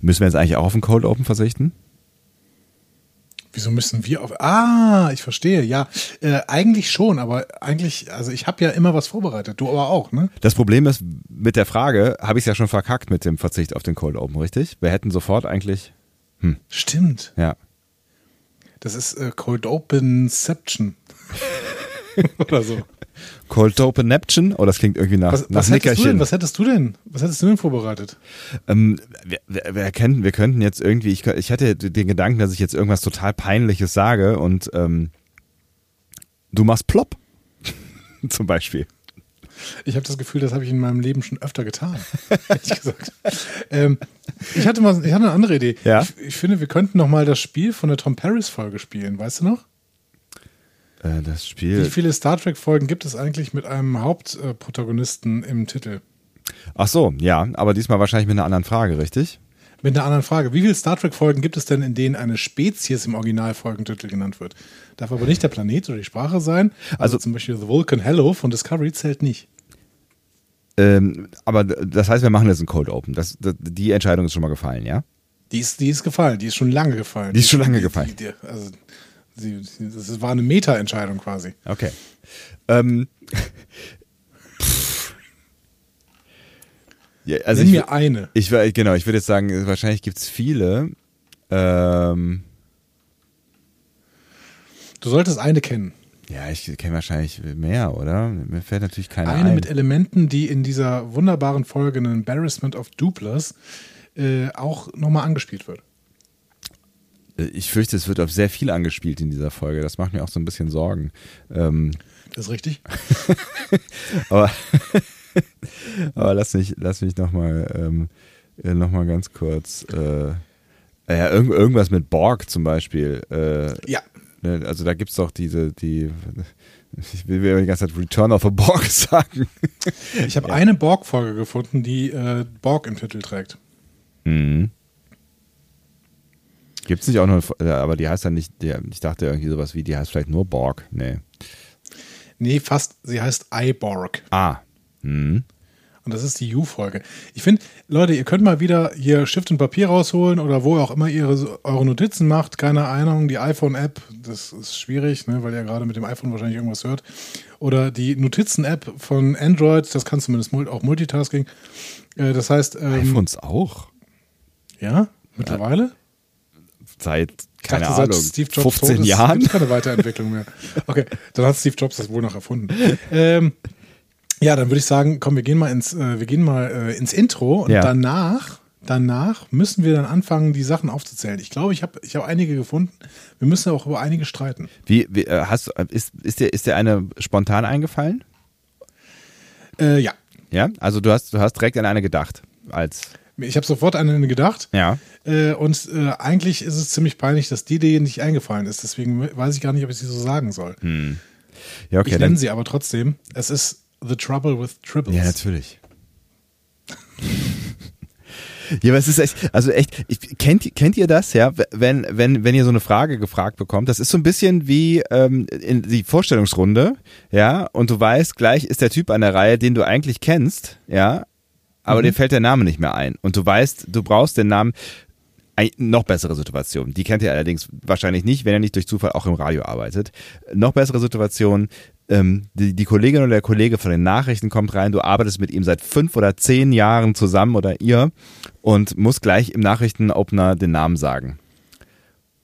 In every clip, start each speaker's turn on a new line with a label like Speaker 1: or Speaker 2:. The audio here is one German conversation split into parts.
Speaker 1: Müssen wir jetzt eigentlich auch auf den Cold Open verzichten?
Speaker 2: Wieso müssen wir auf. Ah, ich verstehe, ja. Äh, eigentlich schon, aber eigentlich, also ich habe ja immer was vorbereitet, du aber auch, ne?
Speaker 1: Das Problem ist, mit der Frage habe ich es ja schon verkackt mit dem Verzicht auf den Cold Open, richtig? Wir hätten sofort eigentlich. Hm.
Speaker 2: Stimmt.
Speaker 1: Ja.
Speaker 2: Das ist äh, Cold Openception. Oder so.
Speaker 1: Cold Open Neptune? Oh, das klingt irgendwie nach,
Speaker 2: Was,
Speaker 1: nach
Speaker 2: was, hättest du denn, was hättest du denn? Was hättest du denn vorbereitet?
Speaker 1: Ähm, wir, wir, wir, könnten, wir könnten jetzt irgendwie, ich, ich hatte den Gedanken, dass ich jetzt irgendwas total Peinliches sage und ähm, du machst plopp. Zum Beispiel.
Speaker 2: Ich habe das Gefühl, das habe ich in meinem Leben schon öfter getan. ehrlich gesagt. Ähm, ich hatte mal, ich hatte eine andere Idee.
Speaker 1: Ja?
Speaker 2: Ich, ich finde, wir könnten noch mal das Spiel von der Tom Paris Folge spielen. Weißt du noch?
Speaker 1: Äh, das
Speaker 2: Wie
Speaker 1: Spiel.
Speaker 2: viele Star Trek Folgen gibt es eigentlich mit einem Hauptprotagonisten im Titel?
Speaker 1: Ach so, ja, aber diesmal wahrscheinlich mit einer anderen Frage, richtig?
Speaker 2: Mit einer anderen Frage. Wie viele Star Trek Folgen gibt es denn, in denen eine Spezies im Originalfolgentitel genannt wird? Darf aber nicht der Planet oder die Sprache sein. Also,
Speaker 1: Also-
Speaker 2: zum Beispiel The Vulcan Hello von Discovery zählt nicht.
Speaker 1: Ähm, aber das heißt, wir machen jetzt einen Cold Open. Das, das, die Entscheidung ist schon mal gefallen, ja?
Speaker 2: Die ist, die ist gefallen, die ist schon lange gefallen.
Speaker 1: Die ist schon lange gefallen.
Speaker 2: Die, die, also, sie, das war eine Meta-Entscheidung quasi.
Speaker 1: Okay. Ähm, ja, also
Speaker 2: Nenn
Speaker 1: ich,
Speaker 2: mir eine.
Speaker 1: ich, wür- genau, ich würde jetzt sagen, wahrscheinlich gibt es viele. Ähm,
Speaker 2: Du solltest eine kennen.
Speaker 1: ja, ich kenne wahrscheinlich mehr, oder? Mir fällt natürlich keine
Speaker 2: Eine
Speaker 1: ein.
Speaker 2: mit Elementen, die in dieser wunderbaren Folge in Embarrassment of Duplers äh, auch nochmal angespielt wird.
Speaker 1: Ich fürchte, es wird auf sehr viel angespielt in dieser Folge. Das macht mir auch so ein bisschen Sorgen. Ähm,
Speaker 2: Das ist richtig?
Speaker 1: aber, aber lass mich, lass mich nochmal ähm, äh, noch mal ganz kurz. Äh, ja, irgend, irgendwas mit Borg zum Beispiel. Äh,
Speaker 2: Ja.
Speaker 1: Ne, also da gibt's doch diese, die, ich will mir die ganze Zeit Return of a Borg sagen.
Speaker 2: Ich habe eine Borg-Folge gefunden, die äh, Borg im Titel trägt.
Speaker 1: Mhm. Gibt's nicht auch noch, eine- aber die heißt dann nicht, ich dachte irgendwie sowas wie, die heißt vielleicht nur Borg. Nee.
Speaker 2: Nee, fast. Sie heißt iBorg.
Speaker 1: Ah. Mhm.
Speaker 2: Und das ist die U-Folge. Ich finde, Leute, ihr könnt mal wieder hier Stift und Papier rausholen oder wo auch immer ihr eure Notizen macht. Keine Ahnung, die iPhone-App, das ist schwierig, ne, weil ihr gerade mit dem iPhone wahrscheinlich irgendwas hört. Oder die Notizen-App von Android, das kann zumindest auch Multitasking. Äh, das heißt, ähm,
Speaker 1: iPhones auch?
Speaker 2: ja, mittlerweile.
Speaker 1: Seit, keine
Speaker 2: dachte,
Speaker 1: Ahnung,
Speaker 2: seit Steve Jobs
Speaker 1: 15
Speaker 2: tot ist,
Speaker 1: Jahren?
Speaker 2: keine Weiterentwicklung mehr. Okay, dann hat Steve Jobs das wohl noch erfunden. Ähm, ja, dann würde ich sagen, komm, wir gehen mal ins, äh, wir gehen mal äh, ins Intro und
Speaker 1: Ja.
Speaker 2: danach, danach müssen wir dann anfangen, die Sachen aufzuzählen. Ich glaube, ich habe ich hab einige gefunden. Wir müssen auch über einige streiten.
Speaker 1: Wie, wie äh, hast, ist, ist, dir, ist dir eine spontan eingefallen?
Speaker 2: Äh, ja,
Speaker 1: Ja? Also du hast, du hast direkt an eine gedacht. Als,
Speaker 2: ich habe sofort an eine gedacht.
Speaker 1: ja.
Speaker 2: Äh, und äh, eigentlich ist es ziemlich peinlich, dass die dir nicht eingefallen ist. Deswegen weiß ich gar nicht, ob ich sie so sagen soll.
Speaker 1: Ja, okay.
Speaker 2: ich nenne sie aber trotzdem. Es ist The Trouble with Tribbles.
Speaker 1: Ja, natürlich. Ja, aber es ist echt, also echt, ich, kennt, kennt ihr das, ja, wenn, wenn, wenn ihr so eine Frage gefragt bekommt, das ist so ein bisschen wie ähm, in die Vorstellungsrunde, ja, und du weißt, gleich ist der Typ an der Reihe, den du eigentlich kennst, ja, aber dir fällt der Name nicht mehr ein. Und du weißt, du brauchst den Namen, Ein- noch bessere Situation. Die kennt ihr allerdings wahrscheinlich nicht, wenn ihr nicht durch Zufall auch im Radio arbeitet. Noch bessere Situation. Ähm, die, die Kollegin oder der Kollege von den Nachrichten kommt rein, du arbeitest mit ihm seit fünf oder zehn Jahren zusammen oder ihr und muss gleich im Nachrichtenopener den Namen sagen.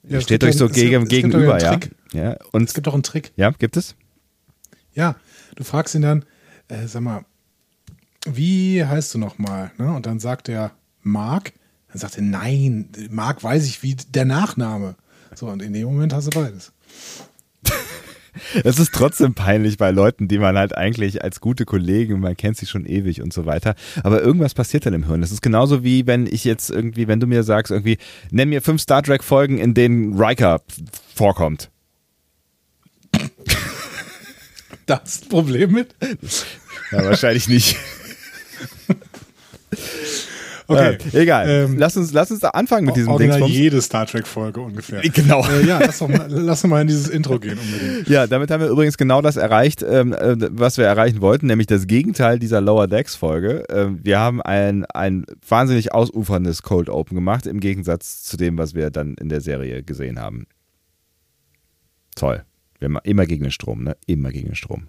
Speaker 2: Ja,
Speaker 1: Steht euch so gegen, gegenüber, ja. Ja. Und
Speaker 2: Es gibt auch einen Trick.
Speaker 1: ja, gibt es?
Speaker 2: Ja, du fragst ihn dann, äh, sag mal, wie heißt du nochmal? Ne? Und dann sagt er Mark. Dann sagt er, nein, Mark weiß ich wie der Nachname. So, und in dem Moment hast du beides.
Speaker 1: Es ist trotzdem peinlich bei Leuten, die man halt eigentlich als gute Kollegen, man kennt sie schon ewig und so weiter. Aber irgendwas passiert dann im Hirn. Das ist genauso wie wenn ich jetzt irgendwie, wenn du mir sagst, irgendwie, nenn mir fünf Star Trek Folgen, in denen Riker vorkommt.
Speaker 2: Da hast du ein Problem mit?
Speaker 1: Ja, wahrscheinlich nicht.
Speaker 2: Okay.
Speaker 1: Äh, egal.
Speaker 2: Ähm,
Speaker 1: lass, uns, lass uns da anfangen mit diesem Dingsbums.
Speaker 2: jede Star Trek-Folge ungefähr.
Speaker 1: Genau.
Speaker 2: Äh, ja, lass, doch mal, lass mal in dieses Intro gehen unbedingt.
Speaker 1: Ja, damit haben wir übrigens genau das erreicht, ähm, äh, was wir erreichen wollten, nämlich das Gegenteil dieser Lower Decks Folge. Ähm, wir haben ein, ein wahnsinnig ausuferndes Cold Open gemacht, im Gegensatz zu dem, was wir dann in der Serie gesehen haben. Toll. Wir haben immer gegen den Strom, ne? Immer gegen den Strom.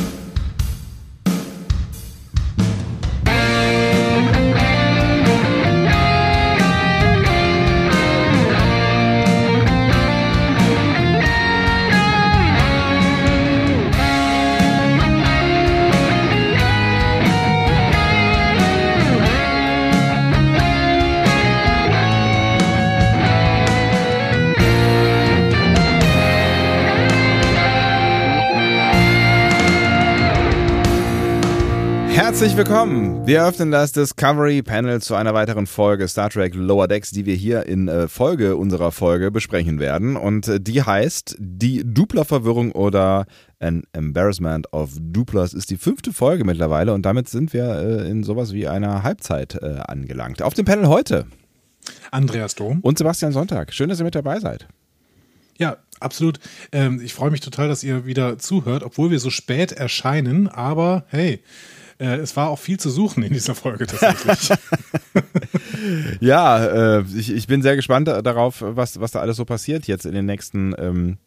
Speaker 1: Herzlich willkommen. Wir öffnen das Discovery Panel zu einer weiteren Folge Star Trek Lower Decks, die wir hier in äh, Folge unserer Folge besprechen werden. Und äh, die heißt Die Dupler-Verwirrung oder An Embarrassment of Duplers ist die fünfte Folge mittlerweile und damit sind wir äh, in sowas wie einer Halbzeit angelangt. Auf dem Panel heute
Speaker 2: Andreas Dom.
Speaker 1: und Sebastian Sonntag. Schön, dass ihr mit dabei seid.
Speaker 2: Ja, absolut. Ähm, ich freue mich total, dass ihr wieder zuhört, obwohl wir so spät erscheinen. Aber hey, äh, es war auch viel zu suchen in dieser Folge tatsächlich.
Speaker 1: Ja, äh, ich, ich bin sehr gespannt darauf, was, was da alles so passiert jetzt in den nächsten ähm,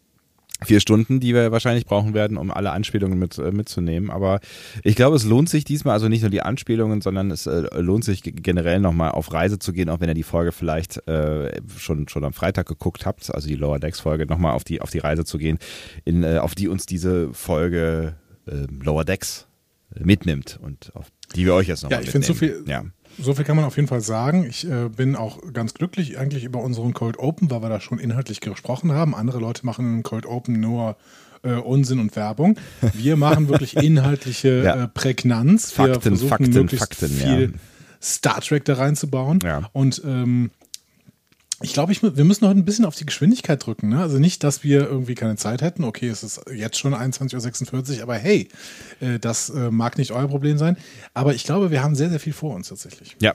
Speaker 1: vier Stunden, die wir wahrscheinlich brauchen werden, um alle Anspielungen mit, äh, mitzunehmen. Aber ich glaube, es lohnt sich diesmal, also nicht nur die Anspielungen, sondern es äh, lohnt sich generell nochmal auf Reise zu gehen, auch wenn ihr die Folge vielleicht äh, schon, schon am Freitag geguckt habt, also die Lower Decks Folge, nochmal auf die, auf die Reise zu gehen, in, äh, auf die uns diese Folge äh, Lower Decks mitnimmt und auf die wir euch jetzt nochmal
Speaker 2: Ja, ich finde so viel-
Speaker 1: Ja.
Speaker 2: so viel kann man auf jeden Fall sagen. Ich äh, bin auch ganz glücklich eigentlich über unseren Cold Open, weil wir da schon inhaltlich gesprochen haben. Andere Leute machen im Cold Open nur äh, Unsinn und Werbung. Wir machen wirklich inhaltliche
Speaker 1: Ja.
Speaker 2: äh, Prägnanz. Wir
Speaker 1: Fakten,
Speaker 2: versuchen
Speaker 1: Fakten,
Speaker 2: möglichst
Speaker 1: Fakten,
Speaker 2: viel
Speaker 1: ja.
Speaker 2: Star Trek da reinzubauen.
Speaker 1: Ja.
Speaker 2: Und ähm, ich glaube, ich, wir müssen heute ein bisschen auf die Geschwindigkeit drücken. Ne? Also nicht, dass wir irgendwie keine Zeit hätten. Okay, es ist jetzt schon 21.46 Uhr, aber hey, äh, das äh, mag nicht euer Problem sein. Aber ich glaube, wir haben sehr, sehr viel vor uns tatsächlich.
Speaker 1: Ja,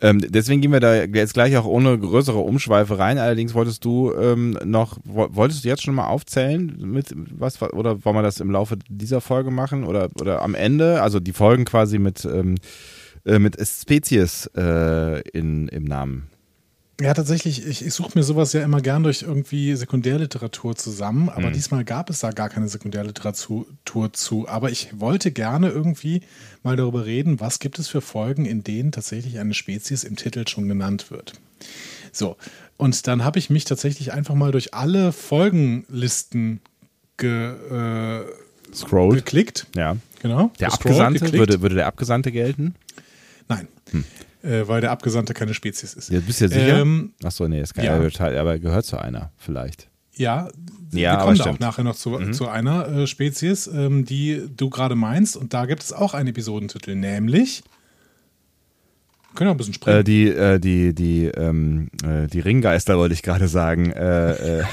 Speaker 1: ähm, deswegen gehen wir da jetzt gleich auch ohne größere Umschweife rein. Allerdings wolltest du ähm, noch, wo- wolltest du jetzt schon mal aufzählen mit was oder wollen wir das im Laufe dieser Folge machen oder oder am Ende? Also die Folgen quasi mit ähm, äh, mit Spezies äh, in im Namen.
Speaker 2: Ja, tatsächlich, ich, ich suche mir sowas ja immer gern durch irgendwie Sekundärliteratur zusammen, aber diesmal gab es da gar keine Sekundärliteratur zu. Aber ich wollte gerne irgendwie mal darüber reden, was gibt es für Folgen, in denen tatsächlich eine Spezies im Titel schon genannt wird. So, und dann habe ich mich tatsächlich einfach mal durch alle Folgenlisten ge, äh,
Speaker 1: Scrolled.
Speaker 2: geklickt.
Speaker 1: Ja.
Speaker 2: Genau.
Speaker 1: Der Abgesandte würde würde der Abgesandte gelten?
Speaker 2: Nein, äh, weil der Abgesandte keine Spezies ist.
Speaker 1: Ja, bist du ja sicher?
Speaker 2: Ähm,
Speaker 1: Ach so, nee, ist kein,
Speaker 2: ja.
Speaker 1: aber aber gehört zu einer vielleicht.
Speaker 2: Ja,
Speaker 1: Ja,
Speaker 2: wir kommen da auch
Speaker 1: stimmt. Mhm.
Speaker 2: nachher noch zu, zu einer äh, Spezies, ähm, die du gerade meinst. Und da gibt es auch einen Episodentitel, nämlich. Können wir ein bisschen springen.
Speaker 1: Äh, die äh, die die ähm, äh, die Ringgeister wollte ich gerade sagen. Äh, äh,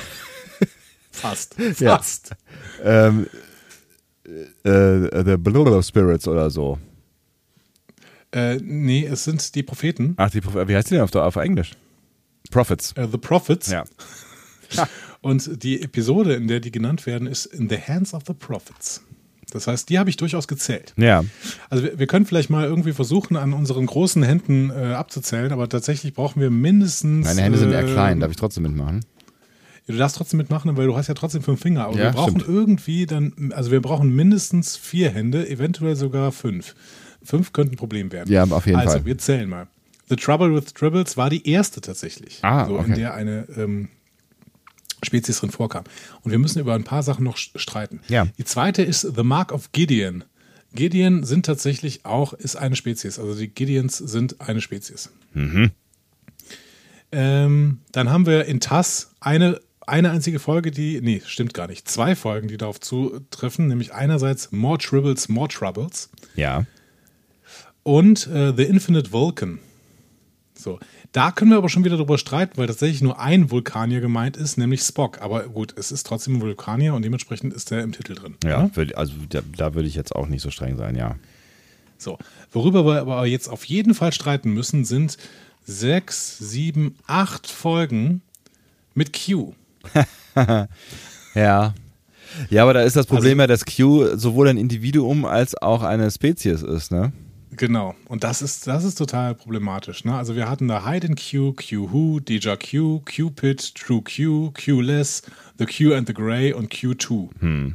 Speaker 2: Fast.
Speaker 1: ja.
Speaker 2: Fast.
Speaker 1: ähm, äh, The of Spirits oder so.
Speaker 2: Äh, nee, es sind die Propheten,
Speaker 1: Ach, die, Proph- wie heißt die denn auf, auf Englisch? Prophets.
Speaker 2: äh, The Prophets.
Speaker 1: Ja.
Speaker 2: Und die Episode, in der die genannt werden, ist In the Hands of the Prophets. Das heißt, die habe ich durchaus gezählt.
Speaker 1: Ja.
Speaker 2: Also wir, wir können vielleicht mal irgendwie versuchen, an unseren großen Händen äh, abzuzählen, aber tatsächlich brauchen wir mindestens.
Speaker 1: Meine Hände sind eher
Speaker 2: äh,
Speaker 1: klein, darf ich trotzdem mitmachen?
Speaker 2: Ja, Du darfst trotzdem mitmachen, weil du hast ja trotzdem fünf Finger. Aber
Speaker 1: Ja,
Speaker 2: wir brauchen
Speaker 1: stimmt.
Speaker 2: irgendwie dann, also wir brauchen mindestens vier Hände, eventuell sogar fünf. Fünf könnten ein Problem werden.
Speaker 1: Ja, auf jeden
Speaker 2: also,
Speaker 1: Fall.
Speaker 2: wir zählen mal. The Trouble with Tribbles war die erste tatsächlich,
Speaker 1: Ah,
Speaker 2: so,
Speaker 1: okay.
Speaker 2: in der eine ähm, Spezies drin vorkam. Und wir müssen über ein paar Sachen noch streiten.
Speaker 1: Ja.
Speaker 2: Die zweite ist The Mark of Gideon. Gideon sind tatsächlich auch, ist eine Spezies. Also die Gideons sind eine Spezies.
Speaker 1: Mhm.
Speaker 2: Ähm, dann haben wir in TAS eine, eine einzige Folge, die, nee, stimmt gar nicht, zwei Folgen, die darauf zutreffen, nämlich einerseits More Tribbles, More Troubles
Speaker 1: Ja.
Speaker 2: Und äh, The Infinite Vulcan. So, da können wir aber schon wieder drüber streiten, weil tatsächlich nur ein Vulkanier gemeint ist, nämlich Spock. Aber gut, es ist trotzdem ein Vulkanier und dementsprechend ist der im Titel drin.
Speaker 1: Ja,
Speaker 2: oder?
Speaker 1: würd- also da, da würde ich jetzt auch nicht so streng sein, ja.
Speaker 2: So, worüber wir aber jetzt auf jeden Fall streiten müssen, sind sechs, sieben, acht Folgen mit Q.
Speaker 1: Ja. Ja, aber da ist das
Speaker 2: Also
Speaker 1: Problem ja, dass Q sowohl ein Individuum als auch eine Spezies ist, ne?
Speaker 2: Genau. Und das ist, das ist total problematisch. Ne? Also wir hatten da Hide in Q, Q Who, Deja Q, Cupid, True Q, Q-Less, The Q and the Grey und Q2.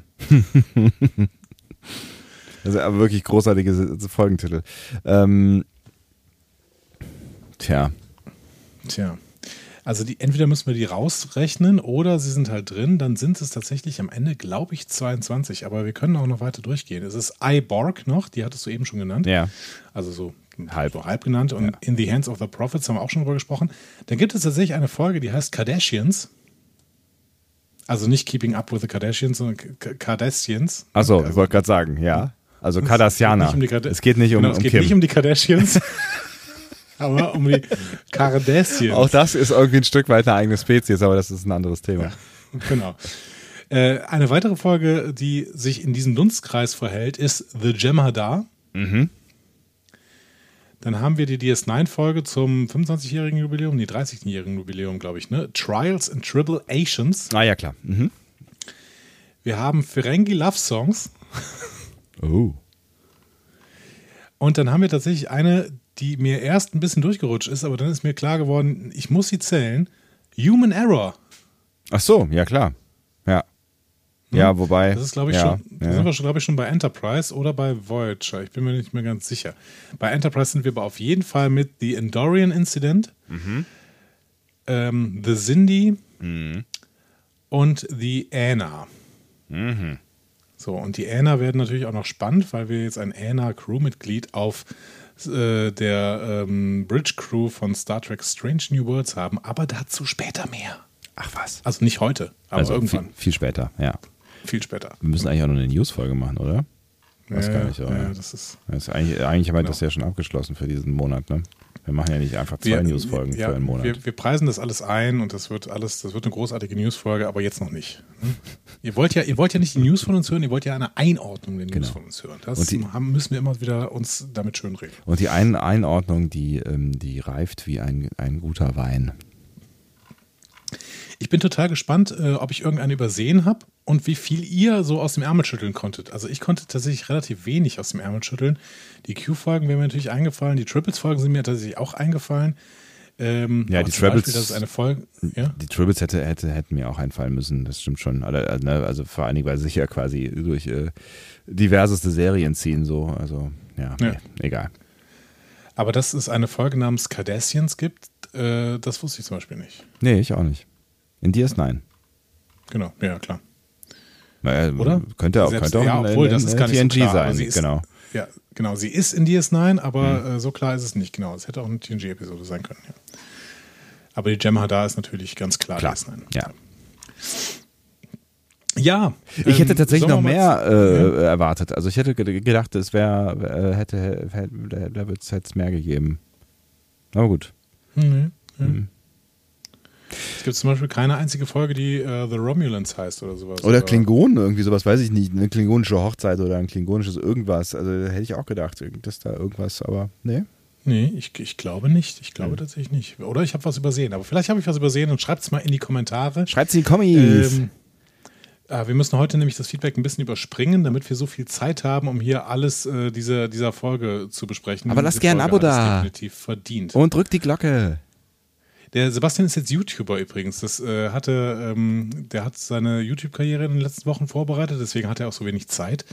Speaker 1: Das ist aber wirklich großartige Folgentitel. Ähm, tja.
Speaker 2: Tja. Also die, entweder müssen wir die rausrechnen oder sie sind halt drin, dann sind es tatsächlich am Ende, glaube ich, 22. Aber wir können auch noch weiter durchgehen. Es ist iBorg noch, die hattest du eben schon genannt.
Speaker 1: Ja.
Speaker 2: Also so
Speaker 1: Halb.
Speaker 2: so halb genannt. Und In the Hands of the Prophets haben wir auch schon drüber gesprochen. Dann gibt es tatsächlich eine Folge, die heißt Kardashians. Also nicht Keeping Up with the Kardashians, sondern K- Kardashians.
Speaker 1: Achso, ich
Speaker 2: also,
Speaker 1: wollte gerade sagen, ja. Also Cardassianer.
Speaker 2: nicht um die Karda-
Speaker 1: es geht nicht um,
Speaker 2: genau, es geht
Speaker 1: Kim.
Speaker 2: nicht um die Kardashians, aber um die Kardashians.
Speaker 1: auch das ist irgendwie ein Stück weit eine eigene Spezies, aber das ist ein anderes Thema.
Speaker 2: Genau. Äh, eine weitere Folge, die sich in diesem Dunstkreis verhält, ist The Jem'Hadar.
Speaker 1: Mhm.
Speaker 2: Dann haben wir die DS9-Folge zum 25-jährigen Jubiläum, nee, 30-jährigen Jubiläum, glaube ich, ne? Trials and Tribulations.
Speaker 1: Ah ja, klar. Mhm.
Speaker 2: Wir haben Ferengi Love Songs.
Speaker 1: Oh.
Speaker 2: Und dann haben wir tatsächlich eine, die mir erst ein bisschen durchgerutscht ist, aber dann ist mir klar geworden, ich muss sie zählen. Human Error.
Speaker 1: Ach so, ja klar. Ja. Ja, wobei.
Speaker 2: Hm? Das ist, glaube ich,
Speaker 1: ja,
Speaker 2: schon,
Speaker 1: ja.
Speaker 2: sind wir schon, glaube ich, schon bei Enterprise oder bei Voyager. Ich bin mir nicht mehr ganz sicher. Bei Enterprise sind wir aber auf jeden Fall mit The Endorian Incident,
Speaker 1: Mhm.
Speaker 2: ähm, The Cindy und The Anna.
Speaker 1: Mhm.
Speaker 2: So, und die Anna werden natürlich auch noch spannend, weil wir jetzt ein Anna-Crewmitglied auf äh, der ähm, Bridge Crew von Star Trek Strange New Worlds haben, aber dazu später mehr.
Speaker 1: Ach was.
Speaker 2: Also nicht heute, aber
Speaker 1: Also
Speaker 2: irgendwann,
Speaker 1: Viel, viel später, ja.
Speaker 2: viel später.
Speaker 1: Wir müssen eigentlich auch noch eine News-Folge machen, oder? Weiß
Speaker 2: ja,
Speaker 1: gar nicht, aber.
Speaker 2: ja, das ist
Speaker 1: Das ist eigentlich, eigentlich haben wir
Speaker 2: Genau.
Speaker 1: das ja schon abgeschlossen für diesen Monat, ne? Wir machen ja nicht einfach zwei Newsfolgen
Speaker 2: ja,
Speaker 1: für einen Monat.
Speaker 2: Wir, wir preisen das alles ein und das wird alles, das wird eine großartige Newsfolge, aber jetzt noch nicht. ne? ihr wollt ja, ihr wollt ja nicht die News von uns hören, ihr wollt ja eine Einordnung der News
Speaker 1: Genau.
Speaker 2: von uns hören. Das
Speaker 1: die-
Speaker 2: haben, müssen wir immer wieder uns damit schönreden.
Speaker 1: Und die ein Einordnung, die, ähm, die reift wie ein, ein guter Wein.
Speaker 2: Ich bin total gespannt, äh, ob ich irgendeine übersehen habe und wie viel ihr so aus dem Ärmel schütteln konntet. Also ich konnte tatsächlich relativ wenig aus dem Ärmel schütteln. Die Q-Folgen wären mir natürlich eingefallen, die Triples-Folgen sind mir tatsächlich auch eingefallen. Ähm,
Speaker 1: Ja, die
Speaker 2: zum Beispiel,
Speaker 1: Triples-
Speaker 2: Das ist eine Folge. Ja?
Speaker 1: Die Tribbles hätte, hätte, hätten mir auch einfallen müssen, das stimmt schon. Äh, ne, Also vor allen Dingen, weil sie sich ja quasi durch äh, diverseste Serien ziehen, so. Also, ja,
Speaker 2: Ja.
Speaker 1: Nee, egal.
Speaker 2: Aber dass es eine Folge namens Cardassians gibt, äh, das wusste ich zum Beispiel nicht.
Speaker 1: Nee, ich auch nicht. In DS9.
Speaker 2: Genau, ja, klar.
Speaker 1: Naja,
Speaker 2: Oder?
Speaker 1: Könnte auch,
Speaker 2: Selbst-
Speaker 1: könnte auch
Speaker 2: ja, obwohl, das ist gar nicht so
Speaker 1: TNG
Speaker 2: klar, aber
Speaker 1: sein,
Speaker 2: sie ist-
Speaker 1: genau.
Speaker 2: Ja, genau. Sie ist in DS9, aber
Speaker 1: Hm.
Speaker 2: äh, so klar ist es nicht. Genau, es hätte auch eine TNG-Episode sein können. Ja. Aber die Gemma da ist natürlich ganz klar,
Speaker 1: Klar,
Speaker 2: DS9.
Speaker 1: ja.
Speaker 2: Ja.
Speaker 1: Ich hätte
Speaker 2: ähm,
Speaker 1: tatsächlich noch mehr äh, erwartet. Also ich hätte ge- gedacht, es wäre, äh, hätte, hätte, da, wird es mehr gegeben. Aber gut.
Speaker 2: Mhm, ja. Es gibt zum Beispiel keine einzige Folge, die äh, The Romulans heißt oder sowas.
Speaker 1: Oder Klingonen, irgendwie sowas, weiß ich nicht. Eine klingonische Hochzeit oder ein klingonisches irgendwas. Also da hätte ich auch gedacht, dass da irgendwas, aber nee.
Speaker 2: Nee, ich, ich glaube nicht. Ich glaube tatsächlich nicht. Oder ich habe was übersehen. Aber vielleicht habe ich was übersehen und schreibt es mal in die Kommentare.
Speaker 1: Schreibt's in die Kommis.
Speaker 2: Ähm, äh, wir müssen heute nämlich das Feedback ein bisschen überspringen, damit wir so viel Zeit haben, um hier alles äh, dieser, dieser Folge zu besprechen.
Speaker 1: Aber lasst gern ein Abo
Speaker 2: es
Speaker 1: da.
Speaker 2: definitiv verdient.
Speaker 1: Und drückt die Glocke.
Speaker 2: Der Sebastian ist jetzt YouTuber übrigens. Das äh, hatte, ähm, der hat seine YouTube-Karriere in den letzten Wochen vorbereitet, deswegen hat er auch so wenig Zeit.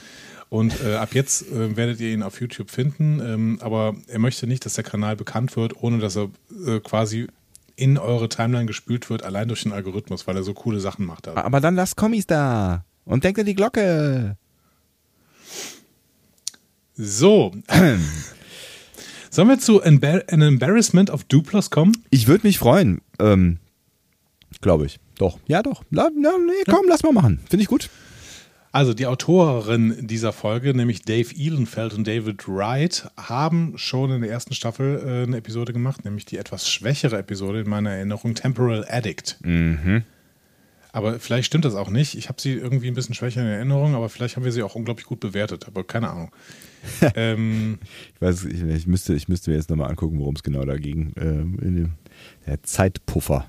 Speaker 2: Und äh, ab jetzt äh, werdet ihr ihn auf YouTube finden. Ähm, aber er möchte nicht, dass der Kanal bekannt wird, ohne dass er äh, quasi in eure Timeline gespült wird, allein durch den Algorithmus, weil er so coole Sachen macht. Da.
Speaker 1: Aber dann lasst Kommis da. Und denkt an die Glocke.
Speaker 2: So. Sollen wir zu Embar An Embarrassment of Duplos kommen?
Speaker 1: Ich würde mich freuen. Ähm, Glaube ich. Doch. Ja, doch. La, na, nee, komm, lass mal machen. Finde ich gut.
Speaker 2: Also die Autoren dieser Folge, nämlich Dave Ehlenfeld und David Wright, haben schon in der ersten Staffel äh, eine Episode gemacht, nämlich die etwas schwächere Episode in meiner Erinnerung, Temporal Addict.
Speaker 1: Mhm.
Speaker 2: Aber vielleicht stimmt das auch nicht. Ich habe sie irgendwie ein bisschen schwächer in Erinnerung, aber vielleicht haben wir sie auch unglaublich gut bewertet. Aber keine Ahnung. ähm,
Speaker 1: Ich weiß, ich, ich, müsste, ich müsste mir jetzt nochmal angucken, worum es genau da ging. Ähm, in dem, der Zeitpuffer.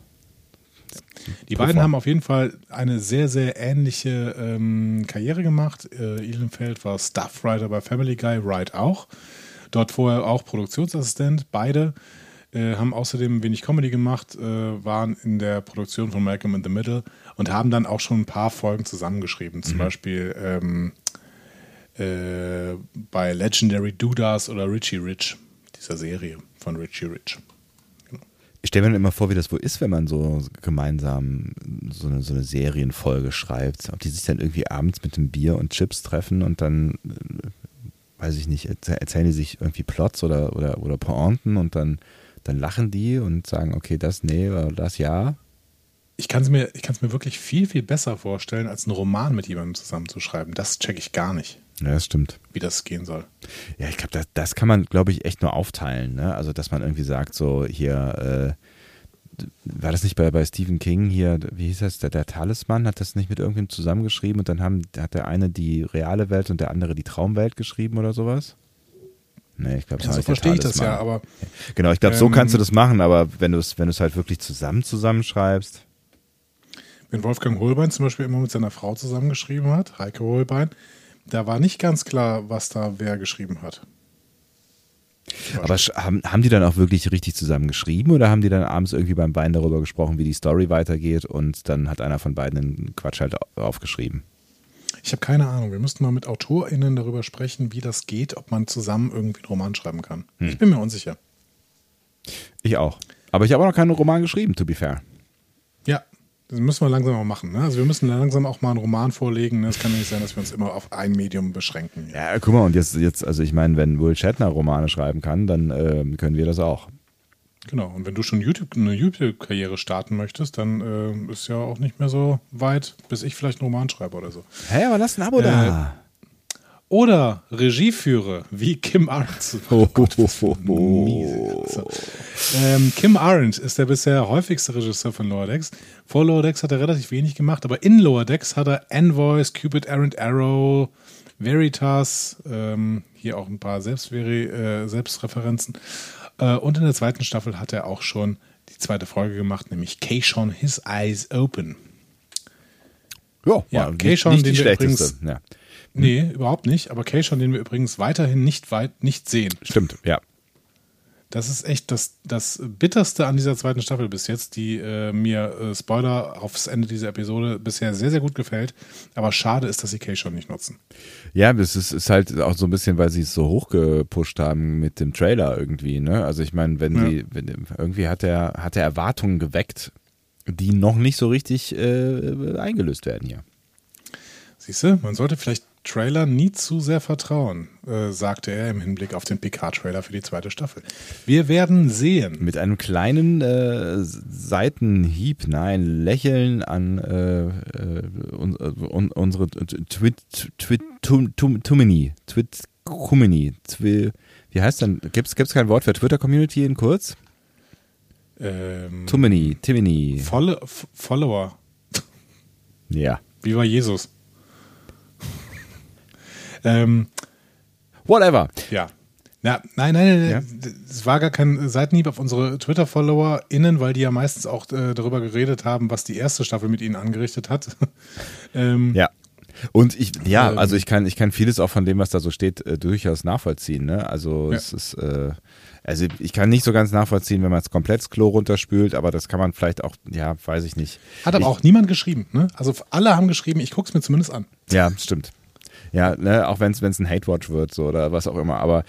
Speaker 2: Die
Speaker 1: Puffer.
Speaker 2: beiden haben auf jeden Fall eine sehr, sehr ähnliche ähm, Karriere gemacht. Äh, Ehlenfeld war Staffwriter bei Family Guy, Wright auch. Dort vorher auch Produktionsassistent. Beide äh, haben außerdem wenig Comedy gemacht, äh, waren in der Produktion von Malcolm in the Middle und haben dann auch schon ein paar Folgen zusammengeschrieben. Zum Beispiel ähm, äh, bei Legendary Dudas oder Richie Rich, dieser Serie von Richie Rich.
Speaker 1: Ich stelle mir dann immer vor, wie das wohl ist, wenn man so gemeinsam so eine, so eine Serienfolge schreibt. Ob die sich dann irgendwie abends mit dem Bier und Chips treffen und dann, äh, weiß ich nicht, erzäh- erzählen die sich irgendwie Plots oder, oder, oder Pointen und dann, dann lachen die und sagen, okay, das nee, oder das ja.
Speaker 2: Ich kann es mir, ich mir wirklich viel, viel besser vorstellen, als einen Roman mit jemandem zusammenzuschreiben. Das checke ich gar nicht,
Speaker 1: Ja, das stimmt.
Speaker 2: wie das gehen soll.
Speaker 1: Ja, ich glaube, das, das kann man, glaube ich, echt nur aufteilen. Ne? Also, dass man irgendwie sagt, so hier, äh, war das nicht bei, bei Stephen King hier, wie hieß das, der, der Talisman, hat das nicht mit irgendwem zusammengeschrieben und dann haben, hat der eine die reale Welt und der andere die Traumwelt geschrieben oder sowas? Nee, ich glaube,
Speaker 2: Ja, so verstehe ich das ja, aber
Speaker 1: Genau, ich glaube, so
Speaker 2: ähm,
Speaker 1: kannst du das machen, aber wenn du es wenn du es halt wirklich zusammen zusammenschreibst,
Speaker 2: wenn Wolfgang Holbein zum Beispiel immer mit seiner Frau zusammengeschrieben hat, Heike Holbein, da war nicht ganz klar, was da wer geschrieben hat.
Speaker 1: Aber haben, haben die dann auch wirklich richtig zusammen geschrieben oder haben die dann abends irgendwie beim Wein darüber gesprochen, wie die Story weitergeht und dann hat einer von beiden den Quatsch halt au- aufgeschrieben?
Speaker 2: Ich habe keine Ahnung. Wir müssten mal mit AutorInnen darüber sprechen, wie das geht, ob man zusammen irgendwie einen Roman schreiben kann.
Speaker 1: Hm.
Speaker 2: Ich bin mir unsicher.
Speaker 1: Ich auch. Aber ich habe auch noch keinen Roman geschrieben, to be fair.
Speaker 2: Ja, das müssen wir langsam auch machen. Ne? Also wir müssen langsam auch mal einen Roman vorlegen. ne? Es kann ja nicht sein, dass wir uns immer auf ein Medium beschränken.
Speaker 1: Ja, guck mal, und jetzt, jetzt also ich meine, wenn Will Shatner Romane schreiben kann, dann ähm, können wir das auch.
Speaker 2: Genau. Und wenn du schon YouTube, eine YouTube-Karriere starten möchtest, dann äh, ist ja auch nicht mehr so weit, bis ich vielleicht einen Roman schreibe oder so.
Speaker 1: Hä, aber lass ein Abo da.
Speaker 2: Oder Regie führe, wie Kim Arendt.
Speaker 1: Oh,
Speaker 2: Miese. So. Ähm, Kim Arendt ist der bisher häufigste Regisseur von Lower Decks. Vor Lower Decks hat er relativ wenig gemacht, aber in Lower Decks hat er Envoys, Cupid, Errant Arrow, Veritas, ähm, hier auch ein paar Selbstveri äh, Selbstreferenzen. Äh, und in der zweiten Staffel hat er auch schon die zweite Folge gemacht, nämlich Keishon His Eyes Open.
Speaker 1: Ja,
Speaker 2: Ja,
Speaker 1: war
Speaker 2: Keishon, den
Speaker 1: die
Speaker 2: wir übrigens-
Speaker 1: Ja,
Speaker 2: Nee, überhaupt nicht, aber Keishon, den wir übrigens weiterhin nicht weit nicht sehen.
Speaker 1: stimmt, ja.
Speaker 2: Das ist echt das, das Bitterste an dieser zweiten Staffel bis jetzt, die äh, mir, äh, Spoiler aufs Ende dieser Episode, bisher sehr, sehr gut gefällt. Aber schade ist, dass sie Keishon nicht nutzen.
Speaker 1: Ja, das ist, ist halt auch so ein bisschen, weil sie es so hochgepusht haben mit dem Trailer irgendwie, ne? Also ich meine, wenn
Speaker 2: Ja.
Speaker 1: sie, wenn, irgendwie hat er, hat er Erwartungen geweckt, die noch nicht so richtig äh, eingelöst werden hier.
Speaker 2: Siehst du, man sollte vielleicht Trailer nie zu sehr vertrauen, äh, sagte er im Hinblick auf den Picard-Trailer für die zweite Staffel. Wir werden sehen.
Speaker 1: Mit einem kleinen äh, Seitenhieb, nein, Lächeln an äh, äh, un, un, unsere Twit, Twit, Tum, Tum, Tumini, Twit, Kumini, Twi, wie heißt denn, gibt es kein Wort für Twitter-Community in kurz?
Speaker 2: Ähm,
Speaker 1: Tumini, Timini,
Speaker 2: Follow Follower.
Speaker 1: ja.
Speaker 2: Wie war Jesus? Ähm,
Speaker 1: Whatever.
Speaker 2: Ja. Na, nein, nein, nein,
Speaker 1: Ja?
Speaker 2: es war gar kein Seitenhieb auf unsere Twitter-FollowerInnen, weil die ja meistens auch äh, darüber geredet haben, was die erste Staffel mit ihnen angerichtet hat. ähm,
Speaker 1: Ja. Und ich, ja,
Speaker 2: Ähm.
Speaker 1: also ich kann, ich kann vieles auch von dem, was da so steht, äh, durchaus nachvollziehen. Ne? Also
Speaker 2: Ja.
Speaker 1: es ist, äh, also ich kann nicht so ganz nachvollziehen, wenn man es komplett das Klo runterspült, aber das kann man vielleicht auch, ja, weiß ich nicht.
Speaker 2: Hat aber
Speaker 1: ich,
Speaker 2: auch niemand geschrieben. Ne? Also alle haben geschrieben, ich gucke es mir zumindest an.
Speaker 1: Ja, stimmt. Ja, ne, auch wenn es ein Hate-Watch wird so, oder was auch immer. Aber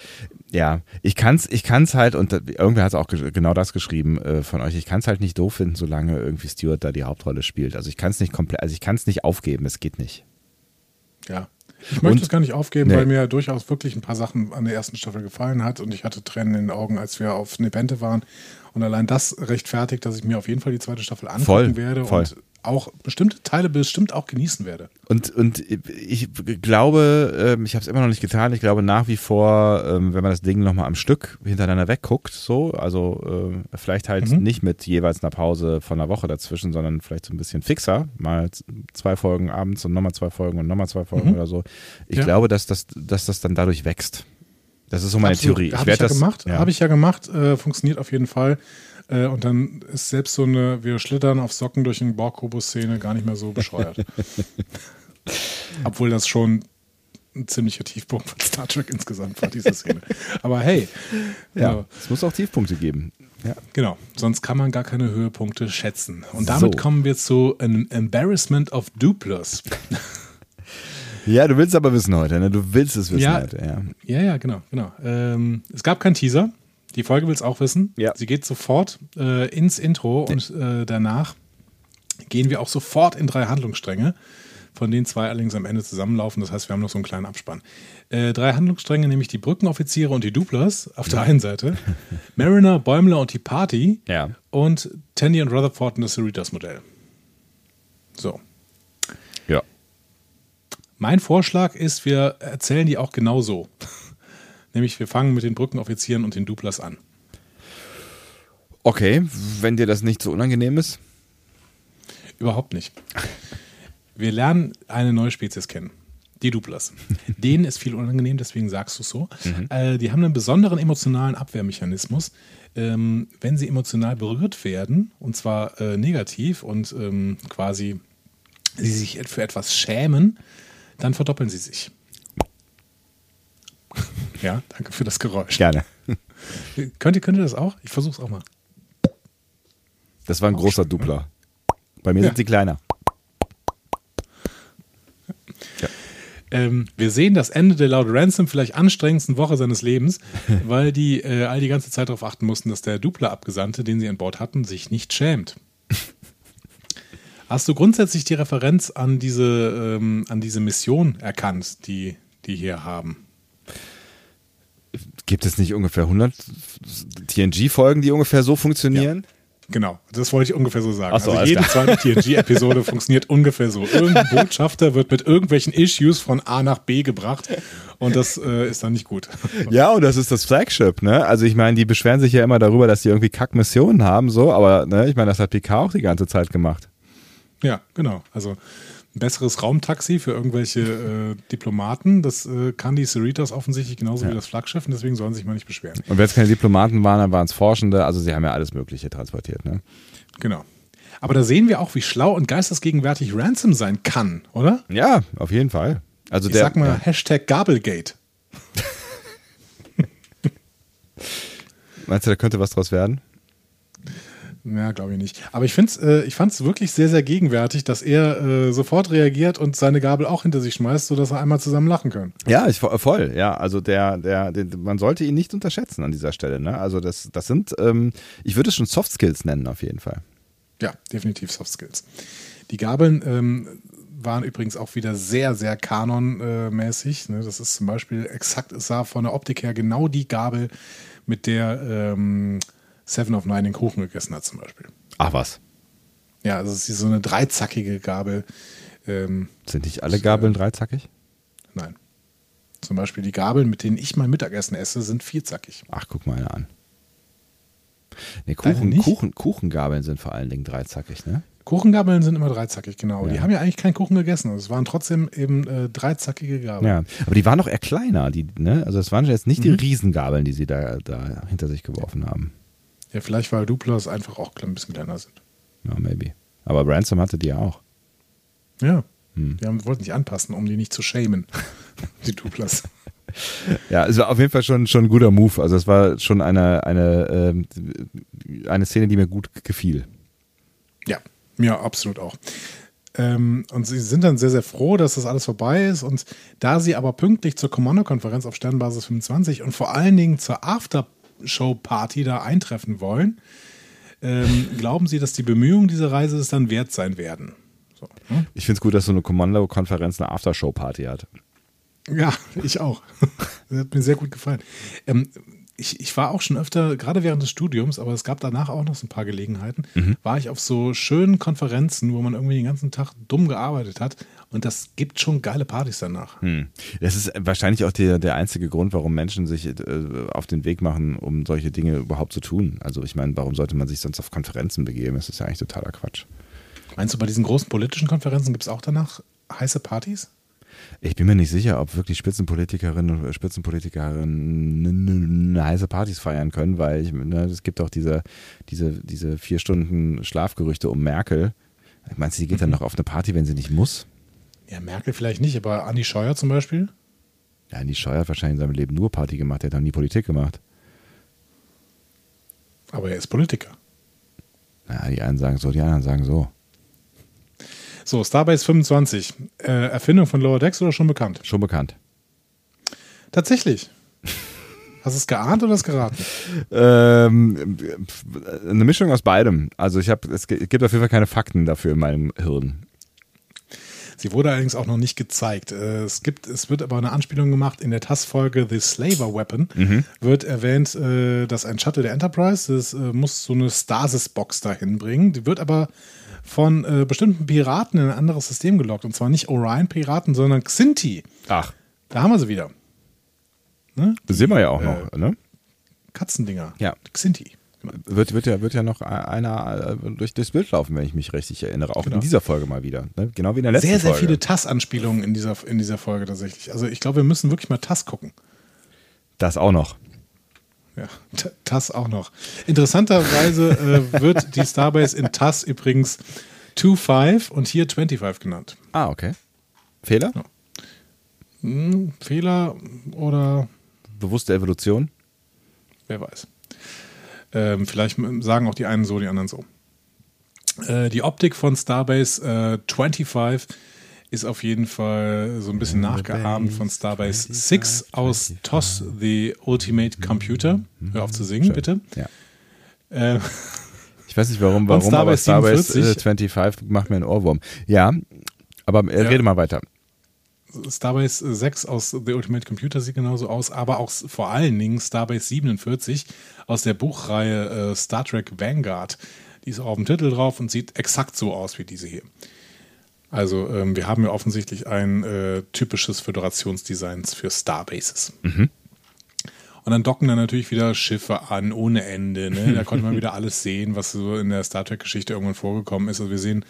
Speaker 1: ja, ich kann's, ich kann's halt, und irgendwer hat auch ge- genau das geschrieben äh, von euch, ich kann's halt nicht doof finden, solange irgendwie Stuart da die Hauptrolle spielt. Also ich kann's nicht komplett, also ich kann's nicht aufgeben, es geht nicht.
Speaker 2: Ja. Ich möchte
Speaker 1: Und-
Speaker 2: es gar nicht aufgeben,
Speaker 1: Nee.
Speaker 2: weil mir durchaus wirklich ein paar Sachen an der ersten Staffel gefallen hat und ich hatte Tränen in den Augen, als wir auf Nepente waren. Und allein das rechtfertigt, dass ich mir auf jeden Fall die zweite Staffel angucken
Speaker 1: Voll,
Speaker 2: werde.
Speaker 1: voll.
Speaker 2: Und auch bestimmte Teile bestimmt auch genießen werde.
Speaker 1: Und, und ich glaube, ähm, ich habe es immer noch nicht getan, ich glaube nach wie vor, ähm, wenn man das Ding nochmal am Stück hintereinander wegguckt, so, also äh, vielleicht halt
Speaker 2: Mhm.
Speaker 1: nicht mit jeweils einer Pause von einer Woche dazwischen, sondern vielleicht so ein bisschen fixer, mal zwei Folgen abends und nochmal zwei Folgen und nochmal zwei Folgen
Speaker 2: Mhm.
Speaker 1: oder so. Ich
Speaker 2: Ja.
Speaker 1: glaube, dass das, dass das dann dadurch wächst. Das ist so meine
Speaker 2: Absolut.
Speaker 1: Theorie.
Speaker 2: Habe ich,
Speaker 1: werd
Speaker 2: ja
Speaker 1: das
Speaker 2: gemacht,
Speaker 1: ja.
Speaker 2: habe ich ja gemacht, äh, funktioniert auf jeden Fall. Äh, und dann ist selbst so eine, wir schlittern auf Socken durch den Borg-Kobo-Szene gar nicht mehr so bescheuert. Obwohl das schon ein ziemlicher Tiefpunkt von Star Trek insgesamt war, diese Szene. Aber hey,
Speaker 1: ja,
Speaker 2: äh,
Speaker 1: es muss auch Tiefpunkte geben. Ja.
Speaker 2: genau, sonst kann man gar keine Höhepunkte schätzen. Und damit
Speaker 1: So.
Speaker 2: kommen wir zu einem Embarrassment of Dupless.
Speaker 1: ja, du willst aber wissen heute, ne? Du willst es wissen
Speaker 2: Ja.
Speaker 1: heute, ja.
Speaker 2: Ja, ja, genau, genau. Ähm, es gab keinen Teaser. Die Folge will es auch wissen.
Speaker 1: Ja.
Speaker 2: Sie geht sofort äh, ins Intro und äh, danach gehen wir auch sofort in drei Handlungsstränge, von denen zwei allerdings am Ende zusammenlaufen. Das heißt, wir haben noch so einen kleinen Abspann. Äh, drei Handlungsstränge, nämlich die Brückenoffiziere und die Duplers auf der einen Seite, Mariner, Bäumler und die Party
Speaker 1: Ja.
Speaker 2: und Tandy und Rutherford und das Cerritos-Modell. So.
Speaker 1: Ja.
Speaker 2: Mein Vorschlag ist, wir erzählen die auch genau so. Nämlich, wir fangen mit den Brückenoffizieren und den Duplers an.
Speaker 1: Okay, wenn dir das nicht so unangenehm ist.
Speaker 2: Überhaupt nicht. Wir lernen eine neue Spezies kennen. Die Duplers. Denen ist viel unangenehm, deswegen sagst du es so. Äh, die haben einen besonderen emotionalen Abwehrmechanismus. Ähm, wenn sie emotional berührt werden, und zwar äh, negativ und ähm, quasi sie sich für etwas schämen, dann verdoppeln sie sich. Ja, danke für das Geräusch.
Speaker 1: Gerne.
Speaker 2: Könnt ihr, könnt ihr das auch? Ich versuch's auch mal.
Speaker 1: Das war ein großer Dupler. Bei mir
Speaker 2: Ja.
Speaker 1: sind sie kleiner.
Speaker 2: Ähm, wir sehen das Ende der laut Ransom vielleicht anstrengendsten Woche seines Lebens, weil die äh, all die ganze Zeit darauf achten mussten, dass der Dupler-Abgesandte, den sie an Bord hatten, sich nicht schämt. Hast du grundsätzlich die Referenz an diese, ähm, an diese Mission erkannt, die die hier haben?
Speaker 1: Gibt es nicht ungefähr 100 TNG-Folgen, die ungefähr so funktionieren?
Speaker 2: Genau, das wollte ich ungefähr so sagen.
Speaker 1: So,
Speaker 2: also jede zweite TNG-Episode funktioniert ungefähr so. Irgendein Botschafter wird mit irgendwelchen Issues von A nach B gebracht und das äh, ist dann nicht gut.
Speaker 1: Ja, und das ist das Flagship, ne? Also ich meine, die beschweren sich ja immer darüber, dass die irgendwie Kack-Missionen haben, so, aber ne, ich meine, das hat PK auch die ganze Zeit gemacht.
Speaker 2: Ja, genau. Also ein besseres Raumtaxi für irgendwelche äh, Diplomaten, das äh, kann die Cerritos offensichtlich genauso wie das Flaggschiff und deswegen sollen sie sich mal nicht beschweren.
Speaker 1: Und wenn es keine Diplomaten waren, dann waren es Forschende, also sie haben ja alles Mögliche transportiert, ne?
Speaker 2: Genau. Aber da sehen wir auch, wie schlau und geistesgegenwärtig Ransom sein kann, oder?
Speaker 1: Ja, auf jeden Fall. Also
Speaker 2: Ich
Speaker 1: der,
Speaker 2: sag mal
Speaker 1: ja.
Speaker 2: Hashtag Gabelgate.
Speaker 1: meinst du, da könnte was draus werden?
Speaker 2: Ja, glaube ich nicht. Aber ich, find's, äh, ich fand es wirklich sehr, sehr gegenwärtig, dass er äh, sofort reagiert und seine Gabel auch hinter sich schmeißt, sodass er einmal zusammen lachen können.
Speaker 1: Ja, ich, voll, ja. Also der, der, der, man sollte ihn nicht unterschätzen an dieser Stelle, ne? Also das, das sind, ähm, ich würde es schon Soft Skills nennen, auf jeden Fall.
Speaker 2: Ja, definitiv Soft Skills. Die Gabeln ähm, waren übrigens auch wieder sehr, sehr kanonmäßig. Ne? Das ist zum Beispiel exakt, es sah von der Optik her genau die Gabel, mit der ähm, Seven of Nine den Kuchen gegessen hat, zum Beispiel.
Speaker 1: Ach was.
Speaker 2: Ja, also es ist so eine dreizackige Gabel. Ähm,
Speaker 1: Sind nicht alle Gabeln dreizackig?
Speaker 2: nein. Zum Beispiel die Gabeln, mit denen ich mein Mittagessen esse, sind vierzackig.
Speaker 1: Ach, guck mal einer an. Nee, Kuchen? Kuchen, Kuchengabeln sind vor allen Dingen dreizackig, ne?
Speaker 2: Kuchengabeln sind immer dreizackig, genau.
Speaker 1: Ja.
Speaker 2: Die haben ja eigentlich keinen Kuchen gegessen. Es waren trotzdem eben äh, dreizackige Gabeln.
Speaker 1: Ja. Aber die waren doch eher kleiner, die, ne? Also es waren jetzt nicht
Speaker 2: Mhm.
Speaker 1: die Riesengabeln, die sie da, da hinter sich geworfen haben.
Speaker 2: Ja, vielleicht weil Duplas einfach auch ein bisschen kleiner sind.
Speaker 1: Ja, maybe. Aber Ransom hatte die ja auch.
Speaker 2: Ja.
Speaker 1: Hm.
Speaker 2: Die haben, wollten sich anpassen, um die nicht zu shamen. die Duplas.
Speaker 1: Ja, es war auf jeden Fall schon, schon ein guter Move. Also es war schon eine, eine, ähm, eine Szene, die mir gut gefiel.
Speaker 2: Ja, mir absolut auch. Ähm, und sie sind dann sehr, sehr froh, dass das alles vorbei ist. Und da sie aber pünktlich zur Kommando-Konferenz auf Sternbasis 25 und vor allen Dingen zur Aftershow-Party da eintreffen wollen, ähm, glauben sie, dass die Bemühungen dieser Reise es dann wert sein werden. So, ne?
Speaker 1: Ich finde es gut, dass so eine Kommando-Konferenz eine Aftershow-Party hat.
Speaker 2: Ja, ich auch. Das hat mir sehr gut gefallen. Ähm, ich, ich war auch schon öfter, gerade während des Studiums, aber es gab danach auch noch so ein paar Gelegenheiten,
Speaker 1: Mhm.
Speaker 2: war ich auf so schönen Konferenzen, wo man irgendwie den ganzen Tag dumm gearbeitet hat. Und das gibt schon geile Partys danach.
Speaker 1: Hm. Das ist wahrscheinlich auch der, der einzige Grund, warum Menschen sich äh, auf den Weg machen, um solche Dinge überhaupt zu tun. Also ich meine, warum sollte man sich sonst auf Konferenzen begeben? Das ist ja eigentlich totaler Quatsch.
Speaker 2: Meinst du, bei diesen großen politischen Konferenzen gibt es auch danach heiße Partys?
Speaker 1: Ich bin mir nicht sicher, ob wirklich Spitzenpolitikerinnen und Spitzenpolitikerinnen heiße Partys feiern können, weil ich, ne, es gibt auch diese, diese, diese vier Stunden Schlafgerüchte um Merkel. Meinst du, die geht dann noch auf eine Party, wenn sie nicht muss?
Speaker 2: Ja, Merkel vielleicht nicht, aber Andi Scheuer zum Beispiel?
Speaker 1: Ja, die Scheuer hat wahrscheinlich in seinem Leben nur Party gemacht, der hat noch nie Politik gemacht.
Speaker 2: Aber er ist Politiker.
Speaker 1: Ja, die einen sagen so, die anderen sagen so.
Speaker 2: So, Starbase 25. Äh, Erfindung von Lower Decks oder schon bekannt?
Speaker 1: Schon bekannt.
Speaker 2: Tatsächlich. Hast du es geahnt oder es geraten?
Speaker 1: Ähm, eine Mischung aus beidem. Also ich habe, es gibt auf jeden Fall keine Fakten dafür in meinem Hirn.
Speaker 2: Sie wurde allerdings auch noch nicht gezeigt. Äh, Es gibt, es wird aber eine Anspielung gemacht in der TAS-Folge The Slaver Weapon. Wird erwähnt, äh, dass ein Shuttle der Enterprise, das äh, muss so eine Stasis-Box dahin bringen. Die wird aber von äh, bestimmten Piraten in ein anderes System gelockt. Und zwar nicht Orion-Piraten, sondern Xinti.
Speaker 1: Ach,
Speaker 2: Da haben wir sie wieder. Ne?
Speaker 1: das sehen wir ja auch noch, ne?
Speaker 2: Katzendinger.
Speaker 1: Ja.
Speaker 2: Xinti.
Speaker 1: Wird, wird, ja, wird ja noch einer äh, durch das Bild laufen, wenn ich mich richtig erinnere. Auch
Speaker 2: Genau.
Speaker 1: in dieser Folge mal wieder. Ne? Genau wie in der letzten
Speaker 2: Sehr, sehr
Speaker 1: Folge.
Speaker 2: viele TAS-Anspielungen in dieser, in dieser Folge tatsächlich. Also ich glaube, wir müssen wirklich mal TAS gucken.
Speaker 1: Das auch noch.
Speaker 2: Ja, TAS auch noch. Interessanterweise äh, wird die Starbase in TAS übrigens 2.5 und hier 25 genannt.
Speaker 1: Ah, okay. Fehler?
Speaker 2: Hm, Fehler oder
Speaker 1: Bewusste Evolution?
Speaker 2: wer weiß. Ähm, vielleicht sagen auch die einen so, die anderen so. Äh, die Optik von Starbase äh, 25 ist auf jeden Fall so ein bisschen nachgeahmt von Starbase 6 aus TOS, The Ultimate Computer. Hör auf zu singen, bitte.
Speaker 1: Ja.
Speaker 2: Äh,
Speaker 1: Ich weiß nicht warum, warum, aber
Speaker 2: Starbase
Speaker 1: Starbase
Speaker 2: 47.
Speaker 1: äh, 25 macht mir einen Ohrwurm. Ja, aber äh,
Speaker 2: Ja.
Speaker 1: rede mal weiter.
Speaker 2: Starbase 6 aus The Ultimate Computer sieht genauso aus, aber auch vor allen Dingen Starbase 47 aus der Buchreihe äh, Star Trek Vanguard. Die ist auch auf dem Titel drauf und sieht exakt so aus wie diese hier. Also ähm, wir haben ja offensichtlich ein äh, typisches Föderationsdesign für Starbases. Und dann docken da natürlich wieder Schiffe an ohne Ende. Ne? Da konnte man wieder alles sehen, was so in der Star Trek-Geschichte irgendwann vorgekommen ist. Also wir sehen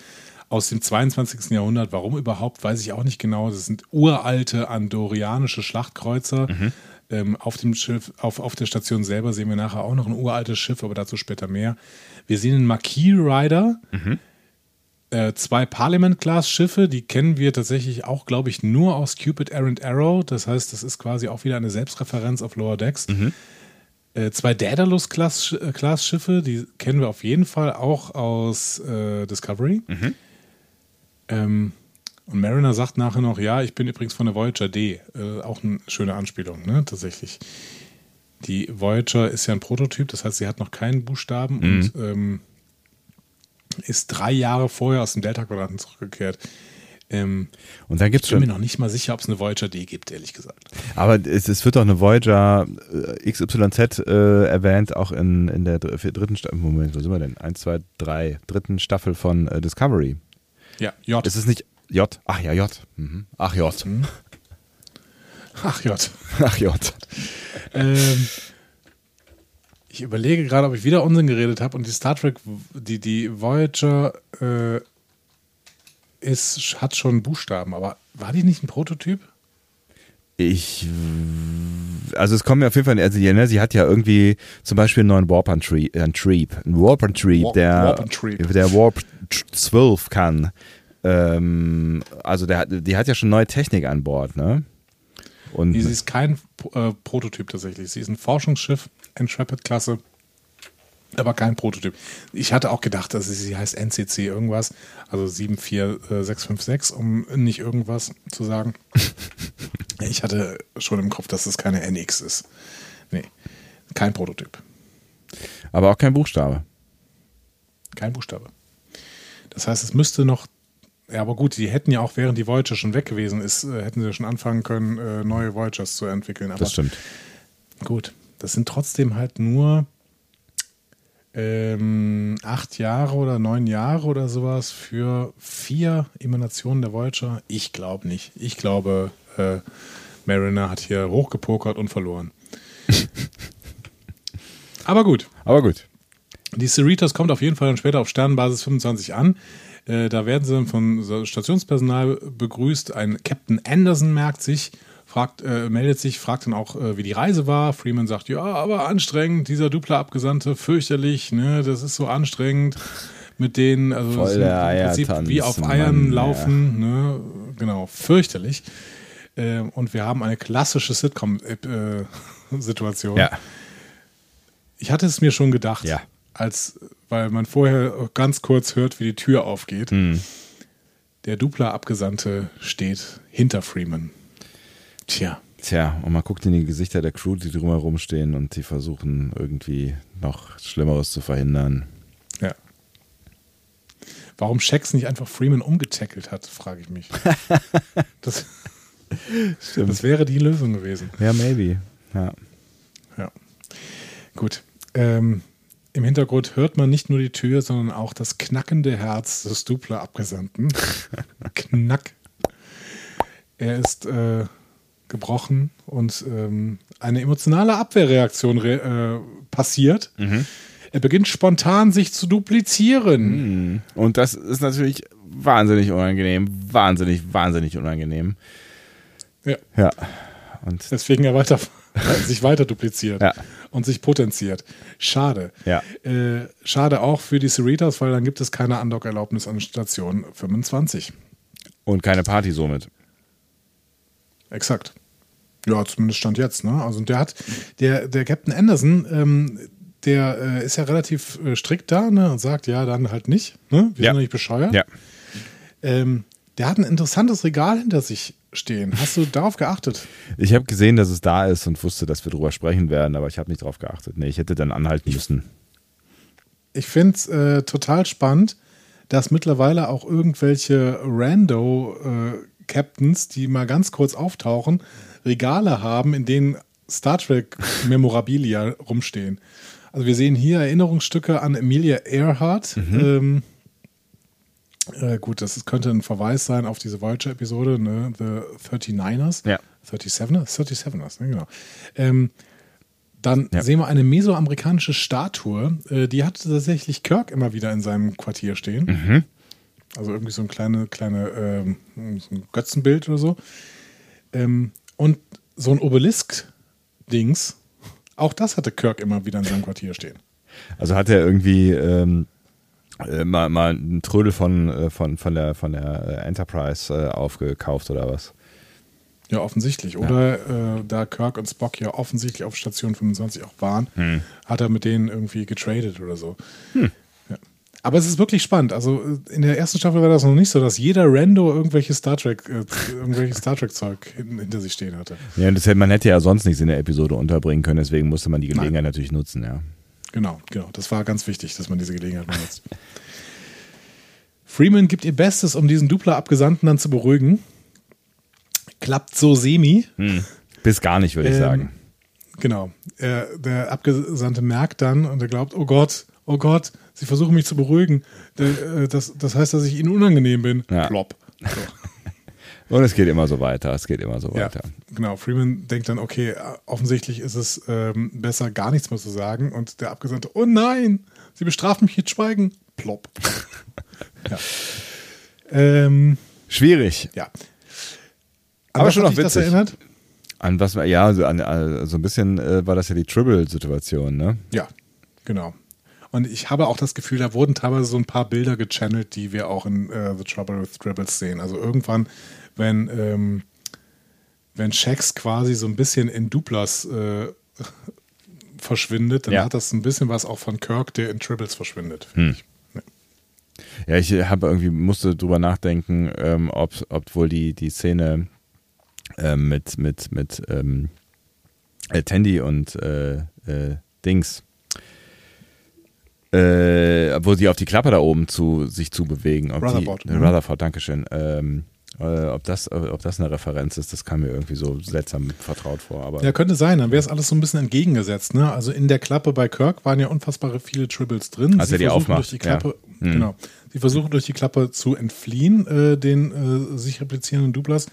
Speaker 2: aus dem 22. Jahrhundert, warum überhaupt, weiß ich auch nicht genau. Das sind uralte andorianische Schlachtkreuzer. Ähm, auf dem Schiff, auf, auf der Station selber sehen wir nachher auch noch ein uraltes Schiff, aber dazu später mehr. Wir sehen einen Marquis Rider, äh, zwei Parliament-Class-Schiffe, die kennen wir tatsächlich auch, glaube ich, nur aus Cupid Errant Arrow. Das heißt, das ist quasi auch wieder eine Selbstreferenz auf Lower Decks. Äh, zwei Daedalus-Class-Schiffe, die kennen wir auf jeden Fall auch aus äh, Discovery. Ähm, und Mariner sagt nachher noch, ja, ich bin übrigens von der Voyager D. Äh, auch eine schöne Anspielung, ne, tatsächlich. Die Voyager ist ja ein Prototyp, das heißt, sie hat noch keinen Buchstaben und ähm, ist drei Jahre vorher aus dem Delta-Quadranten zurückgekehrt. Ähm,
Speaker 1: Und dann gibt's
Speaker 2: ich bin mir
Speaker 1: schon.
Speaker 2: noch nicht mal sicher, ob es eine Voyager D gibt, ehrlich gesagt.
Speaker 1: Aber es, es wird doch eine Voyager äh, XYZ äh, erwähnt, auch in, in der dr- dritten Staffel. Moment, wo sind wir denn? Eins, zwei, drei. Dritten Staffel von äh, Discovery.
Speaker 2: Ja, J.
Speaker 1: Ist es nicht J? Ach ja, J. Mhm. Ach J.
Speaker 2: Ach J.
Speaker 1: Ach J.
Speaker 2: Ähm, ich überlege gerade, ob ich wieder Unsinn geredet habe und die Star Trek, die, die Voyager äh, ist, hat schon Buchstaben, aber war die nicht ein Prototyp?
Speaker 1: Ich, also es kommen ja auf jeden Fall, also die, ne, sie hat ja irgendwie zum Beispiel einen neuen Warp Antrieb, Antrieb einen Warp Antrieb,
Speaker 2: Warp-
Speaker 1: der,
Speaker 2: Warp Antrieb.
Speaker 1: der Warp 12 kann. Ähm, also der, die hat ja schon neue Technik an Bord, ne? Und
Speaker 2: sie ist kein äh, Prototyp tatsächlich. Sie ist ein Forschungsschiff, Intrepid-Klasse, aber kein Prototyp. Ich hatte auch gedacht, dass sie, sie heißt NCC irgendwas, also 74656, um nicht irgendwas zu sagen. Ich hatte schon im Kopf, dass es keine NX ist. Nee, kein Prototyp,
Speaker 1: aber auch kein Buchstabe.
Speaker 2: kein Buchstabe. Das heißt, es müsste noch. Ja, aber gut, die hätten ja auch, während die Voyager schon weg gewesen ist, äh, hätten sie schon anfangen können, äh, neue Voyagers zu entwickeln. Aber
Speaker 1: Das stimmt.
Speaker 2: Gut. das sind trotzdem halt nur ähm, acht Jahre oder neun Jahre oder sowas für vier Emanationen der Voyager. Ich glaube nicht. Ich glaube, äh, Mariner hat hier hochgepokert und verloren. Aber gut.
Speaker 1: Aber gut.
Speaker 2: Die Cerritos kommt auf jeden Fall dann später auf Sternenbasis 25 an. Äh, da werden sie dann von Stationspersonal begrüßt. Ein Captain Anderson merkt sich, fragt, äh, meldet sich, fragt dann auch, äh, wie die Reise war. Freeman sagt, ja, aber anstrengend, dieser Dupla-Abgesandte, fürchterlich, ne, das ist so anstrengend mit denen, also
Speaker 1: Voll der
Speaker 2: im Prinzip
Speaker 1: Eiertanz,
Speaker 2: wie auf
Speaker 1: Mann,
Speaker 2: Eiern
Speaker 1: ja.
Speaker 2: laufen, ne, genau, fürchterlich. Äh, und wir haben eine klassische Sitcom-Situation.
Speaker 1: Ja.
Speaker 2: Ich hatte es mir schon gedacht,
Speaker 1: Ja.
Speaker 2: Als, weil man vorher ganz kurz hört, wie die Tür aufgeht.
Speaker 1: Hm.
Speaker 2: Der Dupla-Abgesandte steht hinter Freeman. Tja,
Speaker 1: Tja, und man guckt in die Gesichter der Crew, die drumherum stehen und die versuchen irgendwie noch Schlimmeres zu verhindern.
Speaker 2: ja. Warum Shax nicht einfach Freeman umgetackelt hat, frage ich mich. Das, das wäre die Lösung gewesen.
Speaker 1: Ja, maybe. Ja.
Speaker 2: Ja. Gut. Ähm, Im Hintergrund hört man nicht nur die Tür, sondern auch das knackende Herz des Dupla-Abgesandten. Knack. Er ist äh, gebrochen und ähm, eine emotionale Abwehrreaktion re äh, passiert. Er beginnt spontan sich zu duplizieren.
Speaker 1: Und das ist natürlich wahnsinnig unangenehm. Wahnsinnig, wahnsinnig unangenehm.
Speaker 2: Ja.
Speaker 1: Ja. Und
Speaker 2: Deswegen er weiter, sich weiter dupliziert
Speaker 1: Ja.
Speaker 2: Und sich potenziert. Schade.
Speaker 1: Ja.
Speaker 2: Äh, schade auch für die Cerritos, weil dann gibt es keine Undock-Erlaubnis an Station 25.
Speaker 1: Und keine Party somit.
Speaker 2: Exakt. Ja, zumindest stand jetzt, ne? Also der hat, der, der Captain Anderson, ähm, der äh, ist ja relativ äh, strikt da, ne? Und sagt, ja, dann halt nicht, ne? Wir
Speaker 1: Ja.
Speaker 2: sind doch nicht bescheuert.
Speaker 1: Ja.
Speaker 2: Ähm, der hat ein interessantes Regal hinter sich stehen. Hast du darauf geachtet?
Speaker 1: Ich habe gesehen, dass es da ist und wusste, dass wir drüber sprechen werden, aber ich habe nicht drauf geachtet. Nee, ich hätte dann anhalten müssen.
Speaker 2: Ich finde es äh, total spannend, dass mittlerweile auch irgendwelche Rando-Captains, die mal ganz kurz auftauchen, Regale haben, in denen Star Trek-Memorabilia rumstehen. Also wir sehen hier Erinnerungsstücke an Emilia Earhart. Ähm, äh, gut, das könnte ein Verweis sein auf diese Voyager-Episode, ne? The 39ers.
Speaker 1: Ja.
Speaker 2: 37ers? 37ers, ne? genau. Ähm, dann
Speaker 1: Ja.
Speaker 2: sehen wir eine mesoamerikanische Statue. Äh, die hatte tatsächlich Kirk immer wieder in seinem Quartier stehen.
Speaker 1: Mhm.
Speaker 2: Also irgendwie so ein kleine, kleine ähm, so ein Götzenbild oder so. Ähm, und so ein Obelisk-Dings, auch das hatte Kirk immer wieder in seinem Quartier stehen.
Speaker 1: Also hat er irgendwie ähm, äh, mal, mal einen Trödel von, äh, von, von der, von der äh, Enterprise äh, aufgekauft oder was?
Speaker 2: Ja, offensichtlich. Oder äh, da Kirk und Spock ja offensichtlich auf Station 25 auch waren, hat er mit denen irgendwie getradet oder so. Ja. Aber es ist wirklich spannend. Also äh, in der ersten Staffel war das noch nicht so, dass jeder Rando irgendwelche Star Trek, äh, irgendwelches Star Trek Zeug hin, hinter sich stehen hatte.
Speaker 1: Ja, und das hätte, man hätte ja sonst nichts in der Episode unterbringen können, deswegen musste man die Gelegenheit
Speaker 2: Nein.
Speaker 1: natürlich nutzen, ja.
Speaker 2: Genau, genau. Das war ganz wichtig, dass man diese Gelegenheit benutzt. Freeman gibt ihr Bestes, um diesen Dupla-Abgesandten dann zu beruhigen. Klappt so semi.
Speaker 1: Bis gar nicht, würde ich
Speaker 2: Ähm,
Speaker 1: sagen.
Speaker 2: Genau. Er, der Abgesandte merkt dann und er glaubt, oh Gott, oh Gott, sie versuchen mich zu beruhigen. Äh, Das, das heißt, dass ich ihnen unangenehm bin.
Speaker 1: Ja.
Speaker 2: Plopp. So.
Speaker 1: Und es geht immer so weiter, es geht immer so
Speaker 2: Ja,
Speaker 1: weiter.
Speaker 2: genau. Freeman denkt dann, okay, offensichtlich ist es ähm, besser, gar nichts mehr zu sagen. Und der Abgesandte, oh nein, sie bestrafen mich mit Schweigen. Plopp. ja. Ähm,
Speaker 1: Schwierig.
Speaker 2: ja. An
Speaker 1: Aber schon noch witzig.
Speaker 2: erinnert?
Speaker 1: An was, ja, so, an, an, so ein bisschen äh, war das ja die Tribble-Situation, ne?
Speaker 2: Ja, genau. Und ich habe auch das Gefühl, da wurden teilweise so ein paar Bilder gechannelt, die wir auch in äh, The Trouble with Tribbles sehen. Also irgendwann, wenn, ähm, wenn Shax quasi so ein bisschen in Duplas äh, verschwindet, dann
Speaker 1: Ja.
Speaker 2: hat das ein bisschen was auch von Kirk, der in Tribbles verschwindet. finde ich.
Speaker 1: Ja, ich habe irgendwie, musste drüber nachdenken, ähm, ob, ob wohl die, die Szene ähm, mit, mit, mit ähm, äh, Tandy und äh, äh, Dings, äh, wo sie auf die Klappe da oben zu sich zu bewegen.
Speaker 2: Rutherford,
Speaker 1: Die, äh. Rutherford, Dankeschön. Ähm, Äh, ob, das, ob das eine Referenz ist, das kam mir irgendwie so seltsam vertraut vor. Aber
Speaker 2: Ja, könnte sein. Dann wäre es alles so ein bisschen entgegengesetzt. Ne? Also in der Klappe bei Kirk waren ja unfassbare viele Tribbles drin.
Speaker 1: Als er die aufmacht,
Speaker 2: durch die Klappe,
Speaker 1: ja. Mhm.
Speaker 2: genau. Sie versuchen durch die Klappe zu entfliehen, äh, den äh, sich replizierenden Duplas.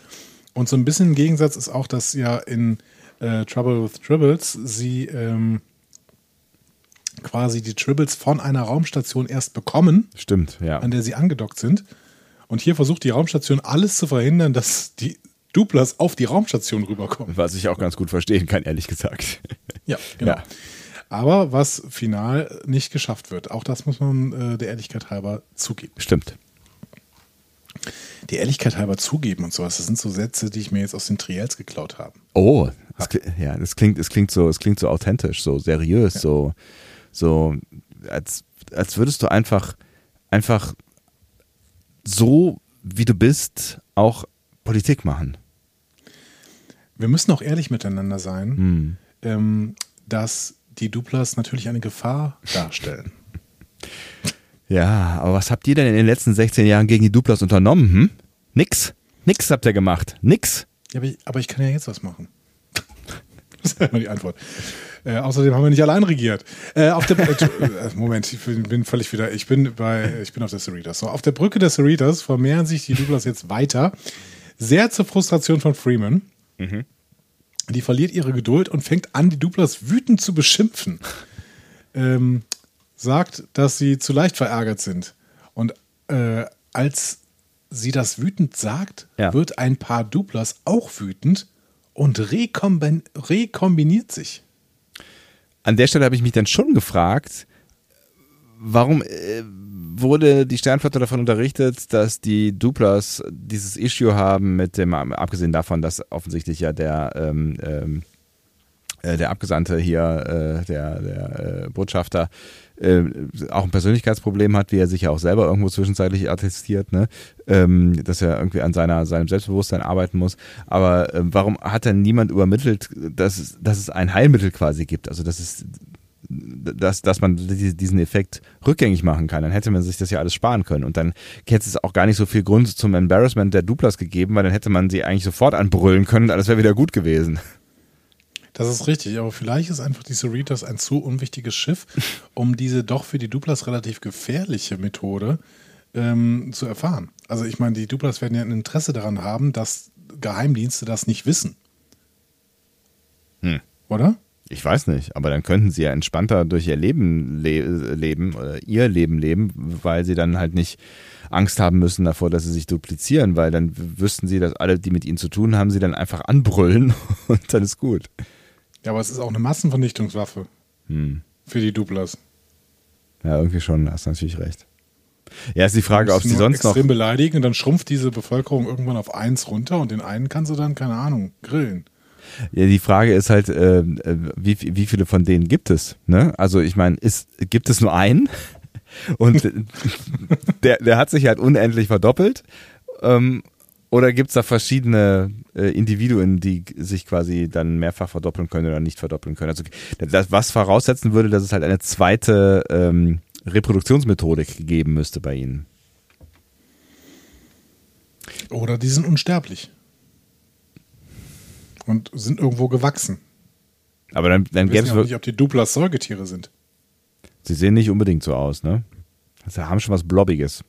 Speaker 2: Und so ein bisschen im Gegensatz ist auch, dass ja in äh, Trouble with Tribbles sie ähm, quasi die Tribbles von einer Raumstation erst bekommen,
Speaker 1: stimmt, ja.
Speaker 2: an der sie angedockt sind. Und hier versucht die Raumstation alles zu verhindern, dass die Duplas auf die Raumstation rüberkommen.
Speaker 1: Was ich auch ganz gut verstehen kann, ehrlich gesagt.
Speaker 2: Ja, genau.
Speaker 1: Ja.
Speaker 2: Aber was final nicht geschafft wird. Auch das muss man äh, der Ehrlichkeit halber zugeben.
Speaker 1: Stimmt.
Speaker 2: Die Ehrlichkeit halber zugeben und sowas, das sind so Sätze, die ich mir jetzt aus den Triels geklaut habe.
Speaker 1: Oh, das, ja, das klingt, es klingt so, es klingt so authentisch, so seriös, so, so, als, als würdest du einfach, einfach so, wie du bist, auch Politik machen.
Speaker 2: Wir müssen auch ehrlich miteinander sein,
Speaker 1: Hm.
Speaker 2: ähm, dass die Duplas natürlich eine Gefahr darstellen.
Speaker 1: Ja, aber was habt ihr denn in den letzten 16 Jahren gegen die Duplas unternommen? Hm? Nix. Nix habt ihr gemacht. Nix.
Speaker 2: Ja, aber, ich, aber ich kann ja jetzt was machen. Das ist immer die Antwort. Äh, außerdem haben wir nicht allein regiert. Äh, auf der, äh, Moment, ich bin, völlig wieder. Ich bin bei, ich bin auf der Cerritos. So, auf der Brücke der Cerritos vermehren sich die Duplas jetzt weiter. Sehr zur Frustration von Freeman. Die verliert ihre Geduld und fängt an, die Duplas wütend zu beschimpfen. Ähm, sagt, dass sie zu leicht verärgert sind. Und äh, als sie das wütend sagt,
Speaker 1: Ja.
Speaker 2: wird ein paar Duplas auch wütend und rekombin rekombiniert sich.
Speaker 1: An der Stelle habe ich mich dann schon gefragt, warum äh, wurde die Sternflotte davon unterrichtet, dass die Duplas dieses Issue haben mit dem, abgesehen davon, dass offensichtlich ja der, ähm, ähm, äh, der Abgesandte hier, äh, der, der äh, Botschafter, äh, auch ein Persönlichkeitsproblem hat, wie er sich ja auch selber irgendwo zwischenzeitlich attestiert, ne? ähm, dass er irgendwie an seiner, seinem Selbstbewusstsein arbeiten muss. Aber äh, warum hat denn niemand übermittelt, dass, es- dass es ein Heilmittel quasi gibt? Also dass es dass, dass man die- diesen Effekt rückgängig machen kann, dann hätte man sich das ja alles sparen können. Und dann hätte es auch gar nicht so viel Grund zum Embarrassment der Duplas gegeben, weil dann hätte man sie eigentlich sofort anbrüllen können und alles wäre wieder gut gewesen.
Speaker 2: Das ist richtig, aber vielleicht ist einfach die Cerritos ein zu unwichtiges Schiff, um diese doch für die Duplas relativ gefährliche Methode ähm, zu erfahren. Also ich meine, die Duplas werden ja ein Interesse daran haben, dass Geheimdienste das nicht wissen.
Speaker 1: Hm.
Speaker 2: Oder?
Speaker 1: Ich weiß nicht, aber dann könnten sie ja entspannter durch ihr Leben le leben oder ihr Leben leben, weil sie dann halt nicht Angst haben müssen davor, dass sie sich duplizieren, weil dann wüssten sie, dass alle, die mit ihnen zu tun haben, sie dann einfach anbrüllen und dann ist gut.
Speaker 2: Ja, aber es ist auch eine Massenvernichtungswaffe
Speaker 1: Hm.
Speaker 2: für die Duplas.
Speaker 1: Ja, irgendwie schon, hast natürlich recht. Ja, ist die Frage, ob sie sonst noch.
Speaker 2: extrem beleidigen und dann schrumpft diese Bevölkerung irgendwann auf eins runter und den einen kannst du dann, keine Ahnung, grillen.
Speaker 1: Ja, die Frage ist halt, äh, wie, wie viele von denen gibt es? Ne? Also ich meine, gibt es nur einen? Und der, der hat sich halt unendlich verdoppelt. Ähm, oder gibt es da verschiedene äh, Individuen, die sich quasi dann mehrfach verdoppeln können oder nicht verdoppeln können? Also das, was voraussetzen würde, dass es halt eine zweite ähm, Reproduktionsmethodik geben müsste bei ihnen.
Speaker 2: Oder die sind unsterblich. Und sind irgendwo gewachsen.
Speaker 1: Aber dann, dann gäbe es wirklich,
Speaker 2: nicht, ob die Duplas Säugetiere sind.
Speaker 1: sie sehen nicht unbedingt so aus, ne? Also haben schon was Blobbiges.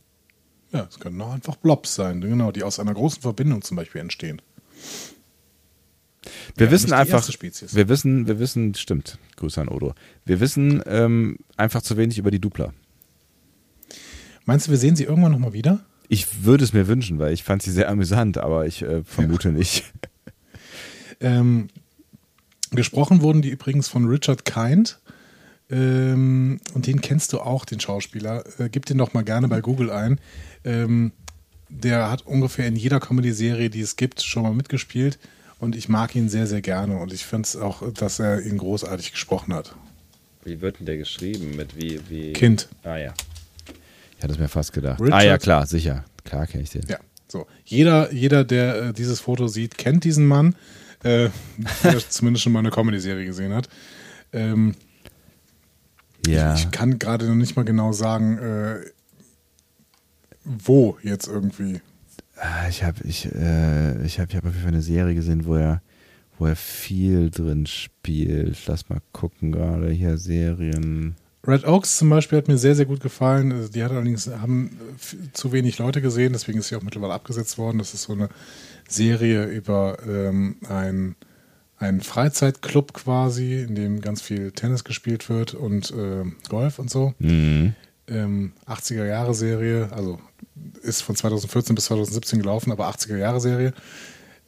Speaker 2: Ja, es können auch einfach Blobs sein, genau, die aus einer großen Verbindung zum Beispiel entstehen.
Speaker 1: Wir
Speaker 2: Ja,
Speaker 1: wissen einfach, wir wissen, wir wissen, stimmt, Grüße an Odo. Wir wissen ähm, einfach zu wenig über die Dupla.
Speaker 2: Meinst du, wir sehen sie irgendwann nochmal wieder?
Speaker 1: Ich würde es mir wünschen, weil ich fand sie sehr amüsant, aber ich äh, vermute nicht.
Speaker 2: Ähm, gesprochen wurden die übrigens von Richard Kind. Ähm, und den kennst du auch, den Schauspieler. Äh, gib den doch mal gerne bei Google ein. Ähm, der hat ungefähr in jeder Comedy-Serie, die es gibt, schon mal mitgespielt. Und ich mag ihn sehr, sehr gerne. Und ich finde es auch, dass er ihn großartig gesprochen hat.
Speaker 1: Wie wird denn der geschrieben? Mit wie, wie?
Speaker 2: Kind.
Speaker 1: Ah ja. Ich hatte es mir fast gedacht.
Speaker 2: Richard-
Speaker 1: Ah ja, klar, sicher. Klar kenne ich den.
Speaker 2: Ja, so. Jeder, jeder der äh, dieses Foto sieht, kennt diesen Mann. Äh, der zumindest schon mal eine Comedy-Serie gesehen hat. Ähm,
Speaker 1: Ja.
Speaker 2: Ich kann gerade noch nicht mal genau sagen, äh, wo jetzt irgendwie.
Speaker 1: Ah, Ich habe ich, äh, ich hab, ich hab auf jeden Fall eine Serie gesehen, wo er, wo er viel drin spielt. Lass mal gucken gerade hier Serien.
Speaker 2: Red Oaks zum Beispiel hat mir sehr, sehr gut gefallen. Also Die hat allerdings haben f- zu wenig Leute gesehen, deswegen ist sie auch mittlerweile abgesetzt worden. Das ist so eine Serie über ähm, ein, einen Freizeitclub quasi, in dem ganz viel Tennis gespielt wird und ähm, Golf und so.
Speaker 1: Mhm.
Speaker 2: Ähm, 80er Jahre Serie, also ist von 2014 bis 2017 gelaufen, aber 80er Jahre Serie.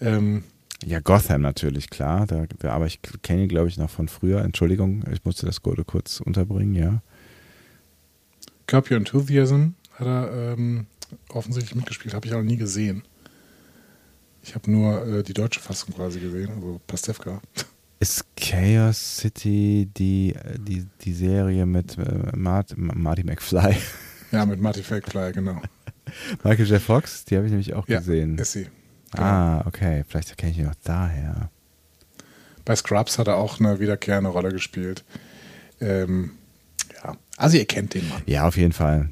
Speaker 2: Ähm,
Speaker 1: Ja, Gotham natürlich, klar. Da, da, aber ich kenne ihn, glaube ich, noch von früher. Entschuldigung, ich musste das Gode kurz unterbringen, ja.
Speaker 2: Curb Your Enthusiasm hat er ähm, offensichtlich mitgespielt, habe ich auch nie gesehen. Ich habe nur äh, die deutsche Fassung quasi gesehen, also Pastewka.
Speaker 1: Ist Chaos City die, die, die Serie mit äh, Mart, Marty McFly?
Speaker 2: Ja, mit Marty Fakefly, genau.
Speaker 1: Michael J. Fox, die habe ich nämlich auch
Speaker 2: Ja,
Speaker 1: gesehen.
Speaker 2: ist sie. Genau.
Speaker 1: Ah, okay. Vielleicht kenne ich ihn auch daher.
Speaker 2: Bei Scrubs hat er auch eine wiederkehrende Rolle gespielt. Ähm, ja, also ihr kennt den Mann.
Speaker 1: Ja, auf jeden Fall.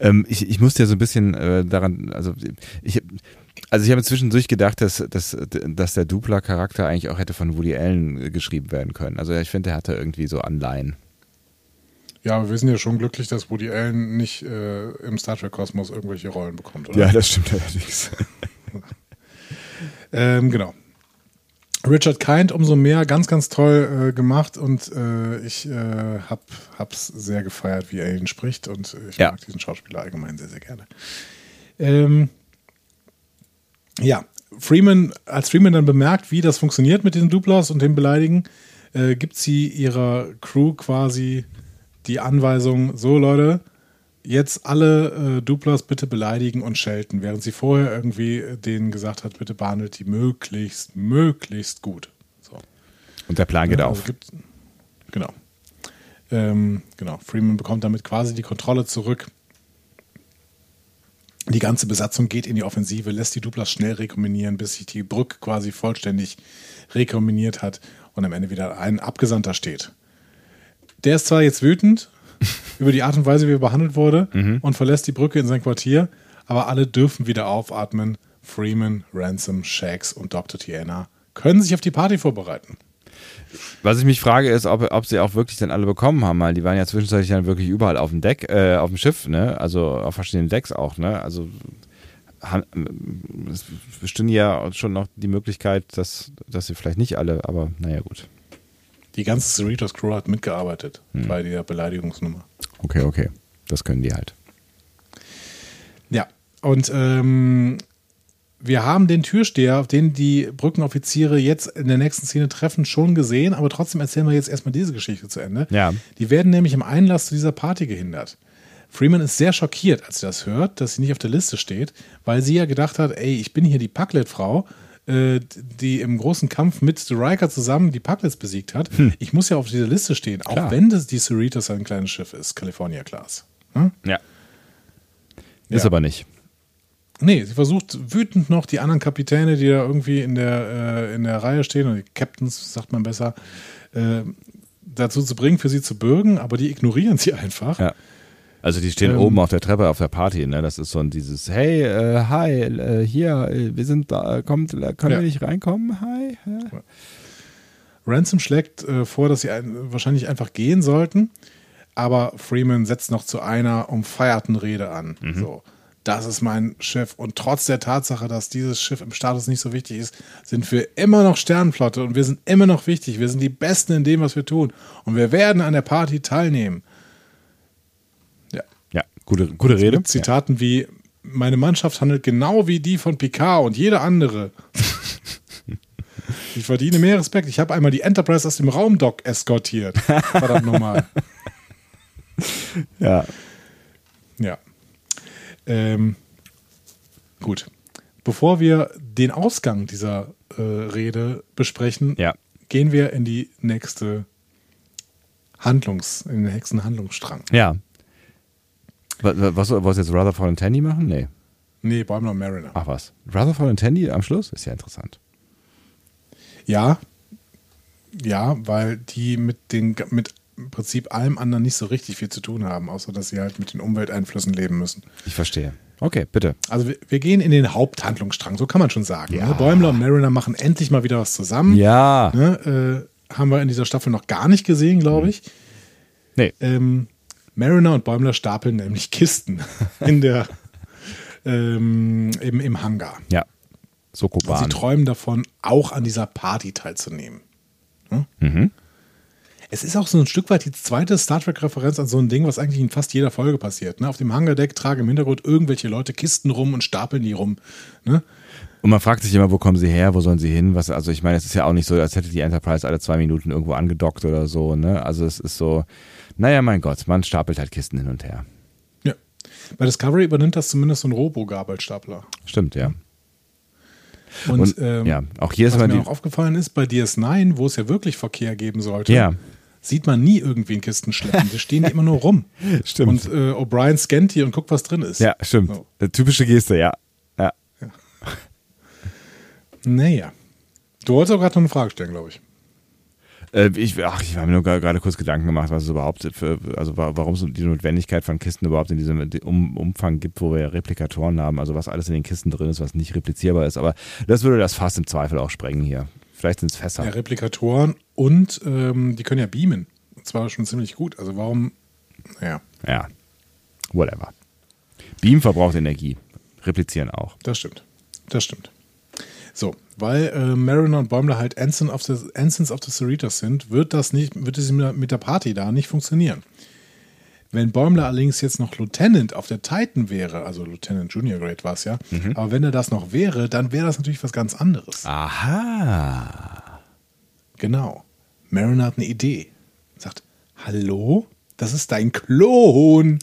Speaker 1: Ähm, ich, ich musste ja so ein bisschen äh, daran, also ich, also ich habe zwischendurch gedacht, dass, dass, dass der Dupla-Charakter eigentlich auch hätte von Woody Allen geschrieben werden können. Also ich finde, der hatte irgendwie so Anleihen.
Speaker 2: Ja, aber wir sind ja schon glücklich, dass Woody Allen nicht äh, im Star Trek-Kosmos irgendwelche Rollen bekommt, oder?
Speaker 1: Ja, das stimmt allerdings.
Speaker 2: Ähm, genau. Richard Kind umso mehr, ganz, ganz toll äh, gemacht und äh, ich äh, hab, hab's sehr gefeiert, wie er ihn spricht und ich
Speaker 1: Ja.
Speaker 2: mag diesen Schauspieler allgemein sehr, sehr gerne. Ähm, ja, Freeman, als Freeman dann bemerkt, wie das funktioniert mit diesen Duplas und dem Beleidigen, äh, gibt sie ihrer Crew quasi die Anweisung, so Leute, jetzt alle äh, Duplas bitte beleidigen und schelten, während sie vorher irgendwie äh, denen gesagt hat, bitte behandelt die möglichst, möglichst gut. So.
Speaker 1: Und der Plan geht
Speaker 2: Ja,
Speaker 1: auf.
Speaker 2: also gibt- genau. Ähm, genau. Freeman bekommt damit quasi die Kontrolle zurück. Die ganze Besatzung geht in die Offensive, lässt die Duplas schnell rekombinieren, bis sich die Brücke quasi vollständig rekombiniert hat und am Ende wieder ein Abgesandter steht. Der ist zwar jetzt wütend über die Art und Weise, wie er behandelt wurde und verlässt die Brücke in sein Quartier, aber alle dürfen wieder aufatmen. Freeman, Ransom, Shax und Dr. Tiana können sich auf die Party vorbereiten.
Speaker 1: Was ich mich frage, ist, ob, ob sie auch wirklich dann alle bekommen haben, weil die waren ja zwischenzeitlich dann wirklich überall auf dem Deck, äh, auf dem Schiff, ne? Also auf verschiedenen Decks auch, ne? Also es bestünde ja schon noch die Möglichkeit, dass, dass sie vielleicht nicht alle, aber naja, gut.
Speaker 2: Die ganze Cerritos Crew hat mitgearbeitet bei der Beleidigungsnummer.
Speaker 1: Okay, okay. Das können die halt.
Speaker 2: Ja, und ähm, wir haben den Türsteher, auf den die Brückenoffiziere jetzt in der nächsten Szene treffen, schon gesehen, aber trotzdem erzählen wir jetzt erstmal diese Geschichte zu Ende.
Speaker 1: Ja.
Speaker 2: Die werden nämlich im Einlass zu dieser Party gehindert. Freeman ist sehr schockiert, als sie das hört, dass sie nicht auf der Liste steht, weil sie ja gedacht hat, ey, ich bin hier die Packlet-Frau, äh, die im großen Kampf mit The Riker zusammen die Packlets besiegt hat. Ich muss ja auf dieser Liste stehen, auch
Speaker 1: Klar.
Speaker 2: wenn das die Cerritos ein kleines Schiff ist, California Class. Hm?
Speaker 1: Ja. Ist
Speaker 2: Ja.
Speaker 1: aber nicht.
Speaker 2: Nee, sie versucht wütend noch die anderen Kapitäne, die da irgendwie in der, äh, in der Reihe stehen, oder die Captains, sagt man besser, äh, dazu zu bringen, für sie zu bürgen, aber die ignorieren sie einfach.
Speaker 1: Ja. Also die stehen
Speaker 2: Ähm.
Speaker 1: oben auf der Treppe auf der Party, ne? Das ist so ein dieses, hey, äh, hi, äh, hier, äh, wir sind da, kommt, äh, können
Speaker 2: Ja.
Speaker 1: wir nicht reinkommen? Hi. Hä?
Speaker 2: Ransom schlägt äh, vor, dass sie ein, wahrscheinlich einfach gehen sollten, aber Freeman setzt noch zu einer umfeierten Rede an. So, das ist mein Schiff und trotz der Tatsache, dass dieses Schiff im Status nicht so wichtig ist, sind wir immer noch Sternenflotte und wir sind immer noch wichtig. Wir sind die Besten in dem, was wir tun und wir werden an der Party teilnehmen. Ja,
Speaker 1: Ja, gute, gute Rede.
Speaker 2: mit Zitaten wie meine Mannschaft handelt genau wie die von Picard und jede andere. ich verdiene mehr Respekt. Ich habe einmal die Enterprise aus dem Raumdock eskortiert. Verdammt nochmal.
Speaker 1: Ja.
Speaker 2: Ja. Ähm, gut. Bevor wir den Ausgang dieser äh, Rede besprechen,
Speaker 1: Ja.
Speaker 2: gehen wir in die nächste Handlungs, in den nächsten Handlungsstrang.
Speaker 1: Ja. Was, was, jetzt Rutherford und Tandy machen? Nee.
Speaker 2: Nee, Bäumler und Mariner.
Speaker 1: Ach was. Rutherford und Tandy am Schluss? Ist ja interessant.
Speaker 2: Ja, ja, weil die mit den mit im Prinzip allem anderen nicht so richtig viel zu tun haben, außer dass sie halt mit den Umwelteinflüssen leben müssen.
Speaker 1: Ich verstehe. Okay, bitte.
Speaker 2: Also wir, wir gehen in den Haupthandlungsstrang, so kann man schon sagen.
Speaker 1: Ja.
Speaker 2: Ne? Bäumler und Mariner machen endlich mal wieder was zusammen.
Speaker 1: Ja.
Speaker 2: Ne? Äh, haben wir in dieser Staffel noch gar nicht gesehen, glaube ich.
Speaker 1: Nee.
Speaker 2: Ähm, Mariner und Bäumler stapeln nämlich Kisten in der ähm, im, im Hangar.
Speaker 1: Ja.
Speaker 2: Und sie
Speaker 1: Sokoban.
Speaker 2: träumen davon, auch an dieser Party teilzunehmen. Hm?
Speaker 1: Mhm.
Speaker 2: Es ist auch so ein Stück weit die zweite Star Trek-Referenz an so ein Ding, was eigentlich in fast jeder Folge passiert. Ne? Auf dem Hangardeck tragen im Hintergrund irgendwelche Leute Kisten rum und stapeln die rum. Ne?
Speaker 1: Und man fragt sich immer, wo kommen sie her, wo sollen sie hin? Was, also ich meine, es ist ja auch nicht so, als hätte die Enterprise alle zwei Minuten irgendwo angedockt oder so, ne? Also es ist so, naja, mein Gott, man stapelt halt Kisten hin und her.
Speaker 2: Ja. Bei Discovery übernimmt das zumindest so ein Robo-Gabelstapler.
Speaker 1: Stimmt, ja.
Speaker 2: Und,
Speaker 1: Und,
Speaker 2: ähm,
Speaker 1: ja, auch hier ist
Speaker 2: was mir auch aufgefallen ist, bei DS9, wo es ja wirklich Verkehr geben sollte,
Speaker 1: Ja.
Speaker 2: sieht man nie irgendwie in Kisten schleppen. Die stehen immer nur rum.
Speaker 1: Stimmt.
Speaker 2: Und äh, O'Brien scannt die und guckt, was drin ist.
Speaker 1: Ja, stimmt.
Speaker 2: So.
Speaker 1: Typische Geste, ja. ja.
Speaker 2: Naja. Du wolltest auch gerade noch eine Frage stellen, glaube ich.
Speaker 1: Äh, ich, ach, ich habe mir nur gerade kurz Gedanken gemacht, was es überhaupt für, also wa- warum es die Notwendigkeit von Kisten überhaupt in diesem um, Umfang gibt, wo wir ja Replikatoren haben, also was alles in den Kisten drin ist, was nicht replizierbar ist. Aber das würde das fast im Zweifel auch sprengen hier. Vielleicht sind es Fässer.
Speaker 2: Ja, Replikatoren und ähm, die können ja beamen. Und zwar schon ziemlich gut. Also warum, naja,
Speaker 1: Ja, whatever. Beam verbraucht Energie. Replizieren auch.
Speaker 2: das stimmt. Das stimmt. So, weil äh, Mariner und Bäumler halt Ensign of the, Ensigns of the Cerritos sind, wird das nicht, wird es mit der Party da nicht funktionieren. Wenn Bäumler allerdings jetzt noch Lieutenant auf der Titan wäre, also Lieutenant Junior Grade war es ja, aber wenn er das noch wäre, dann wäre das natürlich was ganz anderes.
Speaker 1: Aha.
Speaker 2: Genau. Mariner hat eine Idee. Sagt, hallo? Das ist dein Klon.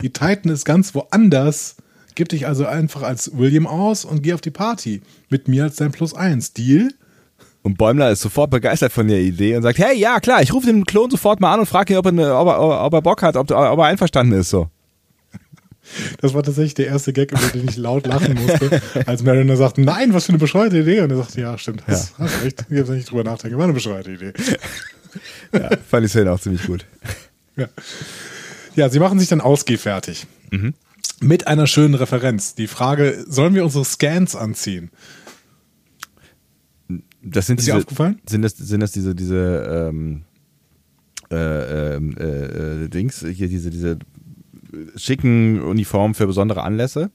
Speaker 2: Die Titan ist ganz woanders. Gib dich also einfach als William aus und geh auf die Party. Mit mir als dein Plus eins. Deal?
Speaker 1: Und Bäumler ist sofort begeistert von der Idee und sagt, hey, ja, klar, ich rufe den Klon sofort mal an und frage ihn, ob er, ne- ob, er, ob er Bock hat, ob, ob er einverstanden ist. So.
Speaker 2: Das war tatsächlich der erste Gag, über den ich laut lachen musste, als Mariner sagt, nein, was für eine bescheuerte Idee. Und er sagt, ja, stimmt, hast, hast recht. Ich habe nicht drüber nachdenken. War eine bescheuerte Idee.
Speaker 1: Ja, fand die Szene auch ziemlich gut.
Speaker 2: Ja. ja, sie machen sich dann ausgehfertig. Mit einer schönen Referenz. Die Frage, sollen wir unsere Scans anziehen?
Speaker 1: Das sind
Speaker 2: Ist dir
Speaker 1: diese,
Speaker 2: aufgefallen?
Speaker 1: Sind das, sind das diese, diese ähm, äh, ähm, äh, äh, Dings, hier diese, diese schicken Uniformen für besondere Anlässe?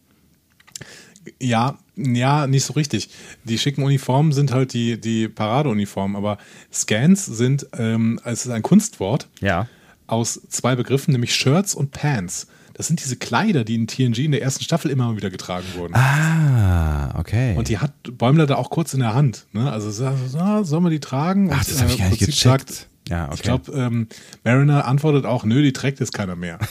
Speaker 2: Ja, ja, nicht so richtig. Die schicken Uniformen sind halt die, die Paradeuniformen, aber Scans sind, ähm, es ist ein Kunstwort
Speaker 1: Ja.
Speaker 2: aus zwei Begriffen, nämlich Shirts und Pants. Das sind diese Kleider, die in TNG in der ersten Staffel immer wieder getragen wurden.
Speaker 1: Ah, okay.
Speaker 2: Und die hat Bäumler da auch kurz in der Hand. Ne? Also so, so, sollen wir die tragen?
Speaker 1: Ach, das habe ich
Speaker 2: äh,
Speaker 1: gar nicht gecheckt.
Speaker 2: sagt-
Speaker 1: ja, okay.
Speaker 2: Ich glaube, ähm, Mariner antwortet auch, nö, die trägt jetzt keiner mehr.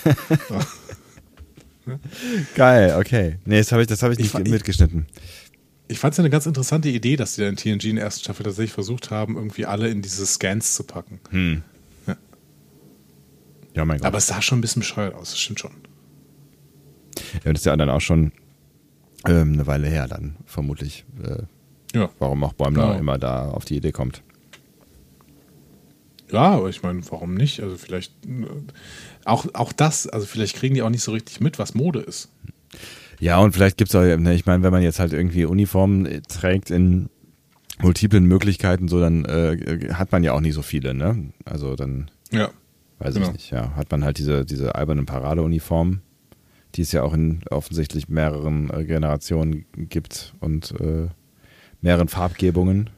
Speaker 1: Geil, okay. Nee, das habe ich, das hab ich
Speaker 2: Ich
Speaker 1: nicht
Speaker 2: ich-
Speaker 1: mitgeschnitten.
Speaker 2: Ich fand es ja eine ganz interessante Idee, dass die da in TNG in der ersten Staffel tatsächlich versucht haben, irgendwie alle in diese Scans zu packen.
Speaker 1: Hm.
Speaker 2: Ja.
Speaker 1: Ja, mein Gott.
Speaker 2: Aber es sah schon ein bisschen bescheuert aus, das stimmt schon.
Speaker 1: Ja, das ist ja dann auch schon ähm, eine Weile her dann, vermutlich. Äh,
Speaker 2: Ja.
Speaker 1: warum auch Bäumler
Speaker 2: Genau.
Speaker 1: immer da auf die Idee kommt.
Speaker 2: Ja, aber ich meine, warum nicht? Also vielleicht äh, auch, auch das, also vielleicht kriegen die auch nicht so richtig mit, was Mode ist.
Speaker 1: Ja, und vielleicht gibt's auch, ne, ich meine, wenn man jetzt halt irgendwie Uniformen äh, trägt in multiplen Möglichkeiten, so dann äh, hat man ja auch nicht so viele, ne? Also dann
Speaker 2: Ja.
Speaker 1: weiß
Speaker 2: Genau.
Speaker 1: ich nicht, ja, hat man halt diese, diese albernen Paradeuniformen, die es ja auch in offensichtlich mehreren äh, Generationen gibt und äh, mehreren Farbgebungen.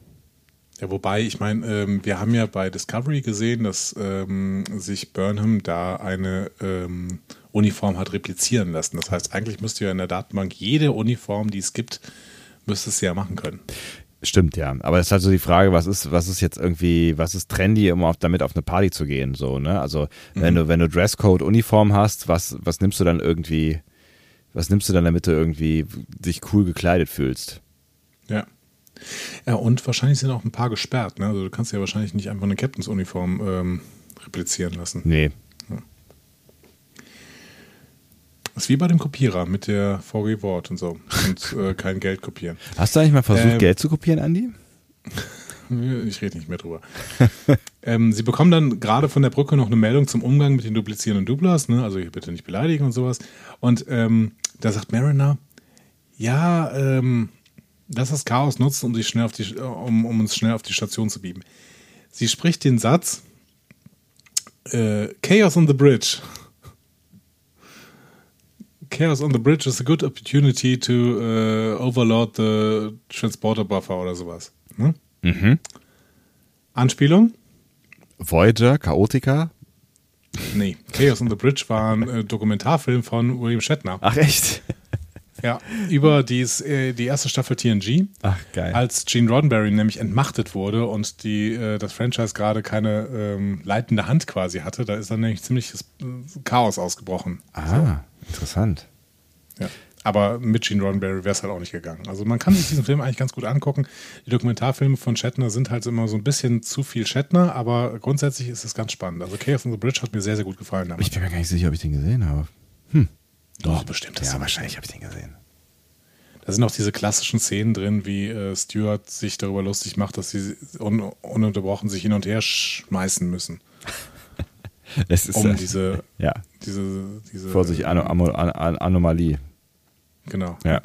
Speaker 2: Ja, wobei, ich meine, ähm, wir haben ja bei Discovery gesehen, dass ähm, sich Burnham da eine ähm, Uniform hat replizieren lassen. Das heißt, eigentlich müsste ja in der Datenbank jede Uniform, die es gibt, müsste es ja machen können.
Speaker 1: Stimmt, ja. Aber es ist halt so die Frage, was ist, was ist jetzt irgendwie, was ist trendy, um auf, damit auf eine Party zu gehen, so, ne? Also, wenn du, wenn du Dresscode, Uniform hast, was, was nimmst du dann irgendwie, was nimmst du dann, damit du irgendwie dich cool gekleidet fühlst?
Speaker 2: Ja. Ja, und wahrscheinlich sind auch ein paar gesperrt. Ne? Also du kannst ja wahrscheinlich nicht einfach eine Captains-Uniform ähm, replizieren lassen.
Speaker 1: Nee.
Speaker 2: Das ist wie bei dem Kopierer mit der VG Wort und so. Und äh, kein Geld kopieren.
Speaker 1: Hast du eigentlich mal versucht,
Speaker 2: Ähm,
Speaker 1: Geld zu kopieren, Andi?
Speaker 2: Ich rede nicht mehr drüber. ähm, sie bekommen dann gerade von der Brücke noch eine Meldung zum Umgang mit den duplizierenden Duplas, ne? also bitte nicht beleidigen und sowas. Und ähm, Da sagt Mariner, ja, ähm, lass das Chaos nutzen, um, schnell auf die, um, um uns schnell auf die Station zu bieben. Sie spricht den Satz, äh, Chaos on the Bridge. Chaos on the Bridge is a good opportunity to uh, overload the transporter buffer oder sowas. Ne?
Speaker 1: Mhm.
Speaker 2: Anspielung?
Speaker 1: Voyager, Chaotica.
Speaker 2: Nee, Chaos on the Bridge war ein äh, Dokumentarfilm von William Shatner.
Speaker 1: Ach echt?
Speaker 2: Ja, über dies, äh, die erste Staffel TNG.
Speaker 1: Ach geil.
Speaker 2: Als Gene Roddenberry nämlich entmachtet wurde und die, äh, das Franchise gerade keine ähm, leitende Hand quasi hatte, da ist dann nämlich ziemliches äh, Chaos ausgebrochen.
Speaker 1: Ah, interessant.
Speaker 2: Ja. Aber mit Gene Roddenberry wäre es halt auch nicht gegangen. Also man kann sich diesen Film eigentlich ganz gut angucken. Die Dokumentarfilme von Shatner sind halt immer so ein bisschen zu viel Shatner, aber grundsätzlich ist es ganz spannend. Also Chaos on the Bridge hat mir sehr, sehr gut gefallen damals.
Speaker 1: Ich bin mir gar nicht sicher, ob ich den gesehen habe.
Speaker 2: Doch, bestimmt.
Speaker 1: Ja, wahrscheinlich habe ich den gesehen.
Speaker 2: Da sind auch diese klassischen Szenen drin, wie äh, Stuart sich darüber lustig macht, dass sie un ununterbrochen sich hin und her schmeißen müssen,
Speaker 1: Es ist
Speaker 2: um diese,
Speaker 1: ja,
Speaker 2: diese, diese
Speaker 1: Vorsicht, Ano Ano An Anomalie.
Speaker 2: Genau.
Speaker 1: Ja.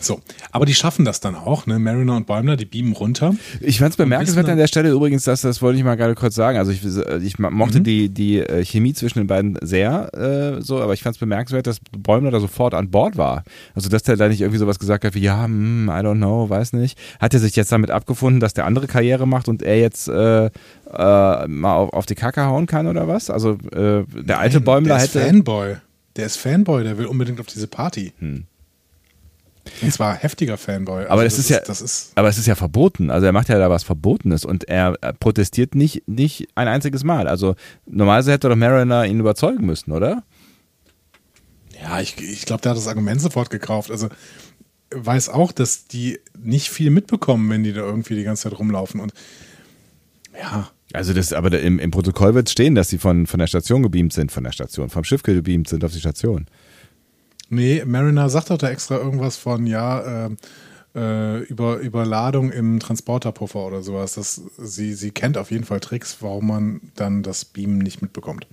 Speaker 2: So, aber die schaffen das dann auch, ne? Mariner und Bäumler, die beamen runter.
Speaker 1: Ich fand es bemerkenswert an der Stelle übrigens, dass das wollte ich mal gerade kurz sagen. Also ich, ich mochte die, die äh, Chemie zwischen den beiden sehr äh, so, aber ich fand es bemerkenswert, dass Bäumler da sofort an Bord war. Also dass der da nicht irgendwie sowas gesagt hat wie, ja, hm, I don't know, weiß nicht. Hat er sich jetzt damit abgefunden, dass der andere Karriere macht und er jetzt äh, äh, mal auf, auf die Kacke hauen kann oder was? Also äh, der alte
Speaker 2: Nein,
Speaker 1: Bäumler
Speaker 2: der ist
Speaker 1: hätte.
Speaker 2: Fanboy. Der ist Fanboy, der will unbedingt auf diese Party. Und zwar heftiger Fanboy.
Speaker 1: Hm. Aber
Speaker 2: Also
Speaker 1: das, ist ja,
Speaker 2: das ist
Speaker 1: aber es ist ja verboten. Also er macht ja da was Verbotenes und er protestiert nicht, nicht ein einziges Mal. Also normalerweise hätte doch Mariner ihn überzeugen müssen, oder?
Speaker 2: Ja, ich, ich glaube, der hat das Argument sofort gekauft. Also weiß auch, dass die nicht viel mitbekommen, wenn die da irgendwie die ganze Zeit rumlaufen. Und ja,
Speaker 1: Also das, aber im, im Protokoll wird stehen, dass sie von, von der Station gebeamt sind, von der Station, vom Schiff gebeamt sind auf die Station.
Speaker 2: Nee, Mariner sagt doch da extra irgendwas von, ja, äh, äh, über Überladung im Transporterpuffer oder sowas. Das, sie, sie kennt auf jeden Fall Tricks, warum man dann das Beamen nicht mitbekommt.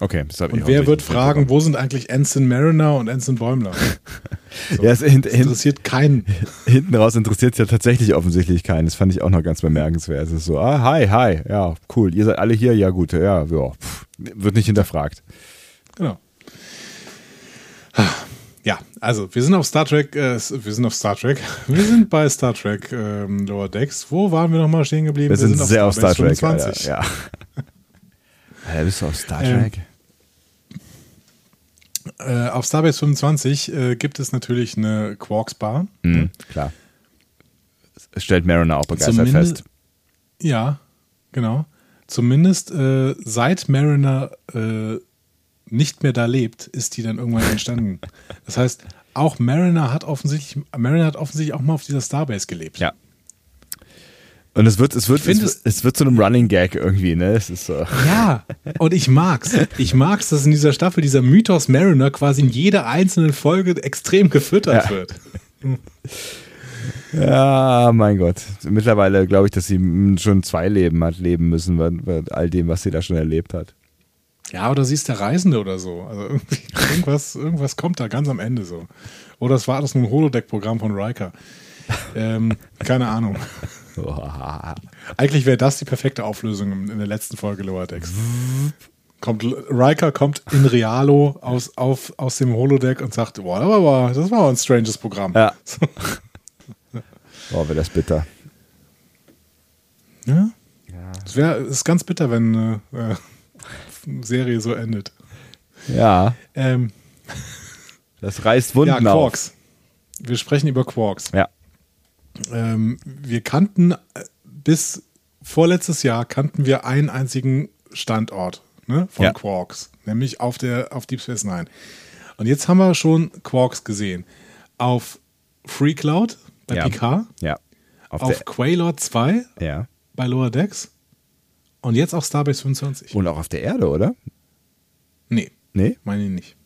Speaker 1: Okay, das hab ich
Speaker 2: Und wer wird fragen, wo sind eigentlich Ensign Mariner und Ensign Bäumler? So,
Speaker 1: Ja, es, hint,
Speaker 2: interessiert keinen.
Speaker 1: hinten raus interessiert es ja tatsächlich offensichtlich keinen. Das fand ich auch noch ganz bemerkenswert. Es ist so, ah, hi, hi, ja, cool. Ihr seid alle hier, ja gut, ja, ja, pff, wird nicht hinterfragt.
Speaker 2: Genau. Ja, also wir sind auf Star Trek, äh, wir sind auf Star Trek, wir sind bei Star Trek ähm, Lower Decks. Wo waren wir nochmal stehen geblieben?
Speaker 1: Wir, sind, sehr auf Star
Speaker 2: Starbase
Speaker 1: Trek.
Speaker 2: 25.
Speaker 1: Alter, ja. Alter, bist du auf Star
Speaker 2: Ähm,
Speaker 1: Trek?
Speaker 2: Äh, auf Starbase 25 äh, gibt es natürlich eine Quarks Bar.
Speaker 1: Mhm, klar. Es stellt Mariner auch begeistert
Speaker 2: Zumindest-
Speaker 1: fest.
Speaker 2: Ja, genau. Zumindest äh, seit Mariner äh, nicht mehr da lebt, ist die dann irgendwann entstanden. Das heißt, auch Mariner hat offensichtlich, Mariner hat offensichtlich auch mal auf dieser Starbase gelebt.
Speaker 1: Ja. Und es wird, es wird,
Speaker 2: find
Speaker 1: es, es wird zu einem Running Gag irgendwie, ne? Es ist so.
Speaker 2: Ja, und ich mag's. Ich mag's, dass in dieser Staffel dieser Mythos Mariner quasi in jeder einzelnen Folge extrem gefüttert
Speaker 1: Ja.
Speaker 2: wird.
Speaker 1: Ja, mein Gott. Mittlerweile glaube ich, dass sie schon zwei Leben hat leben müssen, bei, bei all dem, was sie da schon erlebt hat.
Speaker 2: Ja, oder sie ist der Reisende oder so. Also irgendwie, irgendwas, irgendwas kommt da ganz am Ende so. Oder es war das nur ein Holodeck-Programm von Riker. Ähm, keine Ahnung. Eigentlich wäre das die perfekte Auflösung in der letzten Folge Lower Decks. Kommt, Riker kommt in Realo aus, auf, aus dem Holodeck und sagt, boah, das war, ein stranges Programm.
Speaker 1: Ja.
Speaker 2: So.
Speaker 1: Boah, wäre das bitter.
Speaker 2: Ja? Es wär, es ist ganz bitter, wenn eine äh, Serie so endet.
Speaker 1: Ja,
Speaker 2: Ähm,
Speaker 1: das reißt Wunden
Speaker 2: ja,
Speaker 1: auf.
Speaker 2: Quarks. Wir sprechen über Quarks.
Speaker 1: Ja.
Speaker 2: Ähm, wir kannten bis vorletztes Jahr kannten wir einen einzigen Standort ne, von
Speaker 1: Ja.
Speaker 2: Quarks, nämlich auf der auf Deep Space Nine. Und jetzt haben wir schon Quarks gesehen auf Free Cloud bei
Speaker 1: Ja.
Speaker 2: Picard,
Speaker 1: Ja. Auf,
Speaker 2: auf Quaylor 2
Speaker 1: der, ja.
Speaker 2: bei Lower Decks und jetzt auf Starbase 25.
Speaker 1: Und auch auf der Erde, oder?
Speaker 2: nee,
Speaker 1: Nee?
Speaker 2: meine ich nicht.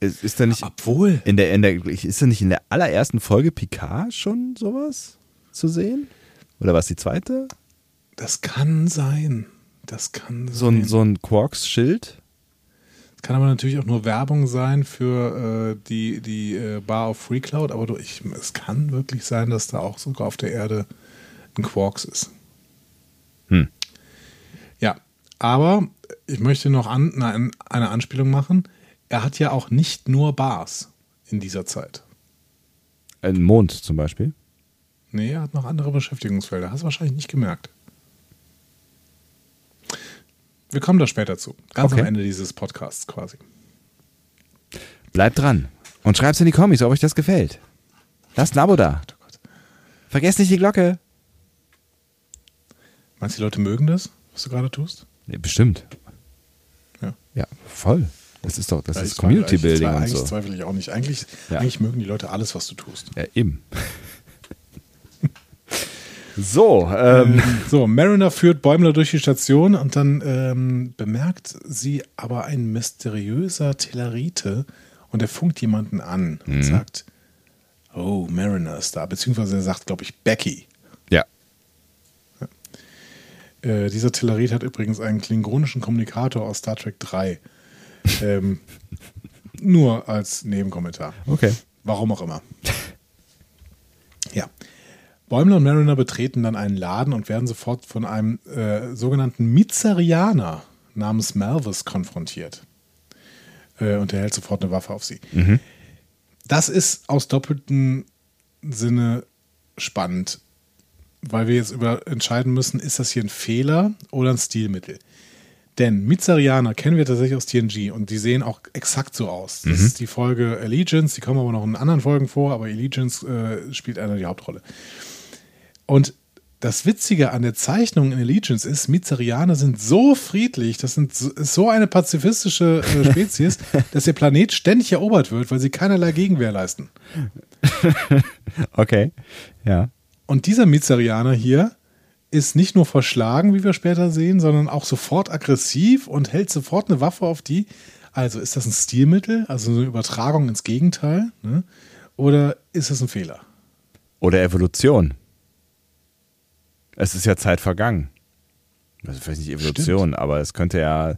Speaker 1: Ist, ist da nicht
Speaker 2: Obwohl.
Speaker 1: in der, in der, ist da nicht in der allerersten Folge Picard schon sowas zu sehen? Oder was die zweite?
Speaker 2: Das kann sein. Das kann
Speaker 1: So
Speaker 2: sein.
Speaker 1: ein, so ein Quarks-Schild?
Speaker 2: Kann aber natürlich auch nur Werbung sein für äh, die, die äh, Bar of Free Cloud, aber du, ich, es kann wirklich sein, dass da auch sogar auf der Erde ein Quarks ist.
Speaker 1: Hm.
Speaker 2: Ja, aber ich möchte noch an, nein, eine Anspielung machen. Er hat ja auch nicht nur Bars in dieser Zeit.
Speaker 1: Ein Mond zum Beispiel.
Speaker 2: Nee, er hat noch andere Beschäftigungsfelder. Hast du wahrscheinlich nicht gemerkt. Wir kommen da später zu. Ganz
Speaker 1: Okay.
Speaker 2: am Ende dieses Podcasts quasi.
Speaker 1: Bleibt dran und schreibt's in die Kommis, ob euch das gefällt. Lasst ein Abo da.
Speaker 2: Oh Gott.
Speaker 1: Vergesst nicht die Glocke.
Speaker 2: Meinst du, die Leute mögen das, was du gerade tust?
Speaker 1: Nee, bestimmt.
Speaker 2: Ja.
Speaker 1: Ja, voll. Das ist doch, das
Speaker 2: Ja,
Speaker 1: ist Community
Speaker 2: zweifle-
Speaker 1: Building und
Speaker 2: Eigentlich
Speaker 1: so.
Speaker 2: zweifle ich auch nicht. Eigentlich,
Speaker 1: Ja.
Speaker 2: eigentlich mögen die Leute alles, was du tust.
Speaker 1: Ja, eben. so, ähm,
Speaker 2: So, Mariner führt Bäumler durch die Station und dann ähm, bemerkt sie aber ein mysteriöser Tellerite und er funkt jemanden an und sagt, oh, Mariner ist da. Beziehungsweise er sagt, glaube ich, Becky. Äh, dieser Tellerit hat übrigens einen klingonischen Kommunikator aus Star Trek 3. ähm, nur als Nebenkommentar.
Speaker 1: Okay.
Speaker 2: Warum auch immer. Ja. Bäumler und Mariner betreten dann einen Laden und werden sofort von einem äh, sogenannten Mizarianer namens Malvis konfrontiert. Äh, und er hält sofort eine Waffe auf sie. Das ist aus doppeltem Sinne spannend, weil wir jetzt über entscheiden müssen, ist das hier ein Fehler oder ein Stilmittel. Denn Mizarianer kennen wir tatsächlich aus TNG und die sehen auch exakt so aus. Das ist die Folge Allegiance, die kommen aber noch in anderen Folgen vor, aber Allegiance äh, spielt einer die Hauptrolle. Und das Witzige an der Zeichnung in Allegiance ist, Mizarianer sind so friedlich, das sind so, ist so eine pazifistische äh, Spezies, dass der Planet ständig erobert wird, weil sie keinerlei Gegenwehr leisten.
Speaker 1: Okay. Ja.
Speaker 2: Und dieser Mizarianer hier ist nicht nur verschlagen, wie wir später sehen, sondern auch sofort aggressiv und hält sofort eine Waffe auf die. Also ist das ein Stilmittel, also eine Übertragung ins Gegenteil? Ne? Oder ist es ein Fehler?
Speaker 1: Oder Evolution. Es ist ja Zeit vergangen. Also vielleicht nicht Evolution, aber es könnte ja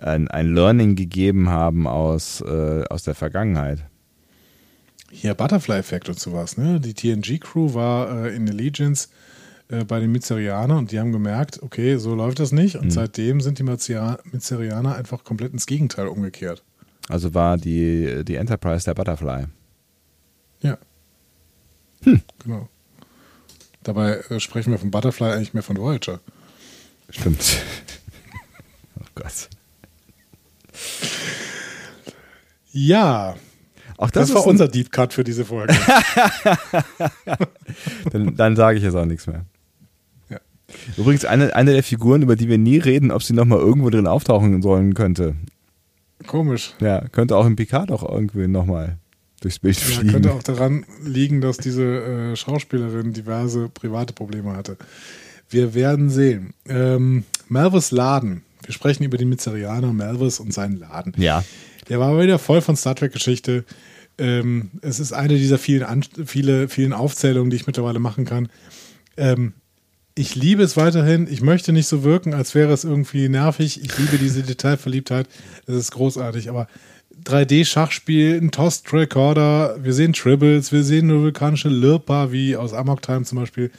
Speaker 1: ein, ein Learning gegeben haben aus, äh, aus der Vergangenheit.
Speaker 2: Hier Butterfly-Effekt und sowas. Ne? Die TNG-Crew war äh, in Allegiance äh, bei den Mizarianern und die haben gemerkt, okay, so läuft das nicht. Und seitdem sind die Mizarianer einfach komplett ins Gegenteil umgekehrt.
Speaker 1: Also war die, die Enterprise der Butterfly.
Speaker 2: Ja. Genau. Dabei äh, sprechen wir von Butterfly eigentlich mehr von Voyager.
Speaker 1: Stimmt. oh Gott.
Speaker 2: Ja,
Speaker 1: Auch
Speaker 2: das,
Speaker 1: das,
Speaker 2: war unser Deep Cut für diese Folge.
Speaker 1: Dann, dann sage ich jetzt auch nichts mehr.
Speaker 2: Ja.
Speaker 1: Übrigens, eine, eine der Figuren, über die wir nie reden, ob sie nochmal irgendwo drin auftauchen sollen könnte.
Speaker 2: Komisch.
Speaker 1: Ja, könnte auch im Picard auch irgendwie nochmal durchs Bild
Speaker 2: Ja,
Speaker 1: fliegen.
Speaker 2: könnte auch daran liegen, dass diese äh, Schauspielerin diverse private Probleme hatte. Wir werden sehen. Ähm, Malvis Laden. Wir sprechen über die Mizarianer, Malvis und seinen Laden.
Speaker 1: ja.
Speaker 2: Der war wieder voll von Star Trek-Geschichte. Ähm, es ist eine dieser vielen, An viele, vielen Aufzählungen, die ich mittlerweile machen kann. Ähm, ich liebe es weiterhin. Ich möchte nicht so wirken, als wäre es irgendwie nervig. Ich liebe diese Detailverliebtheit. Es ist großartig. Aber 3D-Schachspiel, ein Toast-Recorder, wir sehen Tribbles, wir sehen eine vulkanische Lirpa, wie aus Amok Time zum Beispiel.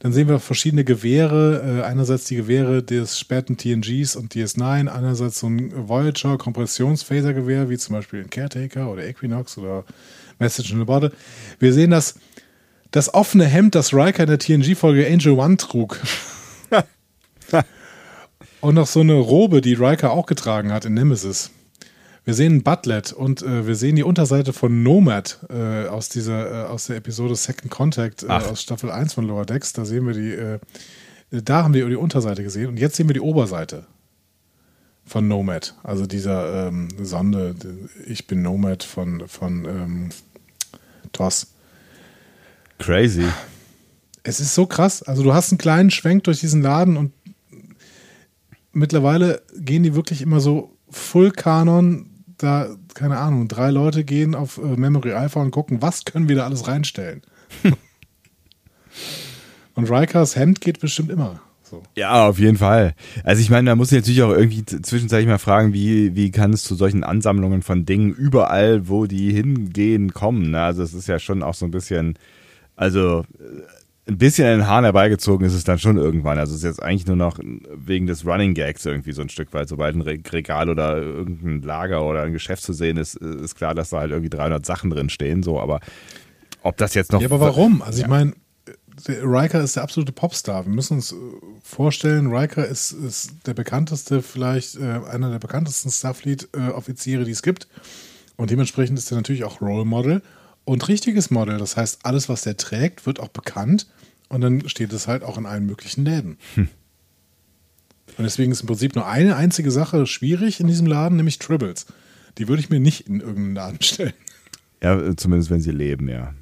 Speaker 2: Dann sehen wir verschiedene Gewehre. Äh, einerseits die Gewehre des späten TNGs und DS9, einerseits so ein Voyager Kompressions-Phaser-Gewehr, wie zum Beispiel ein Caretaker oder Equinox oder Message in a Bottle. Wir sehen das, das offene Hemd, das Riker in der TNG-Folge Angel One trug. und noch so eine Robe, die Riker auch getragen hat in Nemesis. Wir sehen Butlet und äh, wir sehen die Unterseite von Nomad äh, aus dieser äh, aus der Episode Second Contact äh, aus Staffel 1 von Lower Decks. Da sehen wir die, äh, da haben wir die Unterseite gesehen und jetzt sehen wir die Oberseite von Nomad. Also dieser ähm, Sonde, ich bin Nomad von, von ähm, TOS.
Speaker 1: Crazy.
Speaker 2: Es ist so krass. Also du hast einen kleinen Schwenk durch diesen Laden und mittlerweile gehen die wirklich immer so Full Kanon. Da, keine Ahnung, drei Leute gehen auf äh, Memory Alpha und gucken, was können wir da alles reinstellen. und Rikers Hemd geht bestimmt immer. So.
Speaker 1: Ja, auf jeden Fall. Also ich meine, da muss ich natürlich auch irgendwie zwischenzeitlich mal fragen, wie, wie kann es zu solchen Ansammlungen von Dingen überall, wo die hingehen, kommen. Ne? Also es ist ja schon auch so ein bisschen, also ein bisschen in den Haaren herbeigezogen ist es dann schon irgendwann. Also es ist jetzt eigentlich nur noch wegen des Running Gags irgendwie so ein Stück weit. Sobald ein Regal oder irgendein Lager oder ein Geschäft zu sehen ist, ist klar, dass da halt irgendwie 300 Sachen drin stehen. So, aber ob das jetzt noch.
Speaker 2: Ja, aber warum? Also ja. ich meine, Riker ist der absolute Popstar. Wir müssen uns äh, vorstellen, Riker ist, ist der bekannteste, vielleicht äh, einer der bekanntesten Starfleet-Offiziere, die es gibt. Und dementsprechend ist er natürlich auch Role Model und richtiges Model. Das heißt, alles, was der trägt, wird auch bekannt und dann steht es halt auch in allen möglichen Läden. Hm. Und deswegen ist im Prinzip nur eine einzige Sache schwierig in diesem Laden, nämlich Tribbles. Die würde ich mir nicht in irgendeinen Laden stellen.
Speaker 1: Ja, zumindest wenn sie leben, ja.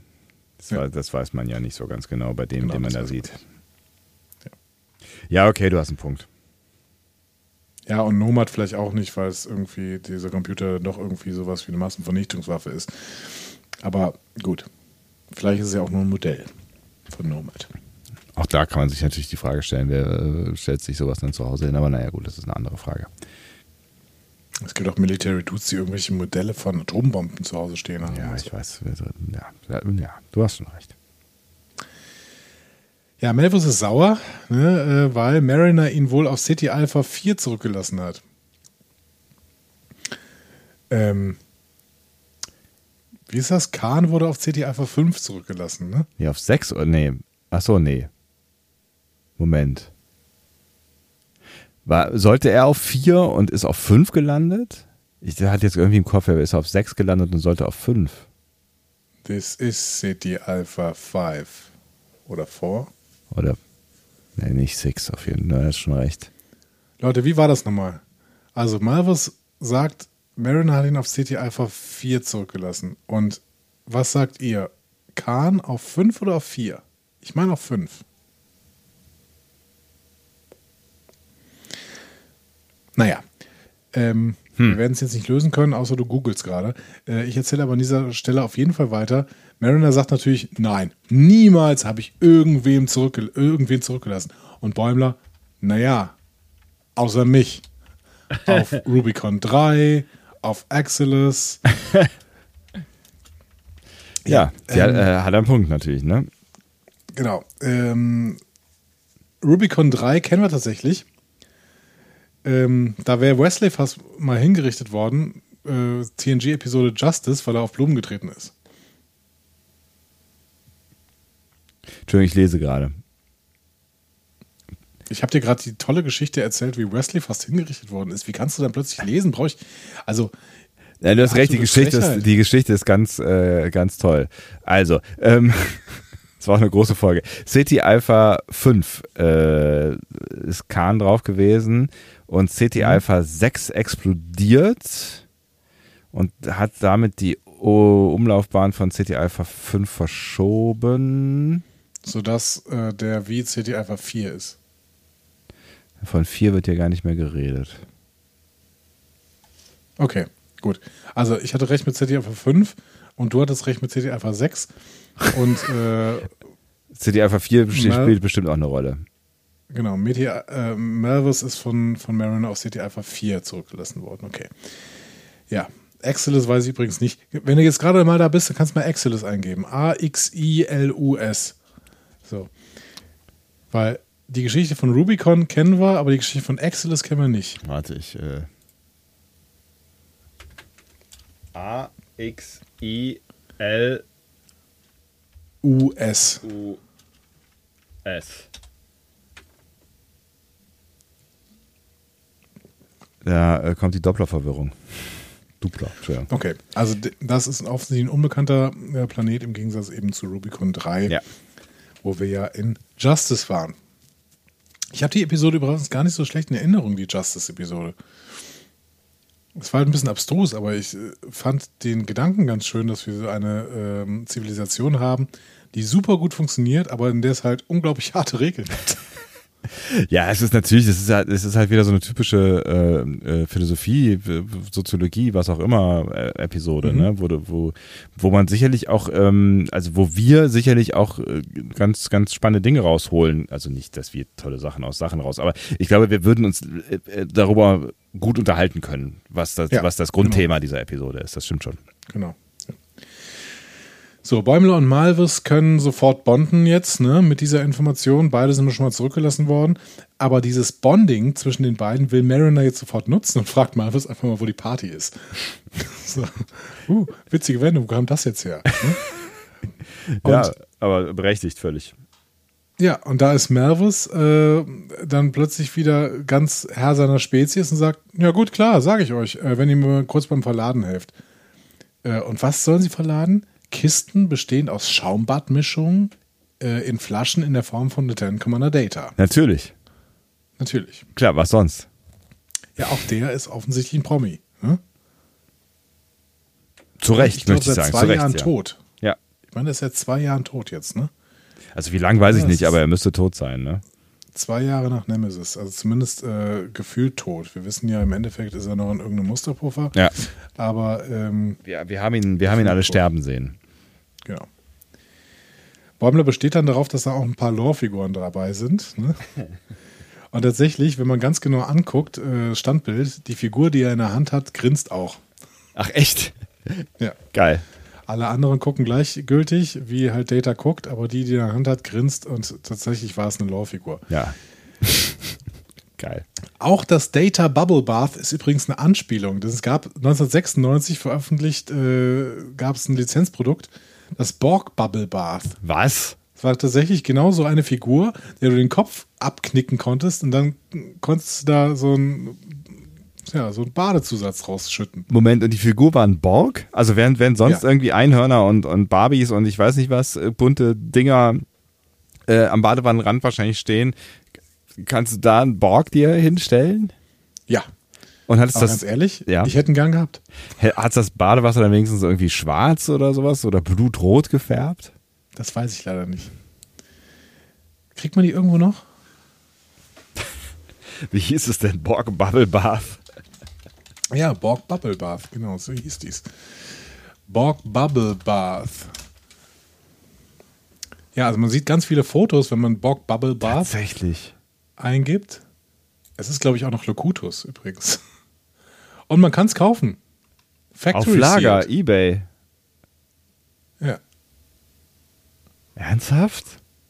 Speaker 1: Das, ja. War, das, weiß man ja nicht so ganz genau bei dem, genau, den man da sieht. Ja. ja, okay, du hast einen Punkt.
Speaker 2: Ja, und Nomad vielleicht auch nicht, weil es irgendwie dieser Computer doch irgendwie sowas wie eine Massenvernichtungswaffe ist. Aber gut, vielleicht ist es ja auch nur ein Modell von Nomad.
Speaker 1: Auch da kann man sich natürlich die Frage stellen, wer äh, stellt sich sowas dann zu Hause hin? Aber naja, gut, das ist eine andere Frage.
Speaker 2: Es gibt auch Military Dudes, die irgendwelche Modelle von Atombomben zu Hause stehen haben.
Speaker 1: Ja, ich so. weiß. Ja, ja, du hast schon recht.
Speaker 2: Ja, Melvus ist sauer, ne, äh, weil Mariner ihn wohl auf City Alpha 4 zurückgelassen hat. Ähm, wie ist das? Khan wurde auf City Alpha 5 zurückgelassen, ne?
Speaker 1: Nee, auf 6 oder nee. Achso, nee. Moment. War, sollte er auf 4 und ist auf 5 gelandet? Ich hatte jetzt irgendwie im Kopf, er ist auf 6 gelandet und sollte auf 5.
Speaker 2: This is City Alpha 5. Oder 4?
Speaker 1: Oder, nee, nicht 6 auf jeden Fall, du hast schon recht.
Speaker 2: Leute, wie war das nochmal? Also Malvus sagt, Marin hat ihn auf City Alpha 4 zurückgelassen. Und was sagt ihr? Khan auf 5 oder auf 4? Ich meine auf 5. Naja, ähm, hm. wir werden es jetzt nicht lösen können, außer du googelst gerade. Äh, ich erzähle aber an dieser Stelle auf jeden Fall weiter. Mariner sagt natürlich, nein, niemals habe ich irgendwem zurückgel irgendwen zurückgelassen. Und Bäumler, naja, außer mich. Auf Rubicon 3, auf Axelis.
Speaker 1: ja, der ähm, äh, hat einen Punkt natürlich, ne?
Speaker 2: Genau. Ähm, Rubicon 3 kennen wir tatsächlich. Ähm, da wäre Wesley fast mal hingerichtet worden, äh, TNG-Episode Justice, weil er auf Blumen getreten ist.
Speaker 1: Entschuldigung, ich lese gerade.
Speaker 2: Ich habe dir gerade die tolle Geschichte erzählt, wie Wesley fast hingerichtet worden ist. Wie kannst du dann plötzlich lesen? Brauche ich. Also.
Speaker 1: Ja, du hast recht, die Geschichte, ist, die Geschichte ist ganz, äh, ganz toll. Also, ähm, das war auch eine große Folge. City Alpha 5 äh, ist Khan drauf gewesen und CT mhm. Alpha 6 explodiert und hat damit die Umlaufbahn von CT Alpha 5 verschoben.
Speaker 2: Sodass äh, der wie CT Alpha 4 ist.
Speaker 1: Von 4 wird ja gar nicht mehr geredet.
Speaker 2: Okay, gut. Also ich hatte recht mit CT Alpha 5 und du hattest recht mit CT Alpha 6. Und äh,
Speaker 1: CT Alpha 4 spielt bestimmt auch eine Rolle.
Speaker 2: Genau, Meteor, äh, Malvis ist von, von Mariner auf City Alpha 4 zurückgelassen worden. Okay. Ja, Axilus weiß ich übrigens nicht. Wenn du jetzt gerade mal da bist, dann kannst du mal Axilus eingeben. A-X-I-L-U-S. So. Weil die Geschichte von Rubicon kennen wir, aber die Geschichte von Axilus kennen wir nicht.
Speaker 1: Warte, ich. Äh
Speaker 2: A-X-I-L-U-S.
Speaker 1: U-S. Da äh, kommt die Dopplerverwirrung. Dupler, Entschuldigung.
Speaker 2: Okay, also das ist offensichtlich ein unbekannter äh, Planet im Gegensatz eben zu Rubicon 3, ja. wo wir ja in Justice waren. Ich habe die Episode übrigens gar nicht so schlecht in Erinnerung, die Justice-Episode. Es war halt ein bisschen abstrus, aber ich äh, fand den Gedanken ganz schön, dass wir so eine ähm, Zivilisation haben, die super gut funktioniert, aber in der es halt unglaublich harte Regeln gibt.
Speaker 1: Ja, es ist natürlich, es ist halt, es ist halt wieder so eine typische äh, äh, Philosophie, Soziologie, was auch immer äh, Episode,
Speaker 2: Mhm.
Speaker 1: ne, wo, wo, wo man sicherlich auch, ähm, also wo wir sicherlich auch äh, ganz, ganz spannende Dinge rausholen. Also nicht, dass wir tolle Sachen aus Sachen raus, aber ich glaube, wir würden uns äh, darüber gut unterhalten können, was das,
Speaker 2: Ja,
Speaker 1: was das Grundthema dieser Episode ist. Das stimmt schon.
Speaker 2: Genau. So, Bäumler und Malvis können sofort bonden jetzt, ne, mit dieser Information. Beide sind schon mal zurückgelassen worden. Aber dieses Bonding zwischen den beiden will Mariner jetzt sofort nutzen und fragt Malvis einfach mal, wo die Party ist. so. uh, witzige Wendung, wo kam das jetzt her? Ne?
Speaker 1: Ja, aber berechtigt völlig.
Speaker 2: Ja, und da ist Mervis äh, dann plötzlich wieder ganz Herr seiner Spezies und sagt, ja gut, klar, sage ich euch, äh, wenn ihr mir kurz beim Verladen helft. Äh, und was sollen sie verladen? Kisten bestehend aus Schaumbadmischungen äh, in Flaschen in der Form von Lieutenant Commander Data.
Speaker 1: Natürlich.
Speaker 2: Natürlich.
Speaker 1: Klar, was sonst?
Speaker 2: Ja, auch der ist offensichtlich ein Promi. Ne?
Speaker 1: Zu Recht,
Speaker 2: ich glaube,
Speaker 1: möchte ich
Speaker 2: seit
Speaker 1: sagen.
Speaker 2: zwei
Speaker 1: Zu Recht,
Speaker 2: Jahren
Speaker 1: ja.
Speaker 2: tot.
Speaker 1: Ja.
Speaker 2: Ich meine, er ist seit zwei Jahren tot jetzt, ne?
Speaker 1: Also wie lang weiß ich
Speaker 2: Ja,
Speaker 1: nicht,
Speaker 2: das
Speaker 1: aber er müsste tot sein, ne?
Speaker 2: Zwei Jahre nach Nemesis, also zumindest äh, gefühlt tot. Wir wissen ja, im Endeffekt ist er noch in irgendeinem Musterpuffer.
Speaker 1: Ja.
Speaker 2: Aber ähm,
Speaker 1: Wir, wir haben ihn, wir haben ihn alle sterben sehen.
Speaker 2: genau. Bäumler besteht dann darauf, dass da auch ein paar Lore-Figuren dabei sind. Ne? Und tatsächlich, wenn man ganz genau anguckt, äh, Standbild, die Figur, die er in der Hand hat, grinst auch.
Speaker 1: Ach echt?
Speaker 2: Ja.
Speaker 1: Geil.
Speaker 2: Alle anderen gucken gleichgültig, wie halt Data guckt, aber die, die in der Hand hat, grinst und tatsächlich war es eine Lore-Figur.
Speaker 1: Ja. Geil.
Speaker 2: Auch das Data Bubble Bath ist übrigens eine Anspielung. Das es gab 1996 veröffentlicht, äh, gab es ein Lizenzprodukt, das Borg Bubble Bath.
Speaker 1: Was?
Speaker 2: Es war tatsächlich genau so eine Figur, der du den Kopf abknicken konntest und dann konntest du da so ein ja, so einen Badezusatz rausschütten.
Speaker 1: Moment, und die Figur war ein Borg? Also während, während sonst
Speaker 2: Ja.
Speaker 1: irgendwie Einhörner und, und Barbies und ich weiß nicht was, äh, bunte Dinger äh, am Badewannenrand wahrscheinlich stehen, kannst du da einen Borg dir hinstellen?
Speaker 2: Ja,
Speaker 1: Und hat es
Speaker 2: aber
Speaker 1: das,
Speaker 2: ganz ehrlich,
Speaker 1: ja.
Speaker 2: ich hätte einen Gang gehabt.
Speaker 1: hat das Badewasser dann wenigstens irgendwie schwarz oder sowas oder blutrot gefärbt?
Speaker 2: Das weiß ich leider nicht. Kriegt man die irgendwo noch?
Speaker 1: Wie hieß es denn? Borg Bubble Bath?
Speaker 2: Ja, Borg Bubble Bath, genau, so hieß dies. Borg Bubble Bath. Ja, also man sieht ganz viele Fotos, wenn man Borg Bubble Bath
Speaker 1: Tatsächlich.
Speaker 2: eingibt. Es ist, glaube ich, auch noch Locutus übrigens. Und man kann es kaufen. Factory
Speaker 1: Auf Lager,
Speaker 2: sealed.
Speaker 1: Ebay.
Speaker 2: Ja.
Speaker 1: Ernsthaft?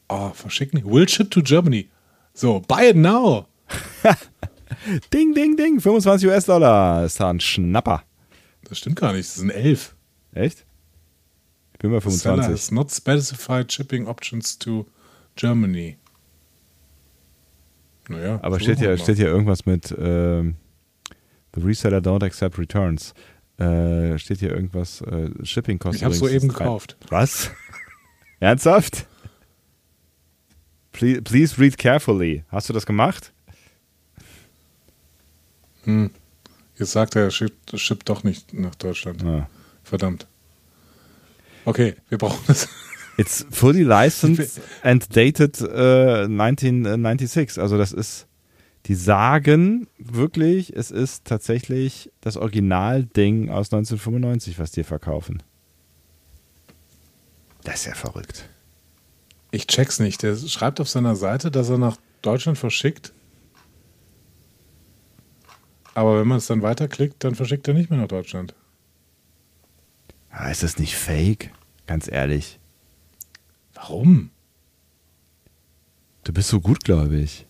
Speaker 2: Oh, verschicken. Will ship to Germany. So, buy it now.
Speaker 1: Ding, ding, ding. 25 US-Dollar. Ist da ein Schnapper.
Speaker 2: Das stimmt gar nicht. Das sind elf.
Speaker 1: Echt? Ich bin bei
Speaker 2: Seller
Speaker 1: 25.
Speaker 2: has not specified shipping options to Germany. Naja.
Speaker 1: Aber
Speaker 2: so
Speaker 1: steht hier,
Speaker 2: mal.
Speaker 1: steht hier irgendwas mit ähm, The Reseller don't accept returns. Äh, steht hier irgendwas, äh, Shipping kostet
Speaker 2: Ich habe
Speaker 1: übrigens
Speaker 2: soeben gekauft.
Speaker 1: Was? Ernsthaft? Please, please read carefully. Hast du das gemacht?
Speaker 2: Hm. Jetzt sagt er, er schippt, schippt doch nicht nach Deutschland.
Speaker 1: Ah.
Speaker 2: Verdammt. Okay, wir brauchen das.
Speaker 1: It's fully licensed and dated äh, 1996. Also das ist, die sagen wirklich, es ist tatsächlich das Originalding aus 1995, was die verkaufen. Das ist ja verrückt.
Speaker 2: Ich check's nicht. Der schreibt auf seiner Seite, dass er nach Deutschland verschickt. Aber wenn man es dann weiterklickt, dann verschickt er nicht mehr nach Deutschland.
Speaker 1: Aber Ah, ist das nicht fake? Ganz ehrlich.
Speaker 2: Warum?
Speaker 1: Du bist so gutgläubig.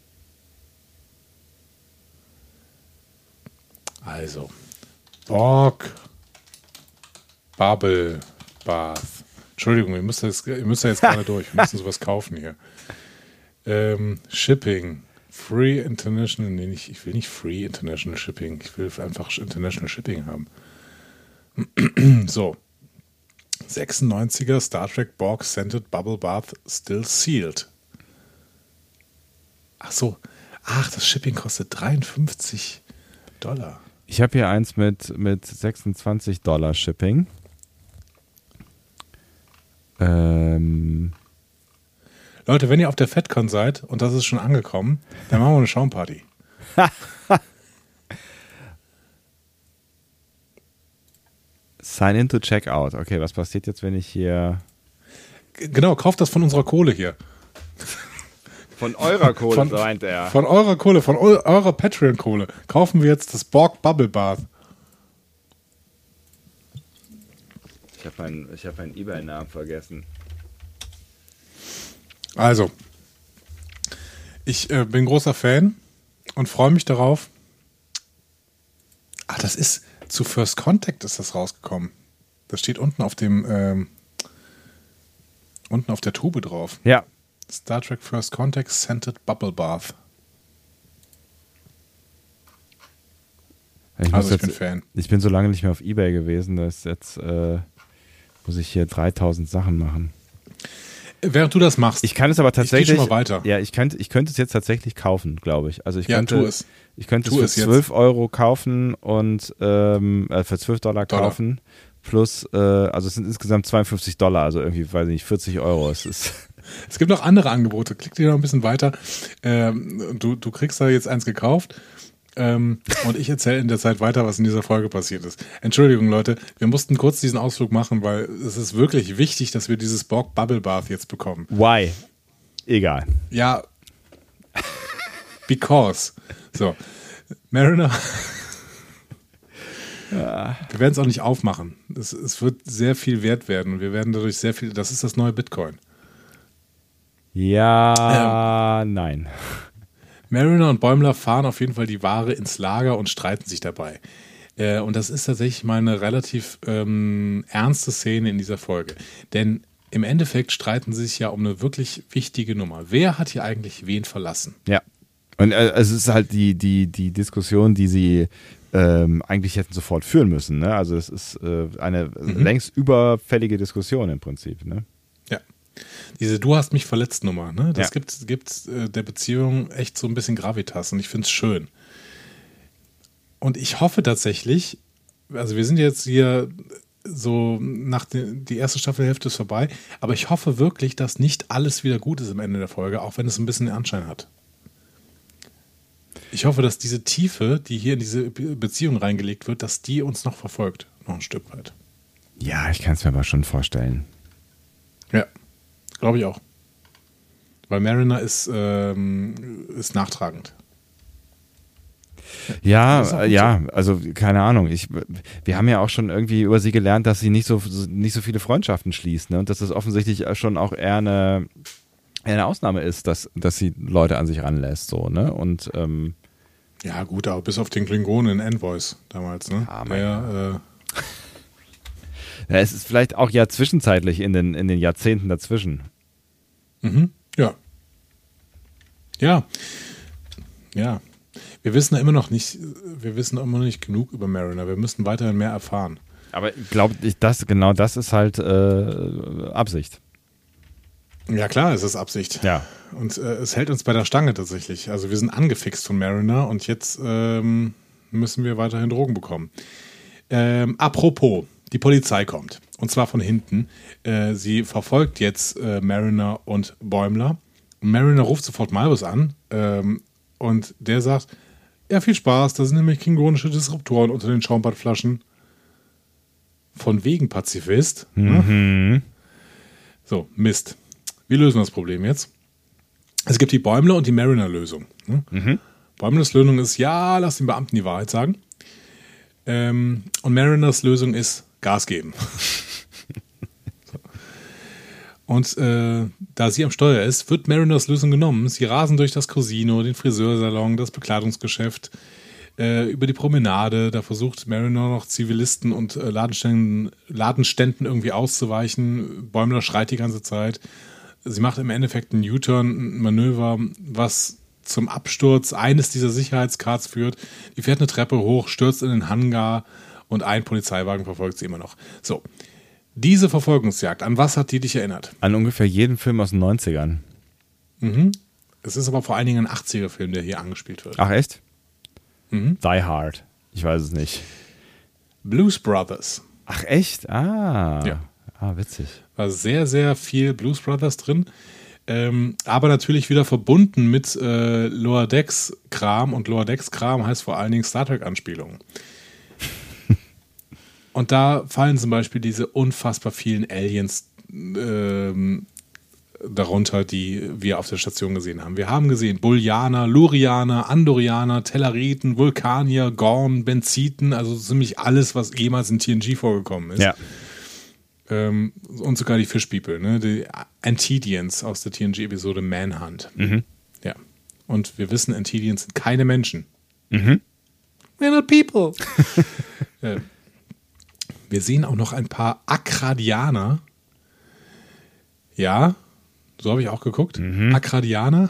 Speaker 2: Also, Borg Bubble Bath. Entschuldigung, ihr müsst, jetzt, ihr müsst da jetzt gerade durch. Wir müssen sowas kaufen hier. Ähm, Shipping. Free International. Nee, nicht, ich will nicht Free International Shipping. Ich will einfach International Shipping haben. so. 96er Star Trek Borg Scented Bubble Bath Still Sealed. Ach so. Ach, das Shipping kostet 53 Dollar.
Speaker 1: Ich habe hier eins mit, mit 26 Dollar Shipping. Ähm,
Speaker 2: Leute, wenn ihr auf der FedCon seid und das ist schon angekommen, dann machen wir eine Schaumparty.
Speaker 1: Sign in to check out. Okay, was passiert jetzt, wenn ich hier.
Speaker 2: Genau, kauft das von unserer Kohle hier.
Speaker 1: Von eurer Kohle,
Speaker 2: Von-
Speaker 1: meint er.
Speaker 2: Von eurer Kohle, von eu eurer Patreon-Kohle kaufen wir jetzt das Borg Bubble Bath.
Speaker 1: Ich habe meinen, ich hab meinen Ebay-Namen vergessen.
Speaker 2: Also, ich äh, bin großer Fan und freue mich darauf. Ah, das ist zu First Contact ist das rausgekommen. Das steht unten auf dem ähm, unten auf der Tube drauf.
Speaker 1: Ja.
Speaker 2: Star Trek First Contact Scented Bubble Bath.
Speaker 1: Ich,
Speaker 2: Also ich
Speaker 1: jetzt,
Speaker 2: bin Fan.
Speaker 1: ich bin so lange nicht mehr auf Ebay gewesen, dass jetzt äh, muss ich hier 3000 Sachen machen.
Speaker 2: Während du das machst,
Speaker 1: Ich kann es aber
Speaker 2: geh schon
Speaker 1: tatsächlich.
Speaker 2: mal weiter.
Speaker 1: Ja, ich könnte, ich könnte es jetzt tatsächlich kaufen, glaube ich. Also ich
Speaker 2: Ja,
Speaker 1: könnte,
Speaker 2: tu es.
Speaker 1: Ich könnte
Speaker 2: Tu
Speaker 1: es
Speaker 2: es
Speaker 1: für
Speaker 2: jetzt.
Speaker 1: 12 Euro kaufen und ähm, äh, für 12 Dollar
Speaker 2: Dollar.
Speaker 1: kaufen. Plus, äh, also es sind insgesamt 52 Dollar, also irgendwie, weiß ich nicht, 40 Euro. Es ist.
Speaker 2: Es gibt noch andere Angebote. Klick dir noch ein bisschen weiter. Ähm, du, du kriegst da jetzt eins gekauft. Ähm, und ich erzähle in der Zeit weiter, was in dieser Folge passiert ist. Entschuldigung, Leute, wir mussten kurz diesen Ausflug machen, weil es ist wirklich wichtig, dass wir dieses Borg Bubble Bath jetzt bekommen.
Speaker 1: Why? Egal.
Speaker 2: Ja, because. So, Mariner. Wir werden es auch nicht aufmachen. Es, es wird sehr viel wert werden und wir werden dadurch sehr viel. Das ist das neue Bitcoin.
Speaker 1: Ja, nein.
Speaker 2: Mariner und Bäumler fahren auf jeden Fall die Ware ins Lager und streiten sich dabei. Äh, und das ist tatsächlich mal eine relativ ähm, ernste Szene in dieser Folge. Denn im Endeffekt streiten sie sich ja um eine wirklich wichtige Nummer. Wer hat hier eigentlich wen verlassen?
Speaker 1: Ja. Und äh, es ist halt die, die, die Diskussion, die sie ähm, eigentlich hätten sofort führen müssen. Ne? Also es ist äh, eine längst überfällige Diskussion im Prinzip. Ne?
Speaker 2: Diese Du hast mich verletzt Nummer, ne? Das
Speaker 1: Ja.
Speaker 2: gibt, gibt äh, der Beziehung echt so ein bisschen Gravitas und ich finde es schön. Und ich hoffe tatsächlich, also wir sind jetzt hier so nach der die erste Staffelhälfte ist vorbei, aber ich hoffe wirklich, dass nicht alles wieder gut ist am Ende der Folge, auch wenn es ein bisschen den Anschein hat. Ich hoffe, dass diese Tiefe, die hier in diese Be- Beziehung reingelegt wird, dass die uns noch verfolgt, noch ein Stück weit.
Speaker 1: Ja, ich kann es mir aber schon vorstellen.
Speaker 2: Ja, glaube ich auch. Weil Mariner ist, ähm, ist nachtragend.
Speaker 1: Ja, ja, also keine Ahnung. Ich, wir haben ja auch schon irgendwie über sie gelernt, dass sie nicht so nicht so viele Freundschaften schließt, ne? Und dass das offensichtlich schon auch eher eine, eher eine Ausnahme ist, dass, dass sie Leute an sich ranlässt, so, ne? Und ähm,
Speaker 2: Ja, gut, aber bis auf den Klingonen in Envoys damals, ne?
Speaker 1: Ja,
Speaker 2: Der,
Speaker 1: ja, es ist vielleicht auch ja zwischenzeitlich in den, in den Jahrzehnten dazwischen.
Speaker 2: mhm, ja. Ja. Ja. Wir wissen immer noch nicht, wir wissen immer noch nicht genug über Mariner. Wir müssen weiterhin mehr erfahren.
Speaker 1: Aber ich glaube, das, genau das ist halt äh, Absicht.
Speaker 2: Ja, klar, es ist Absicht.
Speaker 1: Ja.
Speaker 2: Und äh, es hält uns bei der Stange tatsächlich. Also wir sind angefixt von Mariner und jetzt ähm, müssen wir weiterhin Drogen bekommen. Ähm, apropos, die Polizei kommt. Und zwar von hinten. Äh, sie verfolgt jetzt äh, Mariner und Bäumler. Mariner ruft sofort Malbus an. Ähm, und der sagt, ja, viel Spaß, da sind nämlich klingonische Disruptoren unter den Schaumbadflaschen. Von wegen Pazifist. Ne? So, Mist. Wir lösen das Problem jetzt. Es gibt die Bäumler und die Mariner-Lösung. Ne? Bäumlers Lösung ist, ja, lass den Beamten die Wahrheit sagen. Ähm, und Mariners Lösung ist Gas geben. Und äh, da sie am Steuer ist, wird Mariners Lösung genommen. Sie rasen durch das Casino, den Friseursalon, das Bekleidungsgeschäft, äh, über die Promenade. Da versucht Mariner noch Zivilisten und äh, Ladenständen, Ladenständen irgendwie auszuweichen. Bäumler schreit die ganze Zeit. Sie macht im Endeffekt ein U-Turn, ein Manöver, was zum Absturz eines dieser Sicherheitscards führt. Die fährt eine Treppe hoch, stürzt in den Hangar und ein Polizeiwagen verfolgt sie immer noch. So, diese Verfolgungsjagd, an was hat die dich erinnert?
Speaker 1: An ungefähr jeden Film aus den 90ern.
Speaker 2: Es ist aber vor allen Dingen ein 80er-Film, der hier angespielt wird.
Speaker 1: Ach, echt?
Speaker 2: Mhm.
Speaker 1: Die Hard. Ich weiß es nicht.
Speaker 2: Blues Brothers.
Speaker 1: Ach, echt? Ah.
Speaker 2: Ja.
Speaker 1: Ah, witzig.
Speaker 2: War sehr, sehr viel Blues Brothers drin. Ähm, aber natürlich wieder verbunden mit äh, Lower Decks Kram und Lower Decks Kram heißt vor allen Dingen Star Trek Anspielungen. Und da fallen zum Beispiel diese unfassbar vielen Aliens ähm, darunter, die wir auf der Station gesehen haben. Wir haben gesehen Bullianer, Lurianer, Andorianer, Tellariten, Vulkanier, Gorn, Benziten, also ziemlich alles, was jemals in TNG vorgekommen ist.
Speaker 1: Ja.
Speaker 2: Ähm, und sogar die Fish People, ne? die Antidians aus der TNG-Episode Manhunt. Ja. Und wir wissen, Antidians sind keine Menschen.
Speaker 1: Mhm.
Speaker 2: We're not people. äh, wir sehen auch noch ein paar Akradianer. Ja, so habe ich auch geguckt. Akradianer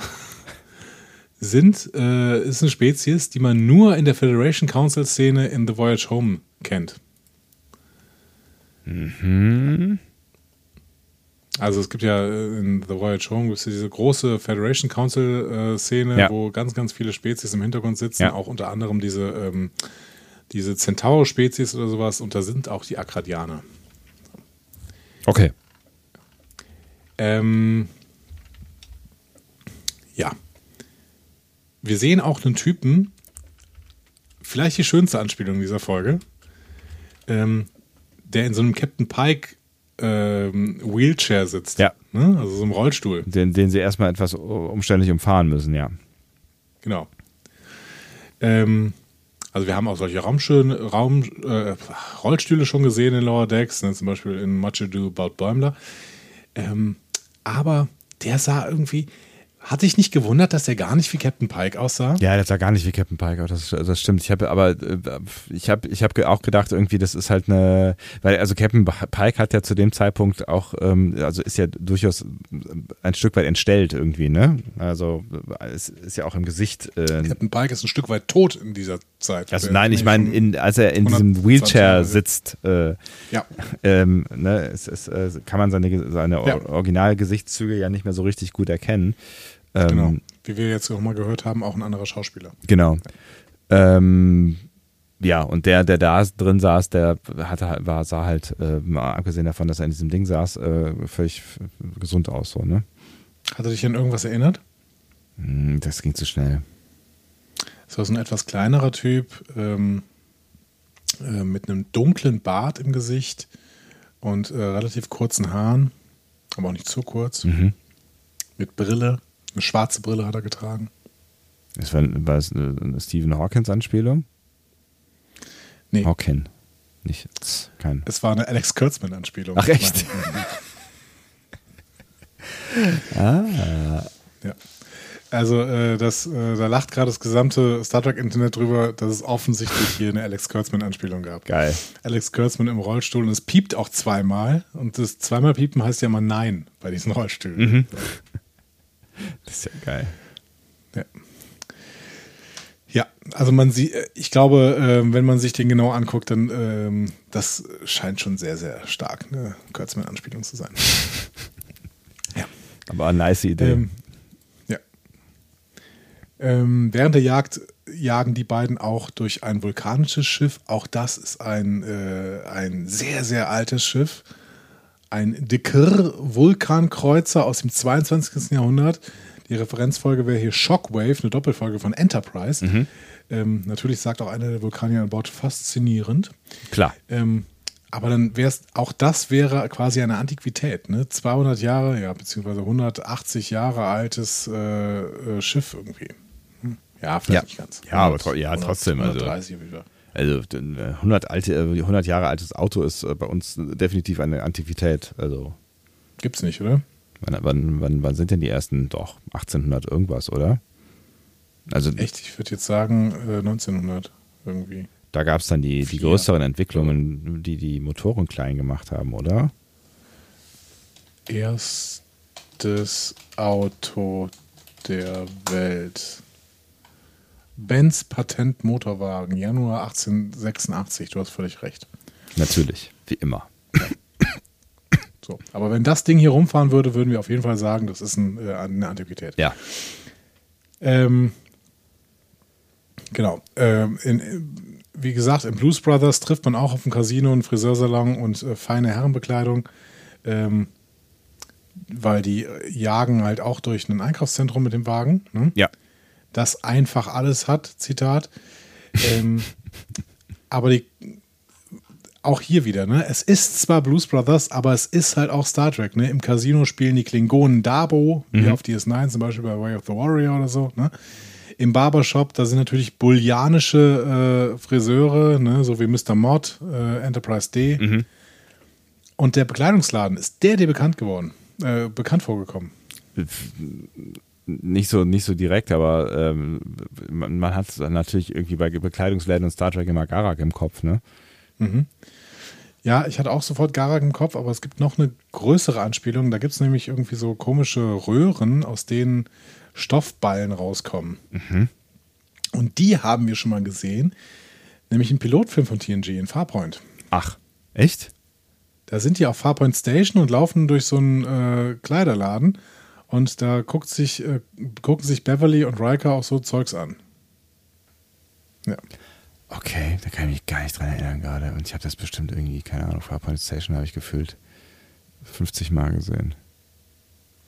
Speaker 2: sind, äh, ist eine Spezies, die man nur in der Federation Council Szene in The Voyage Home kennt. Also es gibt ja äh, in The Voyage Home gibt's ja diese große Federation Council äh, Szene,
Speaker 1: Ja.
Speaker 2: wo ganz, ganz viele Spezies im Hintergrund sitzen,
Speaker 1: Ja.
Speaker 2: auch unter anderem diese, ähm, diese Centaur-Spezies oder sowas und da sind auch die Akradianer.
Speaker 1: Okay.
Speaker 2: Ähm, ja. Wir sehen auch einen Typen, vielleicht die schönste Anspielung dieser Folge, ähm, der in so einem Captain Pike ähm, Wheelchair sitzt.
Speaker 1: Ja.
Speaker 2: Ne? Also so einem Rollstuhl.
Speaker 1: Den, den sie erstmal etwas umständlich umfahren müssen, ja.
Speaker 2: Genau. Ähm, also wir haben auch solche Raumschön, Raum, äh, Rollstühle schon gesehen in Lower Decks, ne, zum Beispiel in Much Ado About Bäumler. Ähm, aber der sah irgendwie, hatte ich nicht gewundert, dass der gar nicht wie Captain Pike aussah?
Speaker 1: Ja, das sah gar nicht wie Captain Pike aus, das, das stimmt. Ich habe aber äh, ich habe ich habe auch gedacht irgendwie, das ist halt eine, weil also Captain Pike hat ja zu dem Zeitpunkt auch, ähm, also ist ja durchaus ein Stück weit entstellt irgendwie, ne? Also äh, es ist ja auch im Gesicht. Äh,
Speaker 2: Captain Pike ist ein Stück weit tot in dieser Zeit.
Speaker 1: also
Speaker 2: Der
Speaker 1: nein, ich meine, als er in
Speaker 2: 120
Speaker 1: diesem Wheelchair sitzt, äh,
Speaker 2: Ja,
Speaker 1: ähm, ne, es, es, äh, kann man seine, seine
Speaker 2: Ja.
Speaker 1: Originalgesichtszüge ja nicht mehr so richtig gut erkennen. Ähm,
Speaker 2: genau. Wie wir jetzt auch mal gehört haben, auch ein anderer Schauspieler.
Speaker 1: Genau. Ähm, ja, und der, der da drin saß, der hatte, halt- war, sah halt, äh, mal abgesehen davon, dass er in diesem Ding saß, äh, völlig gesund aus, so, ne?
Speaker 2: Hat er dich an irgendwas erinnert?
Speaker 1: Hm, Das ging zu schnell.
Speaker 2: Das war so ein etwas kleinerer Typ ähm, äh, mit einem dunklen Bart im Gesicht und äh, relativ kurzen Haaren, aber auch nicht zu kurz.
Speaker 1: Mhm.
Speaker 2: Mit Brille, eine schwarze Brille hat er getragen.
Speaker 1: Das war, war es eine, eine Stephen Hawkins-Anspielung?
Speaker 2: Nee,
Speaker 1: Hawkin. Nicht, kein.
Speaker 2: es war eine Alex Kurtzman-Anspielung.
Speaker 1: Ach, echt?
Speaker 2: ah. Ja. Also, äh, das, äh, da lacht gerade das gesamte Star Trek-Internet drüber, dass es offensichtlich hier eine Alex Kurtzman-Anspielung gab.
Speaker 1: Geil.
Speaker 2: Alex Kurtzman im Rollstuhl und es piept auch zweimal. Und das zweimal piepen heißt ja immer Nein bei diesen Rollstühlen.
Speaker 1: Mhm. Das ist ja geil.
Speaker 2: Ja. ja, also man sieht, äh, ich glaube, ähm, wenn man sich den genau anguckt, dann ähm, das scheint schon sehr, sehr stark eine Kurtzman-Anspielung zu sein. ja.
Speaker 1: Aber eine nice Idee.
Speaker 2: Ähm, ja. Ähm, während der Jagd jagen die beiden auch durch ein vulkanisches Schiff. Auch das ist ein, äh, ein sehr, sehr altes Schiff. Ein Dekr-Vulkankreuzer aus dem 22. Jahrhundert. Die Referenzfolge wäre hier Shockwave, eine Doppelfolge von Enterprise. Ähm, natürlich sagt auch einer der Vulkanier an Bord faszinierend.
Speaker 1: Klar.
Speaker 2: Ähm, aber dann wäre es, auch das wäre quasi eine Antiquität, ne? 200 Jahre, ja, beziehungsweise 180 Jahre altes äh, äh, Schiff irgendwie. Hm. Ja, vielleicht
Speaker 1: Ja.
Speaker 2: nicht ganz.
Speaker 1: Ja, aber tro- ja, trotzdem, also-
Speaker 2: 130 wieder.
Speaker 1: Also äh, 100, alte, äh, 100 Jahre altes Auto ist äh, bei uns definitiv eine Antiquität. Also
Speaker 2: Gibt's nicht, oder?
Speaker 1: wann, wann, wann, wann sind denn die ersten? Doch, 1800 irgendwas, oder? Also
Speaker 2: Echt, ich würde jetzt sagen äh, 1900 irgendwie.
Speaker 1: da gab es dann die, die größeren Entwicklungen, die die Motoren klein gemacht haben, oder?
Speaker 2: Erstes Auto der Welt. Benz Patent Motorwagen, Januar 1886, du hast völlig recht.
Speaker 1: Natürlich, wie immer.
Speaker 2: So. Aber wenn das Ding hier rumfahren würde, würden wir auf jeden Fall sagen, das ist ein, äh, eine Antiquität.
Speaker 1: Ja.
Speaker 2: Ähm, genau. Ähm, in, wie gesagt, im Blues Brothers trifft man auch auf ein Casino, einen Friseursalon und äh, feine Herrenbekleidung. Ähm, weil die jagen halt auch durch ein Einkaufszentrum mit dem Wagen. Ne?
Speaker 1: Ja.
Speaker 2: Das einfach alles hat, Zitat. ähm, aber die, auch hier wieder, ne? Es ist zwar Blues Brothers, aber es ist halt auch Star Trek, ne? Im Casino spielen die Klingonen Dabo, wie auf DS9 zum Beispiel bei Way of the Warrior oder so, ne? Im Barbershop, da sind natürlich bullianische äh, Friseure, ne? so wie Mr. Mod, äh, Enterprise D. Und der Bekleidungsladen ist der, der bekannt geworden, äh, bekannt vorgekommen.
Speaker 1: Nicht so, nicht so direkt, aber ähm, man, man hat natürlich irgendwie bei Bekleidungsläden und Star Trek immer Garak im Kopf, ne?
Speaker 2: Ja, ich hatte auch sofort Garak im Kopf, aber es gibt noch eine größere Anspielung. Da gibt es nämlich irgendwie so komische Röhren, aus denen Stoffballen rauskommen. Und die haben wir schon mal gesehen, nämlich im Pilotfilm von TNG in Farpoint.
Speaker 1: Ach, echt?
Speaker 2: Da sind die auf Farpoint Station und laufen durch so einen äh, Kleiderladen und da guckt sich, äh, gucken sich Beverly und Riker auch so Zeugs an. Ja.
Speaker 1: Okay, da kann ich mich gar nicht dran erinnern gerade. Und ich habe das bestimmt irgendwie, keine Ahnung, Farpoint Station habe ich gefühlt 50 Mal gesehen.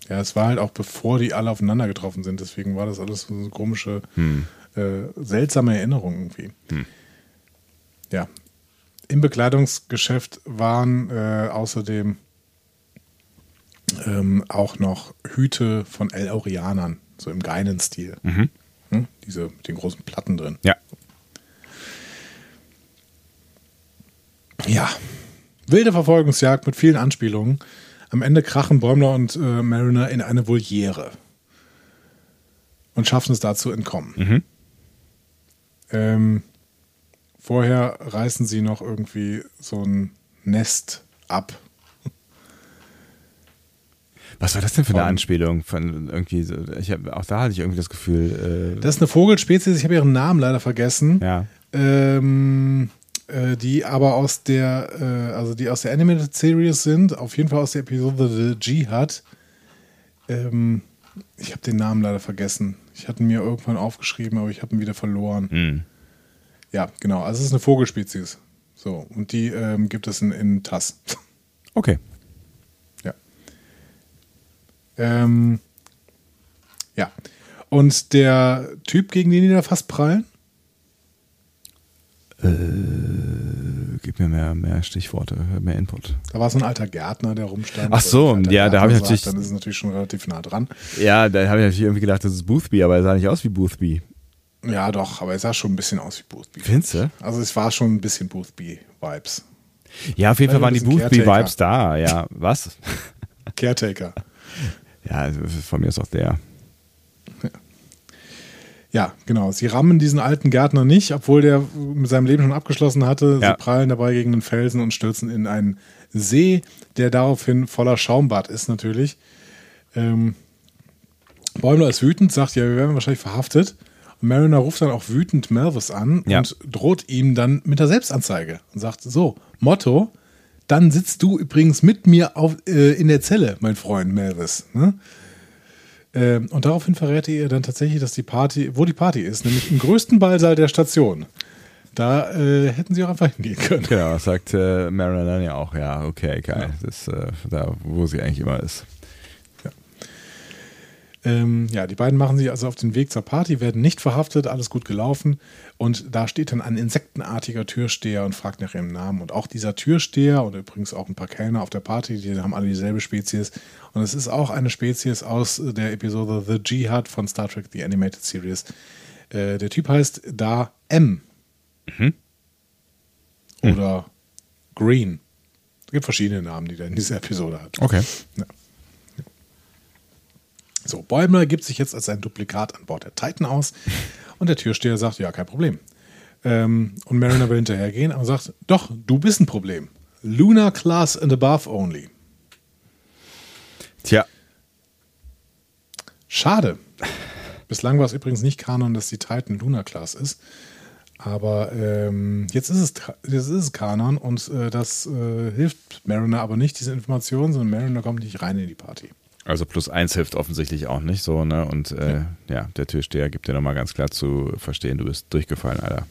Speaker 2: Ja, es war halt auch bevor die alle aufeinander getroffen sind, deswegen war das alles so eine komische, äh, seltsame Erinnerung irgendwie. Ja. Im Bekleidungsgeschäft waren äh, außerdem ähm, auch noch Hüte von El Aureanern, so im geilen Stil. Hm? Diese mit den großen Platten drin.
Speaker 1: Ja.
Speaker 2: Ja. Wilde Verfolgungsjagd mit vielen Anspielungen. Am Ende krachen Bäumler und äh, Mariner in eine Voliere und schaffen es da zu entkommen. Ähm, vorher reißen sie noch irgendwie so ein Nest ab.
Speaker 1: Was war das denn für eine Anspielung? Von irgendwie, so, ich hab, auch da hatte ich irgendwie das Gefühl, äh,
Speaker 2: Das ist eine Vogelspezies, ich habe ihren Namen leider vergessen.
Speaker 1: ja.
Speaker 2: Ähm, äh, die aber aus der, äh, also die aus der Animated Series sind, auf jeden Fall aus der Episode The Jihad. Ähm, ich habe den Namen leider vergessen. Ich hatte ihn mir irgendwann aufgeschrieben, aber ich habe ihn wieder verloren.
Speaker 1: Hm.
Speaker 2: Ja, genau. Also es ist eine Vogelspezies. So, und die ähm, gibt es in, in TAS.
Speaker 1: Okay.
Speaker 2: Ja. Ähm, ja. Und der Typ, gegen den die da fast prallen,
Speaker 1: Gib mir mehr, mehr Stichworte, mehr Input.
Speaker 2: Da war so ein alter Gärtner, der rumstand.
Speaker 1: Ach so, ja, da
Speaker 2: Gärtner
Speaker 1: hab ich
Speaker 2: sagt,
Speaker 1: natürlich-
Speaker 2: Dann ist es natürlich schon relativ nah dran.
Speaker 1: Ja, da habe ich natürlich irgendwie gedacht, das ist Boothby, aber er sah nicht aus wie Boothby.
Speaker 2: Ja, doch, aber er sah schon ein bisschen aus wie Boothby.
Speaker 1: Findest du?
Speaker 2: Also es war schon ein bisschen Boothby-Vibes.
Speaker 1: Ja, auf jeden Fall waren die Boothby-Vibes da, ja. Was?
Speaker 2: Caretaker.
Speaker 1: Ja, von mir ist auch der.
Speaker 2: Ja, genau. Sie rammen diesen alten Gärtner nicht, obwohl der mit seinem Leben schon abgeschlossen hatte.
Speaker 1: Ja.
Speaker 2: Sie prallen dabei gegen den Felsen und stürzen in einen See, der daraufhin voller Schaumbad ist natürlich. Ähm, Bäumler ist wütend, sagt, ja, wir werden wahrscheinlich verhaftet. Und Mariner ruft dann auch wütend Melvis an
Speaker 1: Ja.
Speaker 2: und droht ihm dann mit der Selbstanzeige und sagt, so, Motto, dann sitzt du übrigens mit mir auf, äh, in der Zelle, mein Freund Melvis. Ne? Ähm, und daraufhin verrät er ihr dann tatsächlich, dass die Party, wo die Party ist, nämlich im größten Ballsaal der Station. Da äh, hätten sie auch einfach hingehen können.
Speaker 1: Genau, sagt äh, dann ja auch. Ja, okay, geil. Das ist äh, da, wo sie eigentlich immer ist.
Speaker 2: Ähm, ja, die beiden machen sich also auf den Weg zur Party, werden nicht verhaftet, alles gut gelaufen. Und da steht dann ein insektenartiger Türsteher und fragt nach ihrem Namen. Und auch dieser Türsteher und übrigens auch ein paar Kellner auf der Party, die haben alle dieselbe Spezies. Und es ist auch eine Spezies aus der Episode The Jihad von Star Trek The Animated Series. Äh, der Typ heißt da M. Oder Green. Es gibt verschiedene Namen, die der in dieser Episode hat.
Speaker 1: Okay.
Speaker 2: So, Bäumler gibt sich jetzt als ein Duplikat an Bord der Titan aus und der Türsteher sagt, ja, kein Problem. Ähm, und Mariner will hinterhergehen, aber sagt, doch, du bist ein Problem. Lunar Class and above only.
Speaker 1: Tja,
Speaker 2: Schade. Bislang war es übrigens nicht Kanon, dass die Titan Lunar Class ist. Aber ähm, jetzt, ist es, jetzt ist es Kanon und äh, das äh, hilft Mariner aber nicht, diese Information, sondern Mariner kommt nicht rein in die Party.
Speaker 1: Also plus eins hilft offensichtlich auch nicht so, ne? Und äh, ja. der Türsteher gibt dir nochmal ganz klar zu verstehen, du bist durchgefallen, Alter.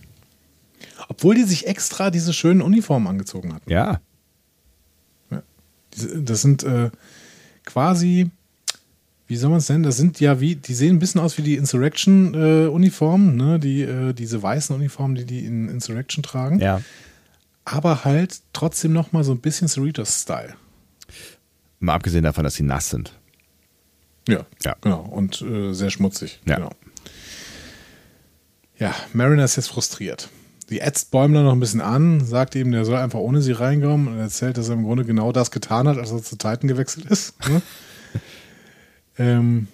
Speaker 2: Obwohl die sich extra diese schönen Uniformen angezogen hatten.
Speaker 1: Ja.
Speaker 2: Ja. Das sind äh, quasi, wie soll man es nennen? Das sind ja wie, die sehen ein bisschen aus wie die Insurrection-Uniformen, ne? Die, äh, diese weißen Uniformen, die die in Insurrection tragen.
Speaker 1: Ja.
Speaker 2: Aber halt trotzdem nochmal so ein bisschen Cerritos-Style.
Speaker 1: Mal abgesehen davon, dass sie nass sind.
Speaker 2: Ja,
Speaker 1: Ja.
Speaker 2: genau. Und äh, sehr schmutzig.
Speaker 1: Ja.
Speaker 2: Genau. Ja, Mariner ist jetzt frustriert. Sie ätzt Bäumler noch ein bisschen an, sagt ihm, der soll einfach ohne sie reinkommen und erzählt, dass er im Grunde genau das getan hat, als er zu Titan gewechselt ist. Ne? ähm,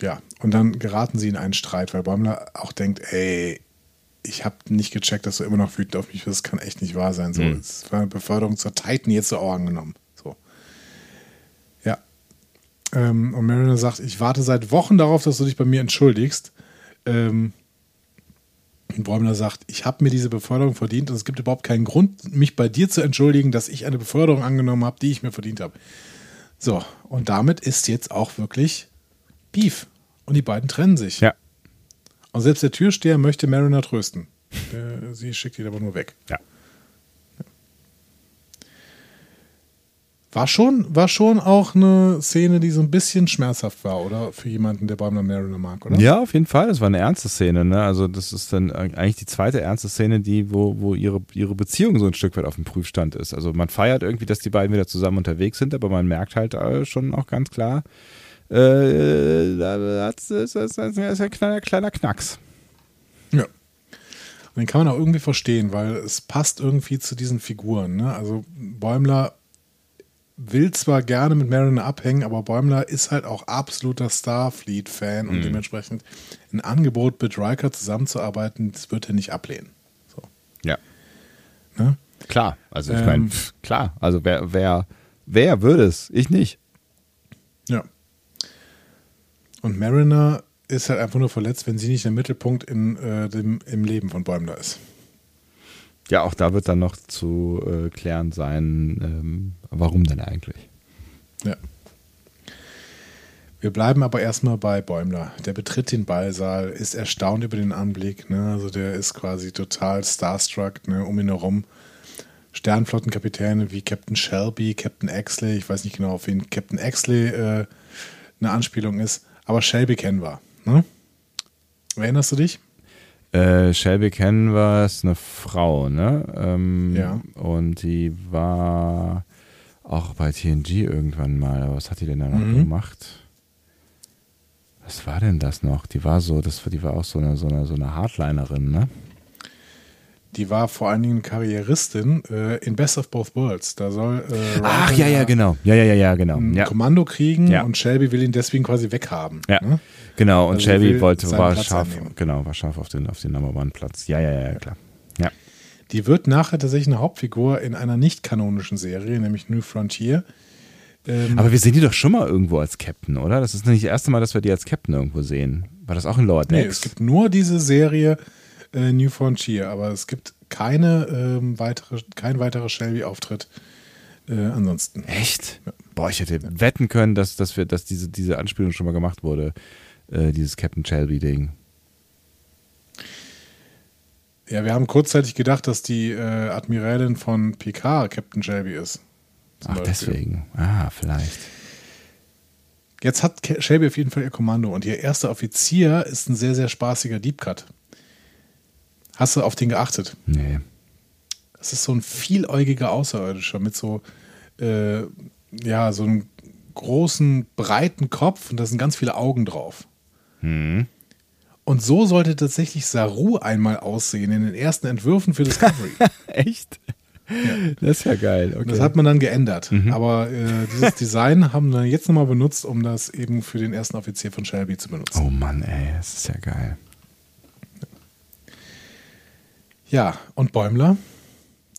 Speaker 2: ja, und dann geraten sie in einen Streit, weil Bäumler auch denkt, ey, ich habe nicht gecheckt, dass du immer noch wütend auf mich bist. Das kann echt nicht wahr sein. So, es war eine Beförderung zur Titan jetzt so auch angenommen. Ähm, und Mariner sagt, ich warte seit Wochen darauf, dass du dich bei mir entschuldigst. Ähm, und Bäumler sagt, ich habe mir diese Beförderung verdient und es gibt überhaupt keinen Grund, mich bei dir zu entschuldigen, dass ich eine Beförderung angenommen habe, die ich mir verdient habe. So, und damit ist jetzt auch wirklich Beef. Und die beiden trennen sich.
Speaker 1: Ja.
Speaker 2: Und selbst der Türsteher möchte Mariner trösten. Sie schickt ihn aber nur weg.
Speaker 1: Ja.
Speaker 2: War schon, war schon auch eine Szene, die so ein bisschen schmerzhaft war, oder? Für jemanden, der Bäumler Mariner mag, oder?
Speaker 1: Ja, auf jeden Fall. Das war eine ernste Szene. Ne? Also das ist dann eigentlich die zweite ernste Szene, die, wo, wo ihre, ihre Beziehung so ein Stück weit auf dem Prüfstand ist. Also man feiert irgendwie, dass die beiden wieder zusammen unterwegs sind, aber man merkt halt äh, schon auch ganz klar, äh, das ist, das ist ein kleiner, kleiner Knacks.
Speaker 2: Ja. Und den kann man auch irgendwie verstehen, weil es passt irgendwie zu diesen Figuren. Ne? Also Bäumler will zwar gerne mit Mariner abhängen, aber Bäumler ist halt auch absoluter Starfleet-Fan und dementsprechend ein Angebot mit Riker zusammenzuarbeiten, das wird er nicht ablehnen. So.
Speaker 1: Ja.
Speaker 2: Ne?
Speaker 1: Klar. Also ich
Speaker 2: Ähm.
Speaker 1: meine, klar. Also wer, wer, wer würde es? Ich nicht.
Speaker 2: Ja. Und Mariner ist halt einfach nur verletzt, wenn sie nicht der Mittelpunkt in, äh, dem, im Leben von Bäumler ist.
Speaker 1: Ja, auch da wird dann noch zu äh, klären sein, ähm, warum denn eigentlich.
Speaker 2: Ja. Wir bleiben aber erstmal bei Bäumler. Der betritt den Ballsaal, ist erstaunt über den Anblick. Ne? Also der ist quasi total starstruck ne? um ihn herum. Sternflottenkapitäne wie Captain Shelby, Captain Exley, ich weiß nicht genau, auf wen Captain Exley äh, eine Anspielung ist, aber Shelby kennen wir. Ne? Erinnerst du dich?
Speaker 1: Äh, Shelby kennen wir, ist eine Frau, ne? Ähm,
Speaker 2: Ja.
Speaker 1: Und die war auch bei TNG irgendwann mal. Aber was hat die denn da noch
Speaker 2: Mhm.
Speaker 1: gemacht? Was war denn das noch? Die war so, das, die war auch so eine, so eine, so eine Hardlinerin, ne?
Speaker 2: Die war vor allen Dingen Karrieristin äh, in Best of Both Worlds. Da soll äh,
Speaker 1: Ach, ja, ja, genau. Ja, ja, ja, ja, genau.
Speaker 2: ein
Speaker 1: Ja,
Speaker 2: Kommando kriegen
Speaker 1: Ja.
Speaker 2: und Shelby will ihn deswegen quasi weghaben.
Speaker 1: ja.
Speaker 2: Ne?
Speaker 1: genau. Und
Speaker 2: Also
Speaker 1: Shelby wollte, war
Speaker 2: Platz
Speaker 1: scharf,
Speaker 2: einnehmen.
Speaker 1: genau, war scharf auf den, auf den Number One Platz. Ja, ja, ja, ja, klar. Ja.
Speaker 2: Die wird nachher tatsächlich eine Hauptfigur in einer nicht kanonischen Serie, nämlich New Frontier. Ähm,
Speaker 1: Aber wir sehen die doch schon mal irgendwo als Captain, oder? Das ist nicht das erste Mal, dass wir die als Captain irgendwo sehen. War das auch in
Speaker 2: nee,
Speaker 1: Decks?
Speaker 2: es gibt nur diese Serie äh, New Frontier, aber es gibt keine ähm, weitere, kein weiterer Shelby-Auftritt äh, ansonsten.
Speaker 1: Echt? Boah, ich hätte wetten können, dass, dass, wir, dass diese, diese Anspielung schon mal gemacht wurde. Äh, dieses Captain Shelby-Ding.
Speaker 2: Ja, wir haben kurzzeitig gedacht, dass die äh, Admiralin von Picard Captain Shelby ist.
Speaker 1: Ach,
Speaker 2: Beispiel.
Speaker 1: deswegen. Ah, vielleicht.
Speaker 2: Jetzt hat Shelby auf jeden Fall ihr Kommando und ihr erster Offizier ist ein sehr, sehr spaßiger Deep Cut. Hast du auf den geachtet?
Speaker 1: Nee.
Speaker 2: Das ist so ein vieläugiger Außerirdischer mit so, äh, ja, so einem großen, breiten Kopf und da sind ganz viele Augen drauf.
Speaker 1: Hm.
Speaker 2: Und so sollte tatsächlich Saru einmal aussehen in den ersten Entwürfen für Discovery.
Speaker 1: Echt? Das ist ja geil. Okay.
Speaker 2: Das hat man dann geändert. Aber äh, dieses Design haben wir jetzt nochmal benutzt, um das eben für den ersten Offizier von Shelby zu benutzen.
Speaker 1: oh Mann, ey, das ist ja geil.
Speaker 2: Ja, und Bäumler,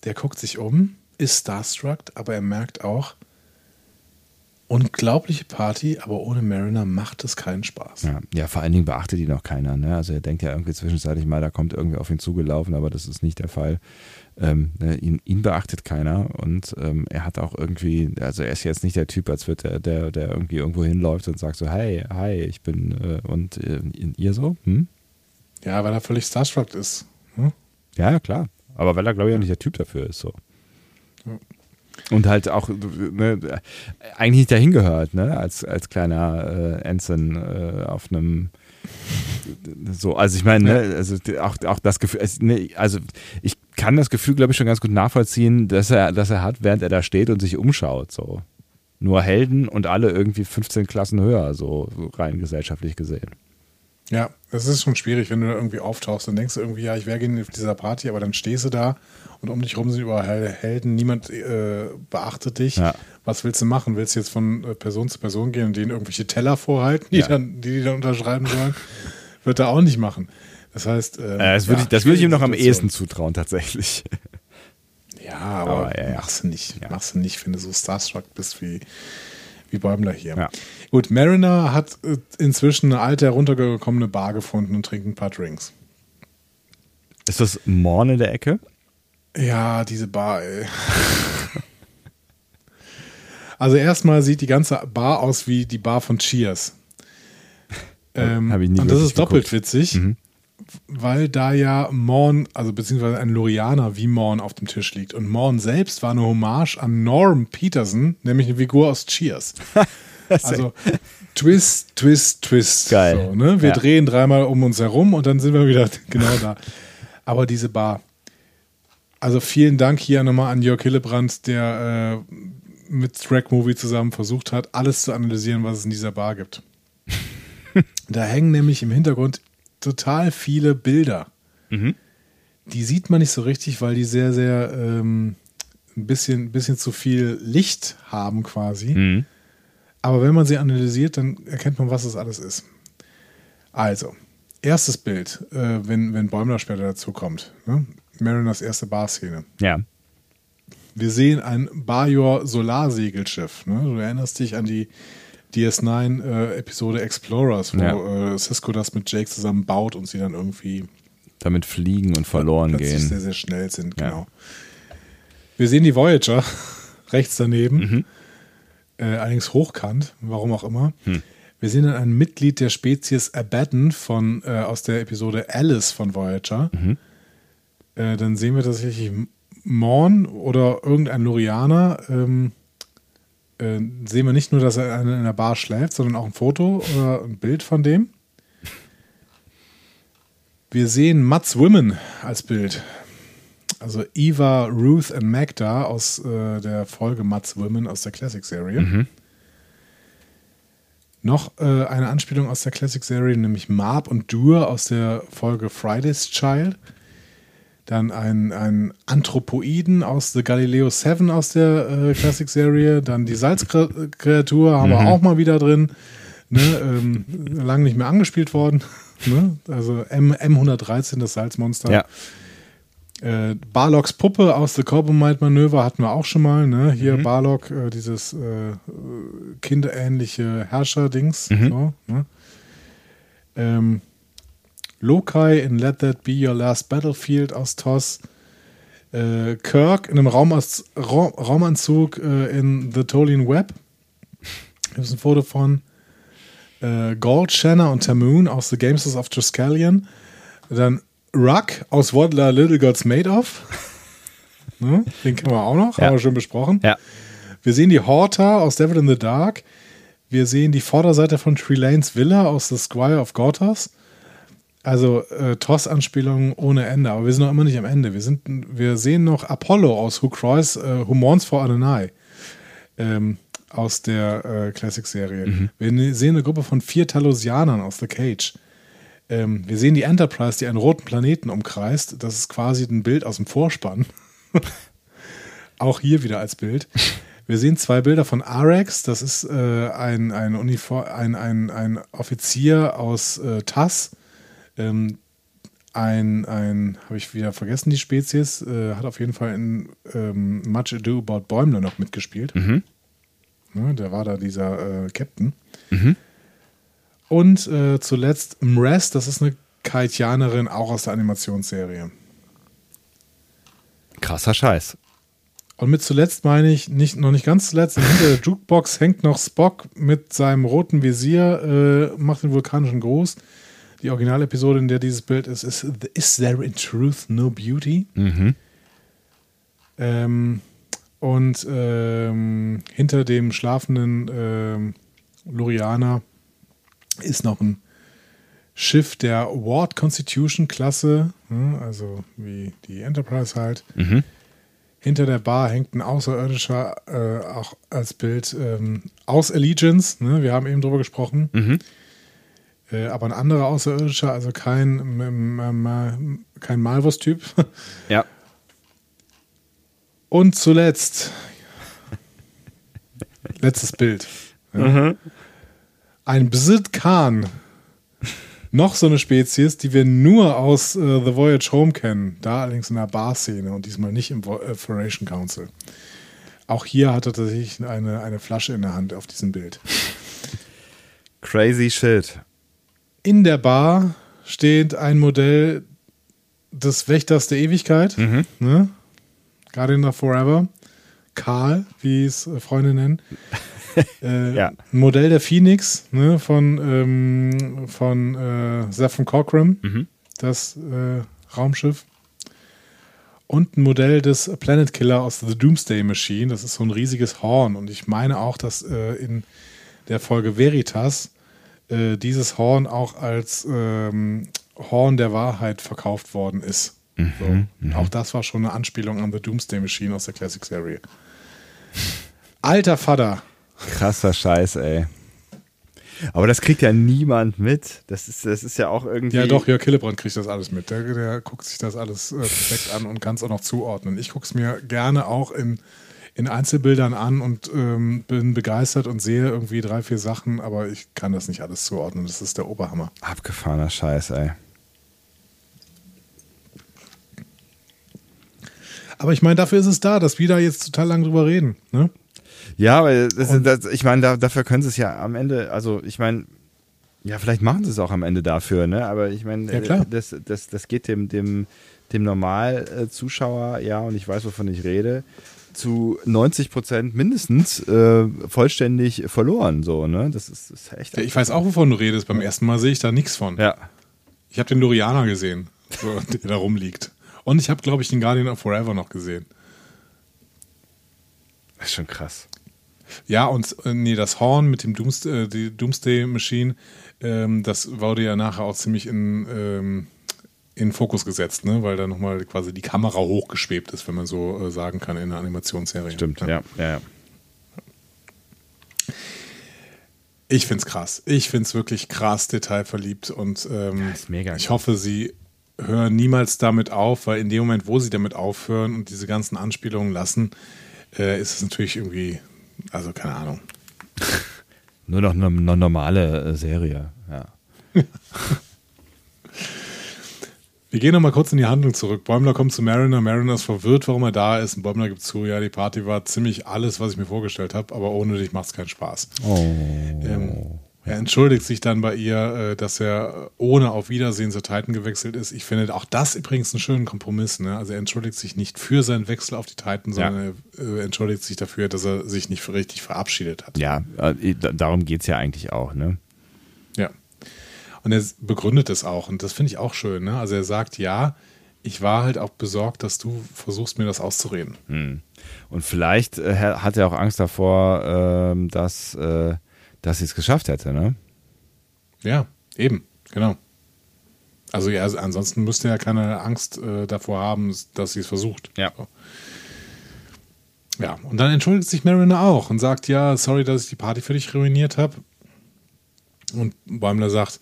Speaker 2: der guckt sich um, ist starstruck, aber er merkt auch, unglaubliche Party, aber ohne Mariner macht es keinen Spaß.
Speaker 1: Ja, ja, vor allen Dingen beachtet ihn auch keiner. Ne? Also er denkt ja irgendwie zwischenzeitlich mal, da kommt irgendwie auf ihn zugelaufen, aber das ist nicht der Fall. Ähm, ne, ihn, ihn beachtet keiner und ähm, er hat auch irgendwie, also er ist jetzt nicht der Typ, als wird der, der, der irgendwie irgendwo hinläuft und sagt so, hey, hi, ich bin äh, und äh, ihr so? Hm?
Speaker 2: Ja, weil er völlig starstruck ist.
Speaker 1: Ja, ja, klar. Aber weil er, glaube ich, auch nicht der Typ dafür ist. So. Und halt auch ne, eigentlich nicht dahin gehört, ne? Als, als kleiner äh, Ensign äh, auf einem so, also ich meine, ne, also auch, auch das Gefühl, ne, also ich kann das Gefühl, glaube ich, schon ganz gut nachvollziehen, dass er, dass er hat, während er da steht und sich umschaut. So. Nur Helden und alle irgendwie 15 Klassen höher, so rein gesellschaftlich gesehen.
Speaker 2: Ja, das ist schon schwierig, wenn du da irgendwie auftauchst und denkst du irgendwie, ja, ich wäre gerne auf dieser Party, aber dann stehst du da und um dich rum sind überall Helden, niemand äh, beachtet dich. Ja. Was willst du machen? Willst du jetzt von äh, Person zu Person gehen und denen irgendwelche Teller vorhalten, die, ja. dann, die, die dann unterschreiben sollen? Wird er auch nicht machen. Das heißt,
Speaker 1: äh, das würde ja, ich, würd ich ihm noch am ehesten zutrauen, tatsächlich.
Speaker 2: Ja, aber, aber ja, machst du nicht. Machst du nicht, wenn du so starstruck bist wie, wie Bäumler hier. Ja. Gut, Mariner hat äh, inzwischen eine alte, heruntergekommene Bar gefunden und trinkt ein paar Drinks.
Speaker 1: Ist das Morn in der Ecke?
Speaker 2: Ja, diese Bar, ey. also erstmal sieht die ganze Bar aus wie die Bar von Cheers. Ähm, und das ist doppelt geguckt. witzig, mhm. Weil da ja Morn, also beziehungsweise ein Lorianer wie Morn auf dem Tisch liegt. Und Morn selbst war eine Hommage an Norm Peterson, nämlich eine Figur aus Cheers. also Twist, Twist, Twist.
Speaker 1: Geil.
Speaker 2: So, ne? Wir ja. drehen dreimal um uns herum und dann sind wir wieder genau da. Aber diese Bar. Also vielen Dank hier nochmal an Jörg Hillebrand, der äh, mit Track Movie zusammen versucht hat, alles zu analysieren, was es in dieser Bar gibt. da hängen nämlich im Hintergrund total viele Bilder. Mhm. Die sieht man nicht so richtig, weil die sehr, sehr ähm, ein bisschen, bisschen zu viel Licht haben quasi. Mhm. Aber wenn man sie analysiert, dann erkennt man, was das alles ist. Also, erstes Bild, äh, wenn, wenn Bäumler später dazu kommt. Ne? Mariners erste Barszene.
Speaker 1: Ja.
Speaker 2: Wir sehen ein Bajor Solarsegelschiff. Ne? Du erinnerst dich an die DS9-Episode äh, Explorers, wo ja. äh, Cisco das mit Jake zusammen baut und sie dann irgendwie
Speaker 1: damit fliegen und verloren gehen.
Speaker 2: sehr, sehr schnell sind, genau. Ja. Wir sehen die Voyager rechts daneben. Mhm äh, allerdings hochkant, warum auch immer. Hm. Wir sehen dann ein Mitglied der Spezies Abaddon von, äh, aus der Episode Alice von Voyager. Mhm. Äh, dann sehen wir tatsächlich Morn oder irgendein Lorianer. Ähm, äh, sehen wir nicht nur, dass er in einer Bar schläft, sondern auch ein Foto oder ein Bild von dem. Wir sehen Mats Women als Bild. Also Eva, Ruth und Magda aus äh, der Folge Mats Women aus der Classic-Serie. Mhm. Noch äh, eine Anspielung aus der Classic-Serie, nämlich Marb und Dur aus der Folge Friday's Child. Dann ein, ein Anthropoiden aus The Galileo 7 aus der äh, Classic-Serie. Dann die Salzkreatur haben mhm. wir auch mal wieder drin. Ne, ähm, lange nicht mehr angespielt worden. Ne? Also M, M113, das Salzmonster.
Speaker 1: Ja.
Speaker 2: Äh, Barlocks Puppe aus The Corbomite Manöver hatten wir auch schon mal. Ne? Hier mhm. Barlock, äh, dieses äh, kinderähnliche Herrscher-Dings. Mhm. So, ne? ähm, Lokai in Let That Be Your Last Battlefield aus TOS. Äh, Kirk in einem Raumas Ra Raumanzug äh, in The Tolian Web. Hier ist ein Foto von äh, Gold, Shanna und Tamoon aus The Games of Triskelion. Dann Ruck aus What Little Gods Made of. ne? Den kennen wir auch noch, ja. haben wir schon besprochen.
Speaker 1: Ja.
Speaker 2: Wir sehen die Horta aus Devil in the Dark. Wir sehen die Vorderseite von Trelanes Villa aus The Squire of Gortas. Also äh, TOS-Anspielungen ohne Ende, aber wir sind noch immer nicht am Ende. Wir, sind, wir sehen noch Apollo aus Who Cries, äh, Who Mourns for Adonai ähm, aus der äh, Classic-Serie. Mhm. Wir sehen eine Gruppe von vier Talosianern aus The Cage. Ähm, wir sehen die Enterprise, die einen roten Planeten umkreist. Das ist quasi ein Bild aus dem Vorspann. Auch hier wieder als Bild. Wir sehen zwei Bilder von Arex. Das ist äh, ein, ein, Uniform, ein, ein, ein Offizier aus äh, TAS. Ähm, ein, ein habe ich wieder vergessen, die Spezies. Äh, hat auf jeden Fall in ähm, Much Ado About Bäumler noch mitgespielt. Mhm. Ja, der war da dieser äh, Captain. Mhm. Und äh, zuletzt Mrez, das ist eine Kaitianerin, auch aus der Animationsserie.
Speaker 1: Krasser Scheiß.
Speaker 2: Und mit zuletzt meine ich, nicht, noch nicht ganz zuletzt, hinter der Jukebox hängt noch Spock mit seinem roten Visier, äh, macht den vulkanischen Gruß. Die Originalepisode, in der dieses Bild ist, ist Is There in Truth No Beauty? Mhm. Ähm, Und ähm, hinter dem schlafenden ähm, Lorianer ist noch ein Schiff der Ward Constitution Klasse, ne, also wie die Enterprise halt.
Speaker 1: Mhm.
Speaker 2: Hinter der Bar hängt ein Außerirdischer, äh, auch als Bild ähm, aus Allegiance. Ne? Wir haben eben drüber gesprochen.
Speaker 1: Mhm.
Speaker 2: Äh, aber ein anderer Außerirdischer, also kein, m- m- m- kein Malvus-Typ.
Speaker 1: Ja.
Speaker 2: Und zuletzt, letztes Bild. Ja. Ein Bsid Khan. Noch so eine Spezies, die wir nur aus äh, The Voyage Home kennen. Da allerdings in der Bar-Szene und diesmal nicht im Vo- äh, Federation Council. Auch hier hat er tatsächlich eine, eine Flasche in der Hand auf diesem Bild.
Speaker 1: Crazy shit.
Speaker 2: In der Bar steht ein Modell des Wächters der Ewigkeit. Ne? Guardian of Forever. Karl, wie es äh, Freunde nennen. äh,
Speaker 1: Ja.
Speaker 2: Ein Modell der Phoenix ne? von, ähm, von äh, Zephyr Cochrane, das äh, Raumschiff. Und ein Modell des Planet Killer aus The Doomsday Machine. Das ist so ein riesiges Horn. Und ich meine auch, dass äh, in der Folge Veritas äh, dieses Horn auch als ähm, Horn der Wahrheit verkauft worden ist. so. Auch das war schon eine Anspielung an The Doomsday Machine aus der Classic Serie. Alter Vater.
Speaker 1: Krasser Scheiß, ey. Aber das kriegt ja niemand mit. Das ist, das ist ja auch irgendwie.
Speaker 2: Ja, doch, Jörg Hillebrand kriegt das alles mit. Der, der guckt sich das alles äh, perfekt an und kann es auch noch zuordnen. Ich gucke es mir gerne auch in, in Einzelbildern an und ähm, bin begeistert und sehe irgendwie drei, vier Sachen, aber ich kann das nicht alles zuordnen. Das ist der Oberhammer.
Speaker 1: Abgefahrener Scheiß, ey.
Speaker 2: Aber ich meine, dafür ist es da, dass wir da jetzt total lang drüber reden. Ne?
Speaker 1: Ja, weil das, das, ich meine, da, dafür können sie es ja am Ende, also ich meine, ja, vielleicht machen sie es auch am Ende dafür, ne? Aber ich meine,
Speaker 2: Ja, klar.
Speaker 1: äh, das, das, das geht dem, dem, dem Normal-Zuschauer, ja, und ich weiß, wovon ich rede, zu 90 Prozent mindestens äh, vollständig verloren, so, ne? Das ist, ist echt.
Speaker 2: Ja, ich weiß auch, wovon du redest. Beim ersten Mal sehe ich da nichts von.
Speaker 1: Ja.
Speaker 2: Ich habe den Lorianer gesehen, so, der da rumliegt. Und ich habe, glaube ich, den Guardian of Forever noch gesehen.
Speaker 1: Das ist schon krass.
Speaker 2: Ja, und äh, nee, das Horn mit dem Dooms, äh, die Doomsday Machine, ähm, das wurde ja nachher auch ziemlich in, ähm, in Fokus gesetzt, ne? weil da nochmal quasi die Kamera hochgeschwebt ist, wenn man so äh, sagen kann, in einer Animationsserie.
Speaker 1: Stimmt, ja, ja, ja.
Speaker 2: Ich find's krass. Ich find's wirklich krass detailverliebt und ähm,
Speaker 1: mega
Speaker 2: ich hoffe, sie hören niemals damit auf, weil in dem Moment, wo sie damit aufhören und diese ganzen Anspielungen lassen, äh, ist es natürlich irgendwie, also keine Ahnung.
Speaker 1: Nur noch eine, eine normale äh, Serie, ja.
Speaker 2: Wir gehen nochmal kurz in die Handlung zurück. Bäumler kommt zu Mariner. Mariner ist verwirrt, warum er da ist. Und Bäumler gibt zu, ja, die Party war ziemlich alles, was ich mir vorgestellt habe, aber ohne dich macht es keinen Spaß.
Speaker 1: Oh.
Speaker 2: Ähm, er entschuldigt sich dann bei ihr, äh, dass er ohne auf Wiedersehen zur Titan gewechselt ist. Ich finde auch das übrigens einen schönen Kompromiss. Ne? Also er entschuldigt sich nicht für seinen Wechsel auf die Titan, sondern er äh, entschuldigt sich dafür, dass er sich nicht richtig verabschiedet hat.
Speaker 1: Ja, äh, da- darum geht es ja eigentlich auch, ne?
Speaker 2: Und er begründet es auch. Und das finde ich auch schön. Ne? Also er sagt, ja, ich war halt auch besorgt, dass du versuchst, mir das auszureden.
Speaker 1: Und vielleicht äh, hat er auch Angst davor, ähm, dass, äh, dass sie es geschafft hätte, ne?
Speaker 2: Ja, eben, genau. Also ja, also ansonsten müsste er keine Angst äh, davor haben, dass sie es versucht.
Speaker 1: Ja.
Speaker 2: So. Ja, und dann entschuldigt sich Mariner auch und sagt, ja, sorry, dass ich die Party für dich ruiniert habe. Und Bäumler sagt,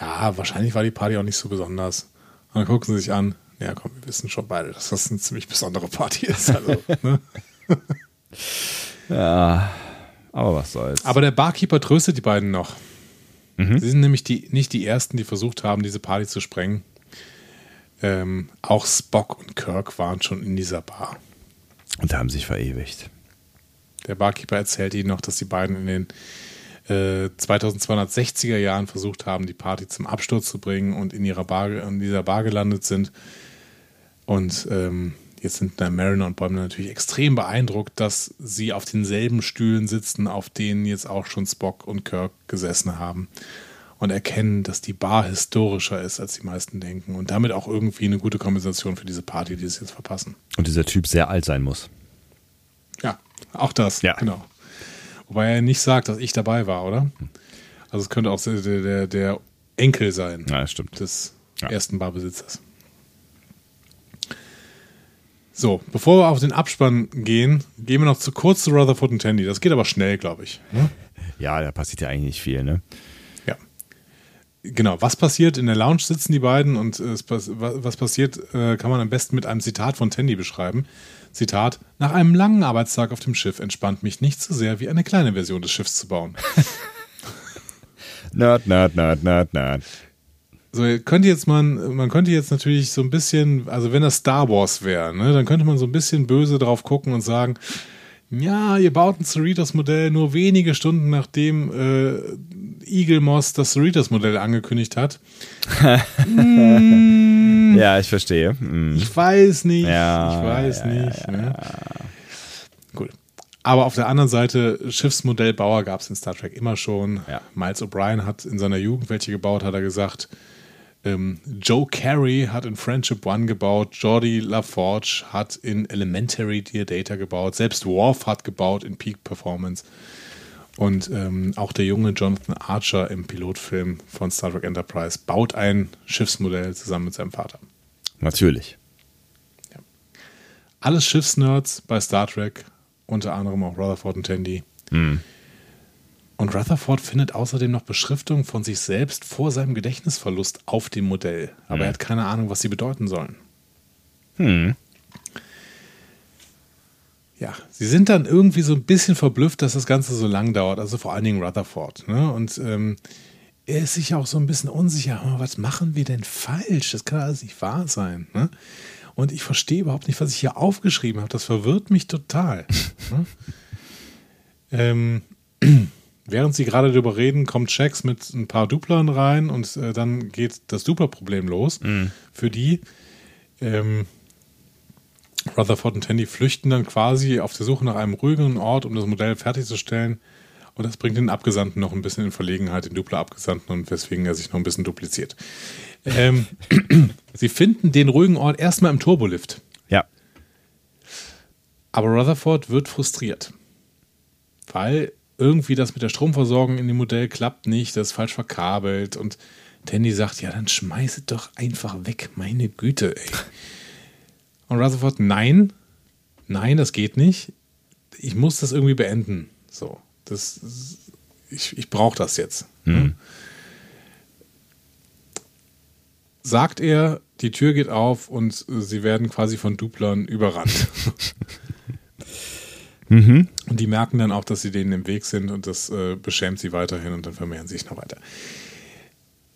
Speaker 2: ja, wahrscheinlich war die Party auch nicht so besonders. Und dann gucken sie sich an, ja komm, wir wissen schon beide, dass das eine ziemlich besondere Party ist. Also, ne?
Speaker 1: Ja, aber was soll's.
Speaker 2: Aber der Barkeeper tröstet die beiden noch. Sie sind nämlich die, nicht die Ersten, die versucht haben, diese Party zu sprengen. Ähm, auch Spock und Kirk waren schon in dieser Bar.
Speaker 1: Und haben sich verewigt.
Speaker 2: Der Barkeeper erzählt ihnen noch, dass die beiden in den äh, 2260er Jahren versucht haben, die Party zum Absturz zu bringen und in ihrer Bar, in dieser Bar gelandet sind. Und ähm, jetzt sind da Mariner und Bäumler natürlich extrem beeindruckt, dass sie auf denselben Stühlen sitzen, auf denen jetzt auch schon Spock und Kirk gesessen haben. Und erkennen, dass die Bar historischer ist, als die meisten denken. Und damit auch irgendwie eine gute Kompensation für diese Party, die sie jetzt verpassen.
Speaker 1: Und dieser Typ sehr alt sein muss.
Speaker 2: Ja, auch das,
Speaker 1: Ja.
Speaker 2: genau. Wobei er nicht sagt, dass ich dabei war, oder? Also es könnte auch der, der, der Enkel sein
Speaker 1: Ja, stimmt.
Speaker 2: des
Speaker 1: Ja.
Speaker 2: ersten Barbesitzers. So, bevor wir auf den Abspann gehen, gehen wir noch zu kurz zu Rutherford und Tandy. Das geht aber schnell, glaube ich. Ne?
Speaker 1: Ja, da passiert ja eigentlich nicht viel, ne?
Speaker 2: Ja. Genau, was passiert? In der Lounge sitzen die beiden und äh, was passiert, äh, kann man am besten mit einem Zitat von Tandy beschreiben. Zitat: Nach einem langen Arbeitstag auf dem Schiff entspannt mich nicht so sehr, wie eine kleine Version des Schiffs zu bauen.
Speaker 1: Nerd, nerd, nerd, nerd, nerd.
Speaker 2: So, ihr könnt jetzt man, man könnte jetzt natürlich so ein bisschen, also wenn das Star Wars wäre, ne, dann könnte man so ein bisschen böse drauf gucken und sagen, ja, ihr baut ein Cerritos-Modell nur wenige Stunden nachdem äh, Eagle Moss das Cerritos-Modell angekündigt hat.
Speaker 1: Ja, ich verstehe. Hm.
Speaker 2: Ich weiß nicht,
Speaker 1: Ja,
Speaker 2: ich weiß
Speaker 1: ja,
Speaker 2: nicht. ne? Gut. Aber auf der anderen Seite, Schiffsmodellbauer gab es in Star Trek immer schon.
Speaker 1: Ja.
Speaker 2: Miles O'Brien hat in seiner Jugend welche gebaut, hat er gesagt. Ähm, Joe Carey hat in Friendship One gebaut, Jordi LaForge hat in Elementary Dear Data gebaut, selbst Worf hat gebaut in Peak Performance. Und ähm, auch der junge Jonathan Archer im Pilotfilm von Star Trek Enterprise baut ein Schiffsmodell zusammen mit seinem Vater.
Speaker 1: Natürlich.
Speaker 2: Alles Schiffsnerds bei Star Trek, unter anderem auch Rutherford und Tandy. Und Rutherford findet außerdem noch Beschriftung von sich selbst vor seinem Gedächtnisverlust auf dem Modell. Aber er hat keine Ahnung, was sie bedeuten sollen.
Speaker 1: Hm.
Speaker 2: Ja, sie sind dann irgendwie so ein bisschen verblüfft, dass das Ganze so lang dauert. Also vor allen Dingen Rutherford. Ne? Und ähm, er ist sich auch so ein bisschen unsicher. "Oh, Was machen wir denn falsch? Das kann alles nicht wahr sein. Ne? Und ich verstehe überhaupt nicht, was ich hier aufgeschrieben habe. Das verwirrt mich total. ne? ähm, während sie gerade darüber reden, kommt Shax mit ein paar Duplern rein und äh, dann geht das Dupler-Problem los. Für die ähm, Rutherford und Tandy flüchten dann quasi auf der Suche nach einem ruhigeren Ort, um das Modell fertigzustellen. Und das bringt den Abgesandten noch ein bisschen in Verlegenheit, den Dupler-Abgesandten, und weswegen er sich noch ein bisschen dupliziert. Ähm, sie finden den ruhigen Ort erstmal im Turbolift.
Speaker 1: Ja.
Speaker 2: Aber Rutherford wird frustriert. Weil irgendwie das mit der Stromversorgung in dem Modell klappt nicht, das ist falsch verkabelt. Und Tandy sagt, ja, dann schmeiß es doch einfach weg, meine Güte, ey. Und Rutherford, nein, nein, das geht nicht. Ich muss das irgendwie beenden. So, das, ich, ich brauche das jetzt. Sagt er, die Tür geht auf und sie werden quasi von Duplern überrannt. Und die merken dann auch, dass sie denen im Weg sind und das äh, beschämt sie weiterhin und dann vermehren sie sich noch weiter.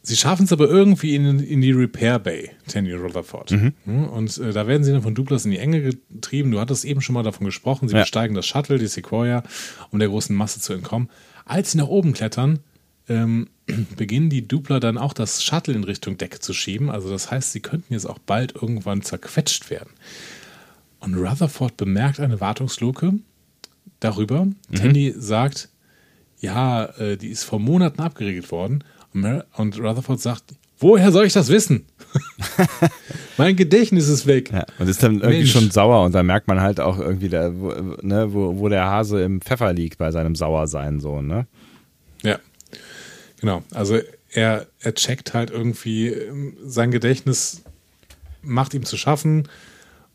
Speaker 2: Sie schaffen es aber irgendwie in, in die Repair Bay, Tandy Rutherford. Hm, Und äh, da werden sie dann von Douglas in die Enge getrieben. Du hattest eben schon mal davon gesprochen. Sie
Speaker 1: Ja.
Speaker 2: besteigen das Shuttle, die Sequoia, um der großen Masse zu entkommen. Als sie nach oben klettern, ähm, beginnen die Dupler dann auch das Shuttle in Richtung Decke zu schieben. Also das heißt, sie könnten jetzt auch bald irgendwann zerquetscht werden. Und Rutherford bemerkt eine Wartungsluke darüber. Tandy sagt, ja, äh, die ist vor Monaten abgeregelt worden. Und Rutherford sagt, woher soll ich das wissen? mein Gedächtnis ist weg.
Speaker 1: ja. Und ist dann irgendwie
Speaker 2: Mensch.
Speaker 1: schon sauer und dann merkt man halt auch irgendwie, da, wo, ne, wo, wo der Hase im Pfeffer liegt bei seinem Sauersein so, ne?
Speaker 2: Ja, genau. Also er, er checkt halt irgendwie, ähm, sein Gedächtnis macht ihm zu schaffen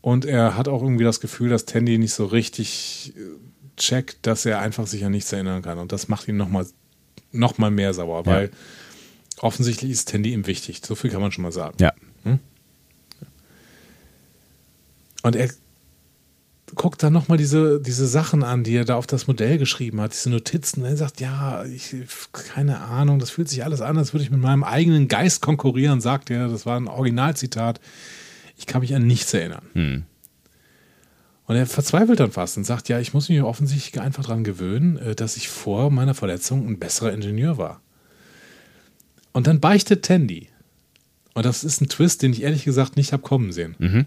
Speaker 2: und er hat auch irgendwie das Gefühl, dass Tandy nicht so richtig äh, checkt, dass er einfach sich an nichts erinnern kann. Und das macht ihn nochmal noch mal mehr sauer,
Speaker 1: Ja.
Speaker 2: weil offensichtlich ist Tandy ihm wichtig. So viel kann man schon mal sagen.
Speaker 1: Ja.
Speaker 2: Und er guckt dann nochmal diese, diese Sachen an, die er da auf das Modell geschrieben hat, diese Notizen. Er sagt, ja, ich, keine Ahnung, das fühlt sich alles an, als würde ich mit meinem eigenen Geist konkurrieren, sagt er. Das war ein Originalzitat. Ich kann mich an nichts erinnern.
Speaker 1: Hm.
Speaker 2: Und er verzweifelt dann fast und sagt, ja, ich muss mich offensichtlich einfach daran gewöhnen, äh, dass ich vor meiner Verletzung ein besserer Ingenieur war. Und dann beichtet Tandy. Und das ist ein Twist, den ich ehrlich gesagt nicht habe kommen sehen.
Speaker 1: Mhm.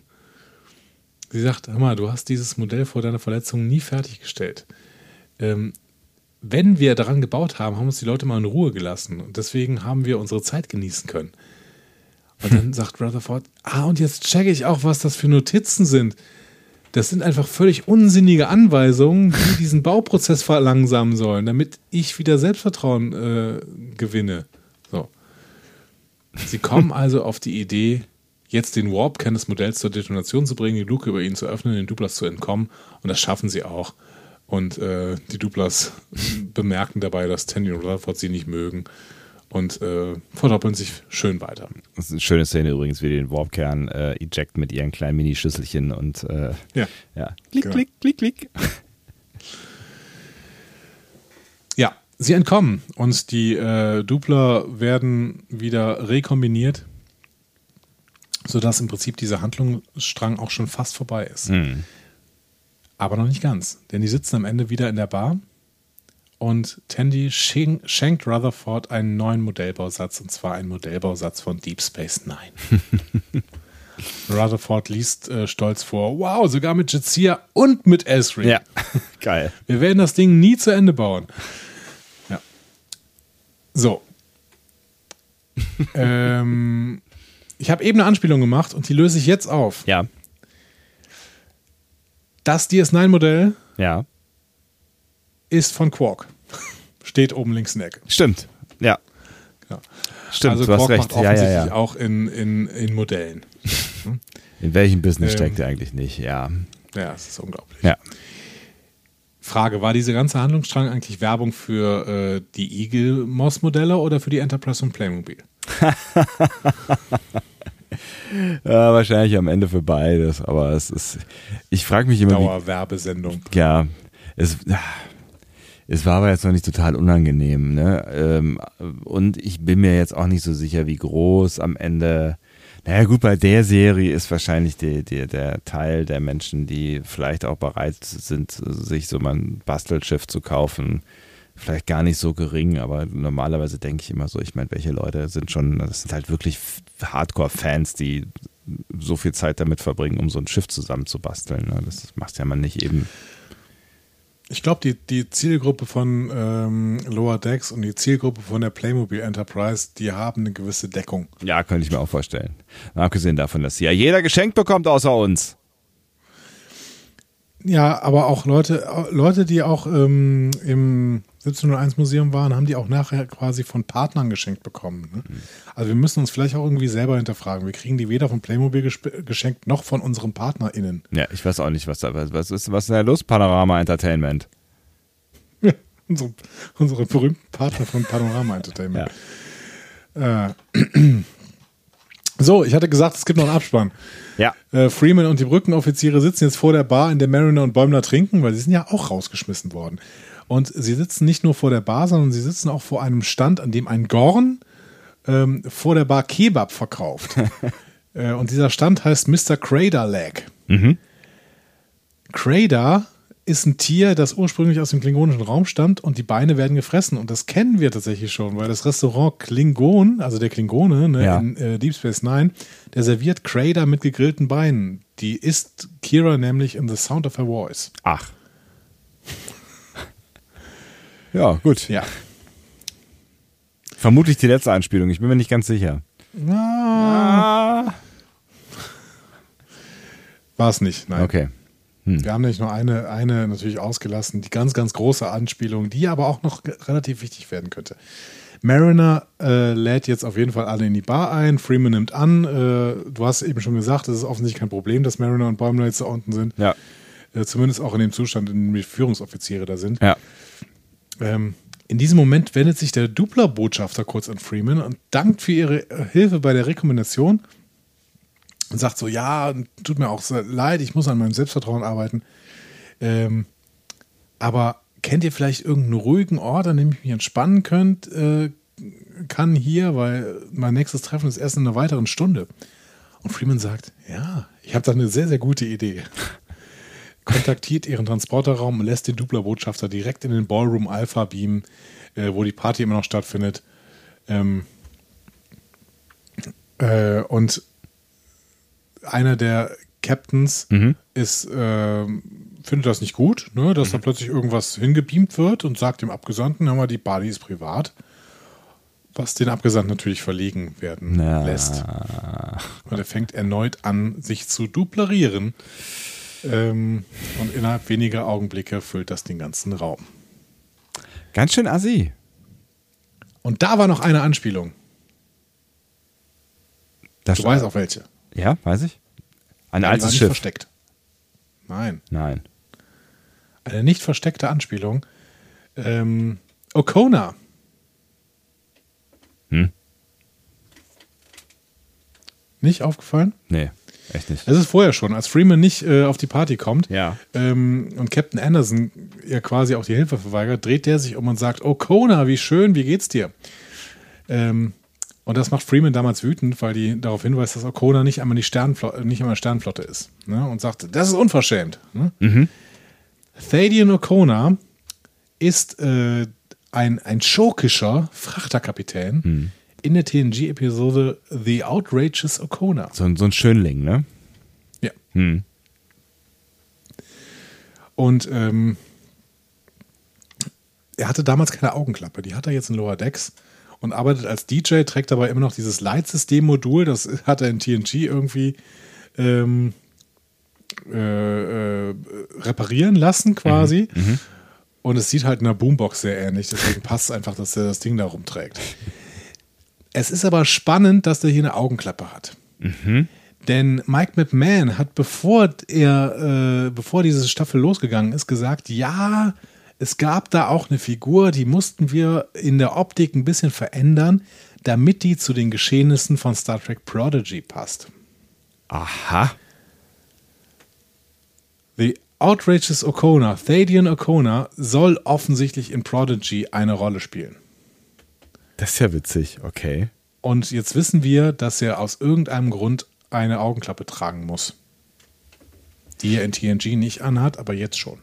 Speaker 2: Sie sagt, hör mal, du hast dieses Modell vor deiner Verletzung nie fertiggestellt. Ähm, wenn wir daran gebaut haben, haben uns die Leute mal in Ruhe gelassen. Und deswegen haben wir unsere Zeit genießen können. Und dann sagt Rutherford, ah, und jetzt checke ich auch, was das für Notizen sind. Das sind einfach völlig unsinnige Anweisungen, die diesen Bauprozess verlangsamen sollen, damit ich wieder Selbstvertrauen äh, gewinne. So. Sie kommen also auf die Idee, jetzt den Warp-Kern des Modells zur Detonation zu bringen, die Luke über ihn zu öffnen, den Duplas zu entkommen. Und das schaffen sie auch. Und äh, die Duplas bemerken dabei, dass Tandy und Rutherford sie nicht mögen und äh, verdoppeln sich schön weiter.
Speaker 1: Das ist eine schöne Szene übrigens, wie die den Warpkern äh, eject mit ihren kleinen Minischüsselchen und äh,
Speaker 2: Ja.
Speaker 1: ja. Klick,
Speaker 2: Genau.
Speaker 1: klick, klick, klick.
Speaker 2: Ja, sie entkommen und die äh, Dupler werden wieder rekombiniert, sodass im Prinzip dieser Handlungsstrang auch schon fast vorbei ist.
Speaker 1: Hm.
Speaker 2: Aber noch nicht ganz, denn die sitzen am Ende wieder in der Bar und Tandy schen schenkt Rutherford einen neuen Modellbausatz und zwar einen Modellbausatz von Deep Space Nine. Rutherford liest äh, stolz vor, wow, sogar mit Jadzia und mit Esri.
Speaker 1: Ja, geil.
Speaker 2: Wir werden das Ding nie zu Ende bauen. Ja. So. ähm, ich habe eben eine Anspielung gemacht und die löse ich jetzt auf.
Speaker 1: Ja,
Speaker 2: Das DS9-Modell
Speaker 1: ja.
Speaker 2: ist von Quark. Steht oben links in der Ecke.
Speaker 1: Stimmt. Ja,
Speaker 2: Ja.
Speaker 1: stimmt.
Speaker 2: also
Speaker 1: du hast
Speaker 2: Quark
Speaker 1: recht.
Speaker 2: macht
Speaker 1: Ja, ja,
Speaker 2: offensichtlich
Speaker 1: ja.
Speaker 2: auch in, in, in Modellen.
Speaker 1: In welchem Business
Speaker 2: Ähm,
Speaker 1: steckt er eigentlich nicht? Ja.
Speaker 2: Ja, das ist unglaublich.
Speaker 1: Ja.
Speaker 2: Frage, war diese ganze Handlungsstrang eigentlich Werbung für äh, die Eagle Moss Modelle oder für die Enterprise und Playmobil?
Speaker 1: ja. Wahrscheinlich am Ende für beides, aber es ist. Ich frage mich immer,
Speaker 2: Dauerwerbesendung.
Speaker 1: ja, es, es war aber jetzt noch nicht total unangenehm, ne? Ähm, Und ich bin mir jetzt auch nicht so sicher, wie groß am Ende. Naja, gut, bei der Serie ist wahrscheinlich die, die, der Teil der Menschen, die vielleicht auch bereit sind, sich so mal ein Bastelschiff zu kaufen, vielleicht gar nicht so gering, aber normalerweise denke ich immer so, ich meine, welche Leute sind schon, das sind halt wirklich Hardcore-Fans, die so viel Zeit damit verbringen, um so ein Schiff zusammenzubasteln. Ne? Das macht ja man nicht eben.
Speaker 2: Ich glaube, die, die Zielgruppe von ähm, Lower Decks und die Zielgruppe von der Playmobil Enterprise, die haben eine gewisse Deckung.
Speaker 1: Ja, könnte ich mir auch vorstellen. Abgesehen davon, dass ja jeder geschenkt bekommt außer uns.
Speaker 2: Ja, aber auch Leute, Leute, die auch ähm, im 1701 Museum waren, haben die auch nachher quasi von Partnern geschenkt bekommen. Ne? Also wir müssen uns vielleicht auch irgendwie selber hinterfragen. Wir kriegen die weder von Playmobil geschenkt noch von unseren PartnerInnen.
Speaker 1: Ja, ich weiß auch nicht, was da was ist. Was ist denn da los? Panorama Entertainment.
Speaker 2: unsere, unsere berühmten Partner von Panorama Entertainment. Äh, so, ich hatte gesagt, es gibt noch einen Abspann.
Speaker 1: Ja.
Speaker 2: Äh, Freeman und die Brückenoffiziere sitzen jetzt vor der Bar, in der Mariner und Bäumler trinken, weil sie sind ja auch rausgeschmissen worden. Und sie sitzen nicht nur vor der Bar, sondern sie sitzen auch vor einem Stand, an dem ein Gorn ähm, vor der Bar Kebab verkauft. äh, und dieser Stand heißt Mr. Crader Leg. Crader ist ein Tier, das ursprünglich aus dem klingonischen Raum stammt und die Beine werden gefressen. Und das kennen wir tatsächlich schon, weil das Restaurant Klingon, also der Klingone ne,
Speaker 1: Ja.
Speaker 2: in äh, Deep Space Nine, der serviert Crader mit gegrillten Beinen. Die isst Kira nämlich in The Sound of Her Voice.
Speaker 1: Ach. Ja, gut.
Speaker 2: Ja.
Speaker 1: Vermutlich die letzte Anspielung. Ich bin mir nicht ganz sicher.
Speaker 2: Ah. War es nicht, nein.
Speaker 1: Okay.
Speaker 2: Wir haben nämlich noch eine, eine natürlich ausgelassen, die ganz, ganz große Anspielung, die aber auch noch relativ wichtig werden könnte. Mariner äh, lädt jetzt auf jeden Fall alle in die Bar ein. Freeman nimmt an. Äh, du hast eben schon gesagt, es ist offensichtlich kein Problem, dass Mariner und Bäumler jetzt da unten sind.
Speaker 1: Ja.
Speaker 2: Äh, zumindest auch in dem Zustand, in dem die Führungsoffiziere da sind.
Speaker 1: Ja.
Speaker 2: Ähm, in diesem Moment wendet sich der Dupler-Botschafter kurz an Freeman und dankt für ihre äh, Hilfe bei der Rekommendation und sagt so, ja, tut mir auch leid, ich muss an meinem Selbstvertrauen arbeiten. Ähm, aber kennt ihr vielleicht irgendeinen ruhigen Ort, an dem ich mich entspannen könnt, äh, kann hier, weil mein nächstes Treffen ist erst in einer weiteren Stunde. Und Freeman sagt, ja, ich habe da eine sehr, sehr gute Idee. Kontaktiert ihren Transporterraum und lässt den Dupler-Botschafter direkt in den Ballroom Alpha beamen, äh, wo die Party immer noch stattfindet. Ähm, äh, und einer der Captains ist, ähm, findet das nicht gut, ne, dass da plötzlich irgendwas hingebeamt wird und sagt dem Abgesandten, hör mal, die Party ist privat. Was den Abgesandten natürlich verlegen werden
Speaker 1: Na.
Speaker 2: lässt. Und er fängt erneut an, sich zu duplerieren. Ähm, und innerhalb weniger Augenblicke füllt das den ganzen Raum.
Speaker 1: Ganz schön assi.
Speaker 2: Und da war noch eine Anspielung.
Speaker 1: Das
Speaker 2: Du weißt auch welche.
Speaker 1: Ja, weiß ich. Ein
Speaker 2: war
Speaker 1: altes
Speaker 2: nicht
Speaker 1: Schiff.
Speaker 2: versteckt. Nein.
Speaker 1: Nein.
Speaker 2: Eine nicht versteckte Anspielung. Ähm, Okona.
Speaker 1: Hm?
Speaker 2: Nicht aufgefallen?
Speaker 1: Nee, echt nicht.
Speaker 2: Es ist vorher schon, als Freeman nicht äh, auf die Party kommt
Speaker 1: Ja.
Speaker 2: ähm, und Captain Anderson ja quasi auch die Hilfe verweigert, dreht der sich um und sagt, Kona, wie schön, wie geht's dir? Ähm, und das macht Freeman damals wütend, weil die darauf hinweist, dass Okona nicht einmal die Sternflotte, nicht einmal Sternflotte ist. Ne? Und sagt, das ist unverschämt. Ne? Thadian Okona ist äh, ein, ein schurkischer Frachterkapitän in der TNG-Episode The Outrageous Okona.
Speaker 1: So, ein- so ein Schönling, ne?
Speaker 2: Ja.
Speaker 1: Hm.
Speaker 2: Und ähm, er hatte damals keine Augenklappe, die hat er jetzt in Lower Decks und arbeitet als DJ, trägt dabei immer noch dieses Leitsystem-Modul, das hat er in TNG irgendwie ähm, äh, äh, reparieren lassen quasi. Und es sieht halt einer Boombox sehr ähnlich, deswegen passt es einfach, dass er das Ding da rumträgt. Es ist aber spannend, dass der hier eine Augenklappe hat. Denn Mike McMahon hat, bevor er, äh, bevor diese Staffel losgegangen ist, gesagt, ja, es gab da auch eine Figur, die mussten wir in der Optik ein bisschen verändern, damit die zu den Geschehnissen von Star Trek Prodigy passt.
Speaker 1: Aha.
Speaker 2: The Outrageous Okona, Thadian Okona, soll offensichtlich in Prodigy eine Rolle spielen.
Speaker 1: Das ist ja witzig, okay.
Speaker 2: Und jetzt wissen wir, dass er aus irgendeinem Grund eine Augenklappe tragen muss. Die er in TNG nicht anhat, aber jetzt schon.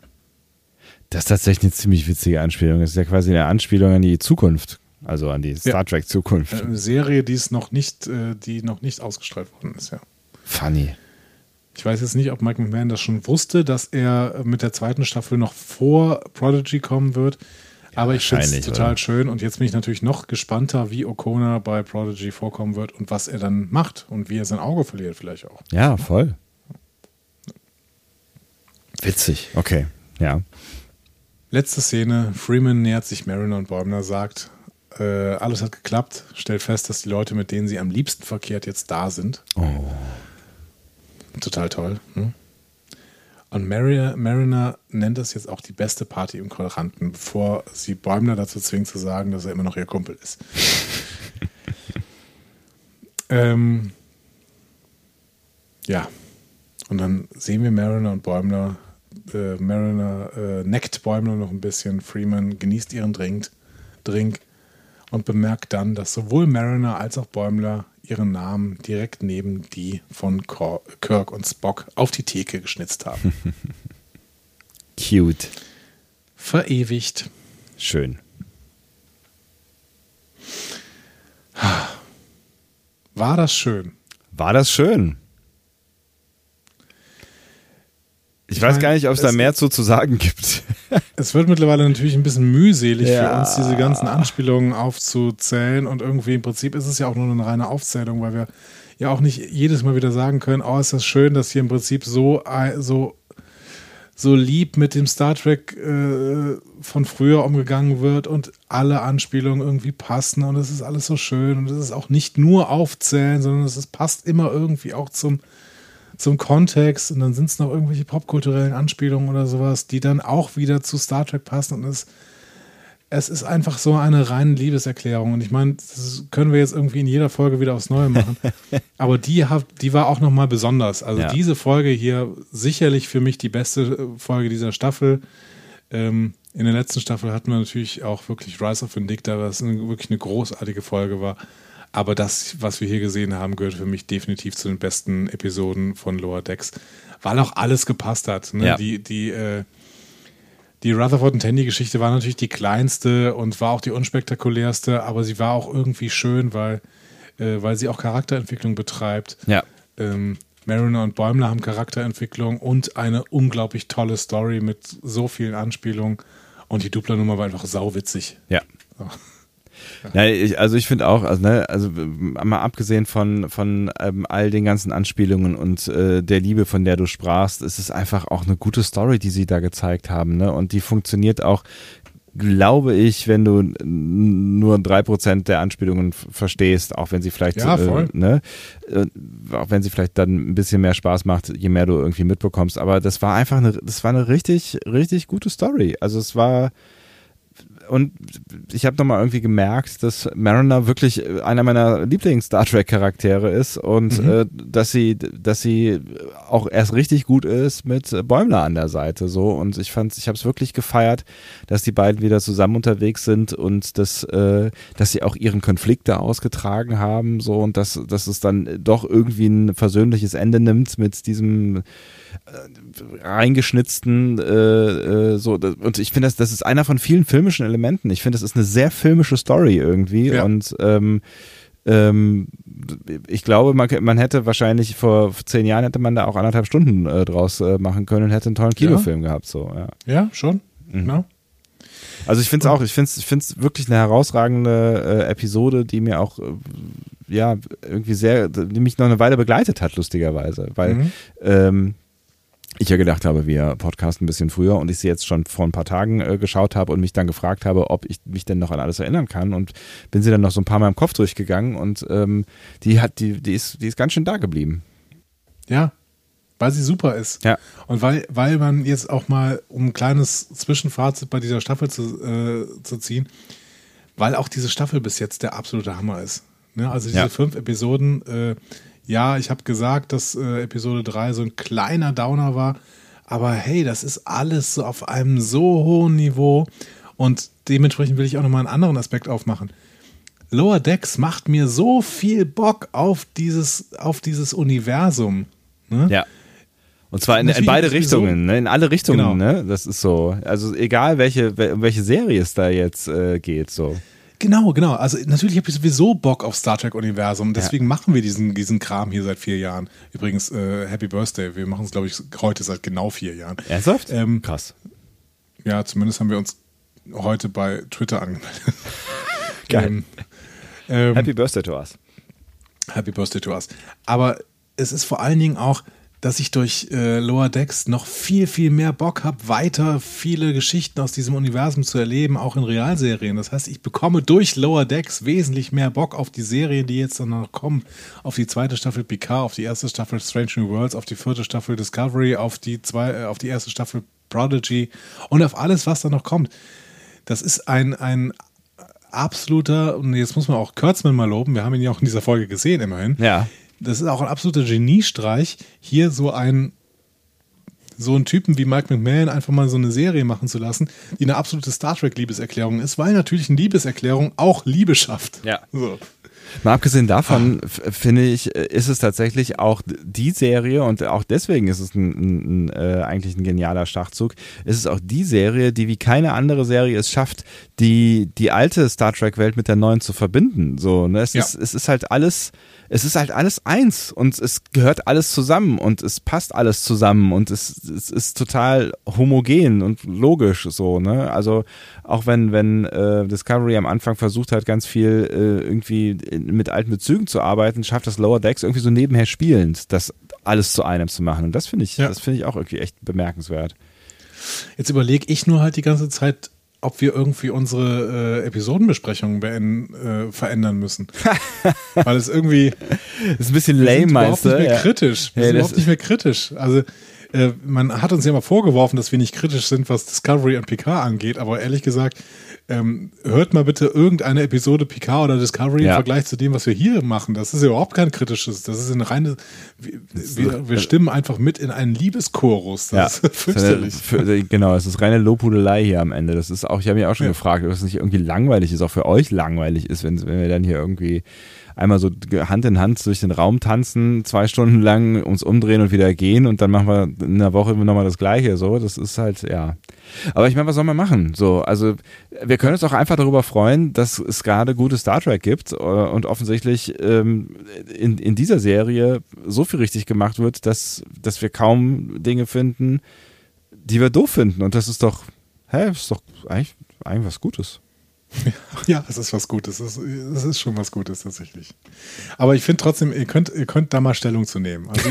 Speaker 1: Das ist tatsächlich eine ziemlich witzige Anspielung. Das ist ja quasi eine Anspielung an die Zukunft. Also an die Star Trek Zukunft.
Speaker 2: Eine Serie, die es noch nicht, äh, die noch nicht ausgestrahlt worden ist, ja.
Speaker 1: Funny.
Speaker 2: Ich weiß jetzt nicht, ob Mike McMahon das schon wusste, dass er mit der zweiten Staffel noch vor Prodigy kommen wird. Aber ich finde es total
Speaker 1: oder?
Speaker 2: schön und jetzt bin ich natürlich noch gespannter, wie Okona bei Prodigy vorkommen wird und was er dann macht und wie er sein Auge verliert vielleicht auch.
Speaker 1: Ja, voll. Witzig. Okay. Ja.
Speaker 2: Letzte Szene, Freeman nähert sich Mariner und Bäumler, sagt, äh, alles hat geklappt, stellt fest, dass die Leute, mit denen sie am liebsten verkehrt, jetzt da sind. Total toll. Hm? Und Mariner, Mariner nennt das jetzt auch die beste Party im Quadranten, bevor sie Bäumler dazu zwingt zu sagen, dass er immer noch ihr Kumpel ist. ähm, ja. Und dann sehen wir Mariner und Bäumler. Äh, Mariner äh, neckt Bäumler noch ein bisschen. Freeman genießt ihren Drink, Drink und bemerkt dann, dass sowohl Mariner als auch Bäumler ihren Namen direkt neben die von Cor Kirk und Spock auf die Theke geschnitzt haben.
Speaker 1: Cute.
Speaker 2: Verewigt.
Speaker 1: Schön.
Speaker 2: War das schön?
Speaker 1: War das schön? Ich, weiß gar nicht, ob es da mehr zu, zu sagen gibt.
Speaker 2: Es wird mittlerweile natürlich ein bisschen mühselig
Speaker 1: Ja.
Speaker 2: für uns, diese ganzen Anspielungen aufzuzählen. Und irgendwie im Prinzip ist es ja auch nur eine reine Aufzählung, weil wir ja auch nicht jedes Mal wieder sagen können, oh, ist das schön, dass hier im Prinzip so, äh, so, so lieb mit dem Star Trek äh, von früher umgegangen wird und alle Anspielungen irgendwie passen und es ist alles so schön und es ist auch nicht nur aufzählen, sondern es ist, passt immer irgendwie auch zum, zum Kontext und dann sind es noch irgendwelche popkulturellen Anspielungen oder sowas, die dann auch wieder zu Star Trek passen und es, es ist einfach so eine reine Liebeserklärung und ich meine, das können wir jetzt irgendwie in jeder Folge wieder aufs Neue machen, aber die, hat, die war auch nochmal besonders. Also
Speaker 1: Ja.
Speaker 2: diese Folge hier sicherlich für mich die beste äh, Folge dieser Staffel. Ähm, in der letzten Staffel hatten wir natürlich auch wirklich Rise of Vindicta, was wirklich eine großartige Folge war. Aber das, was wir hier gesehen haben, gehört für mich definitiv zu den besten Episoden von Lower Decks, weil auch alles gepasst hat. Ne?
Speaker 1: Ja.
Speaker 2: Die, die, äh, die Rutherford und Tandy-Geschichte war natürlich die kleinste und war auch die unspektakulärste, aber sie war auch irgendwie schön, weil, äh, weil sie auch Charakterentwicklung betreibt.
Speaker 1: Ja.
Speaker 2: Ähm, Mariner und Bäumler haben Charakterentwicklung und eine unglaublich tolle Story mit so vielen Anspielungen. Und die Dupla-Nummer war einfach sauwitzig.
Speaker 1: Ja.
Speaker 2: So.
Speaker 1: Ja, ich, also ich finde auch, also, ne, also mal abgesehen von, von ähm, all den ganzen Anspielungen und äh, der Liebe, von der du sprachst, ist es einfach auch eine gute Story, die sie da gezeigt haben, ne? Und die funktioniert auch glaube ich, wenn du nur drei Prozent der Anspielungen verstehst, auch wenn sie vielleicht,
Speaker 2: ja,
Speaker 1: äh, ne, äh, auch wenn sie vielleicht dann ein bisschen mehr Spaß macht, je mehr du irgendwie mitbekommst. Aber das war einfach eine, das war eine richtig, richtig gute Story. Also es war, und ich habe nochmal irgendwie gemerkt, dass Mariner wirklich einer meiner Lieblings-Star Trek-Charaktere ist und mhm. äh, dass sie, dass sie auch erst richtig gut ist mit Bäumler an der Seite. So und ich fand, ich habe es wirklich gefeiert, dass die beiden wieder zusammen unterwegs sind und dass, äh, dass sie auch ihren Konflikt da ausgetragen haben. So und dass, dass es dann doch irgendwie ein versöhnliches Ende nimmt mit diesem äh, reingeschnitzten äh, äh, so und ich finde das das ist einer von vielen filmischen Elementen ich finde das ist eine sehr filmische Story irgendwie ja. und ähm, ähm, ich glaube man, man hätte wahrscheinlich vor zehn Jahren hätte man da auch anderthalb Stunden äh, draus äh, machen können und hätte einen tollen Kinofilm ja. gehabt so ja
Speaker 2: ja schon mhm. genau
Speaker 1: also ich finde es auch, ich finde es ich find's wirklich eine herausragende äh, Episode, die mir auch, äh, ja, irgendwie sehr, die mich noch eine Weile begleitet hat, lustigerweise. Weil mhm. ähm, ich ja gedacht habe, wir podcasten ein bisschen früher und ich sie jetzt schon vor ein paar Tagen äh, geschaut habe und mich dann gefragt habe, ob ich mich denn noch an alles erinnern kann und bin sie dann noch so ein paar Mal im Kopf durchgegangen und ähm, die hat, die, die ist, die ist ganz schön da geblieben.
Speaker 2: Ja, weil sie super ist.
Speaker 1: Ja.
Speaker 2: Und weil, weil man jetzt auch mal, um ein kleines Zwischenfazit bei dieser Staffel zu, äh, zu ziehen, weil auch diese Staffel bis jetzt der absolute Hammer ist. Ne? Also diese ja. fünf Episoden, äh, ja, ich habe gesagt, dass äh, Episode 3 so ein kleiner Downer war, aber hey, das ist alles so auf einem so hohen Niveau und dementsprechend will ich auch nochmal einen anderen Aspekt aufmachen. Lower Decks macht mir so viel Bock auf dieses, auf dieses Universum. Ne?
Speaker 1: Ja. Und zwar in, in beide Richtungen, ne? in alle Richtungen. Genau. Ne? Das ist so. Also egal, welche, welche Serie es da jetzt äh, geht. so.
Speaker 2: Genau, genau. Also natürlich habe ich sowieso Bock auf Star Trek-Universum. Deswegen ja. machen wir diesen, diesen Kram hier seit vier Jahren. Übrigens, äh, Happy Birthday. Wir machen es, glaube ich, heute seit genau vier Jahren.
Speaker 1: Ernsthaft?
Speaker 2: Ähm,
Speaker 1: Krass.
Speaker 2: Ja, zumindest haben wir uns heute bei Twitter angemeldet.
Speaker 1: Geil. ähm, ähm, Happy Birthday to us.
Speaker 2: Happy Birthday to us. Aber es ist vor allen Dingen auch, dass ich durch äh, Lower Decks noch viel, viel mehr Bock habe, weiter viele Geschichten aus diesem Universum zu erleben, auch in Realserien. Das heißt, ich bekomme durch Lower Decks wesentlich mehr Bock auf die Serien, die jetzt dann noch kommen. Auf die zweite Staffel Picard, auf die erste Staffel Strange New Worlds, auf die vierte Staffel Discovery, auf die, zwei, äh, auf die erste Staffel Prodigy und auf alles, was da noch kommt. Das ist ein, ein absoluter, und jetzt muss man auch Kurtzman mal loben, wir haben ihn ja auch in dieser Folge gesehen, immerhin.
Speaker 1: Ja
Speaker 2: das ist auch ein absoluter Geniestreich, hier so ein so einen Typen wie Mike McMahon einfach mal so eine Serie machen zu lassen, die eine absolute Star Trek Liebeserklärung ist, weil natürlich eine Liebeserklärung auch Liebe schafft.
Speaker 1: Ja. So. Mal abgesehen davon, finde ich, ist es tatsächlich auch die Serie und auch deswegen ist es ein, ein, ein, äh, eigentlich ein genialer Schachzug, ist es auch die Serie, die wie keine andere Serie es schafft, die, die alte Star Trek Welt mit der neuen zu verbinden. So, ne? es, ja. ist, es ist halt alles, es ist halt alles eins und es gehört alles zusammen und es passt alles zusammen und es, es ist total homogen und logisch so, ne? Also auch wenn, wenn äh, Discovery am Anfang versucht hat, ganz viel äh, irgendwie mit alten Bezügen zu arbeiten, schafft das Lower Decks irgendwie so nebenher spielend, das alles zu einem zu machen. Und das finde ich, ja. das finde ich auch irgendwie echt bemerkenswert.
Speaker 2: Jetzt überlege ich nur halt die ganze Zeit, ob wir irgendwie unsere äh, Episodenbesprechungen beenden, äh, verändern müssen. Weil es irgendwie.
Speaker 1: Das ist ein bisschen lame, meinst
Speaker 2: du? Nicht mehr ja. kritisch. Wir ja, sind überhaupt nicht mehr kritisch. Also, äh, man hat uns ja mal vorgeworfen, dass wir nicht kritisch sind, was Discovery und Picard angeht, aber ehrlich gesagt, ähm, hört mal bitte irgendeine Episode Picard oder Discovery ja. im Vergleich zu dem, was wir hier machen. Das ist ja überhaupt kein kritisches. Das ist eine reine. Wir, wir stimmen einfach mit in einen Liebeschorus. Das ja. ist fürchterlich.
Speaker 1: Für, genau, es ist reine Lobhudelei hier am Ende. Das ist auch, ich habe mich auch schon ja. gefragt, ob es nicht irgendwie langweilig ist, auch für euch langweilig ist, wenn, wenn wir dann hier irgendwie einmal so Hand in Hand durch den Raum tanzen, zwei Stunden lang uns umdrehen und wieder gehen und dann machen wir in einer Woche nochmal das Gleiche. So, das ist halt, ja. Aber ich meine, was soll man machen? So, also wir können uns auch einfach darüber freuen, dass es gerade gute Star Trek gibt äh, und offensichtlich ähm, in, in dieser Serie so viel richtig gemacht wird, dass, dass wir kaum Dinge finden, die wir doof finden. Und das ist doch, hä, ist doch eigentlich, eigentlich was Gutes.
Speaker 2: Ja, es ist was Gutes. Es ist, es ist schon was Gutes tatsächlich. Aber ich finde trotzdem, ihr könnt, ihr könnt da mal Stellung zu nehmen. Also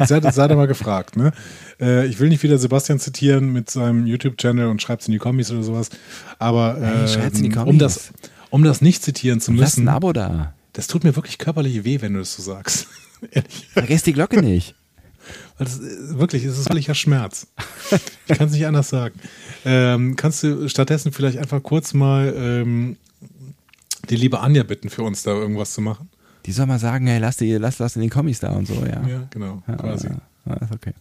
Speaker 2: seid, seid ihr mal gefragt. Ne? Äh, ich will nicht wieder Sebastian zitieren mit seinem YouTube-Channel und schreibt es in die Kommis oder sowas. Aber äh, um das, um das nicht zitieren zu
Speaker 1: Lass ein
Speaker 2: müssen,
Speaker 1: Abo da.
Speaker 2: das tut mir wirklich körperlich weh, wenn du das so sagst.
Speaker 1: Vergesst die Glocke nicht.
Speaker 2: Weil das ist, wirklich, es ist völliger Schmerz. Ich kann es nicht anders sagen. Ähm, kannst du stattdessen vielleicht einfach kurz mal ähm, die liebe Anja bitten, für uns da irgendwas zu machen?
Speaker 1: Die soll mal sagen, hey, lass, die, lass in den Kommis da und so, ja.
Speaker 2: Ja, genau, quasi.
Speaker 1: Ja, ist okay.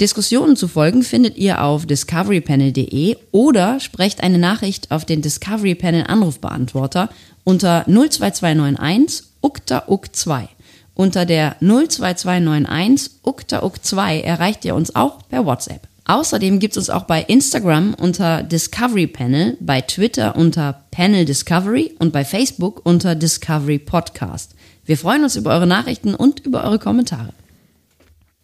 Speaker 3: Diskussionen zu folgen findet ihr auf discoverypanel.de oder sprecht eine Nachricht auf den Discovery Panel Anrufbeantworter unter 02291 ukta uk 2. Unter der 02291 ukta uk 2 erreicht ihr uns auch per WhatsApp. Außerdem gibt es uns auch bei Instagram unter Discovery Panel, bei Twitter unter Panel Discovery und bei Facebook unter Discovery Podcast. Wir freuen uns über eure Nachrichten und über eure Kommentare.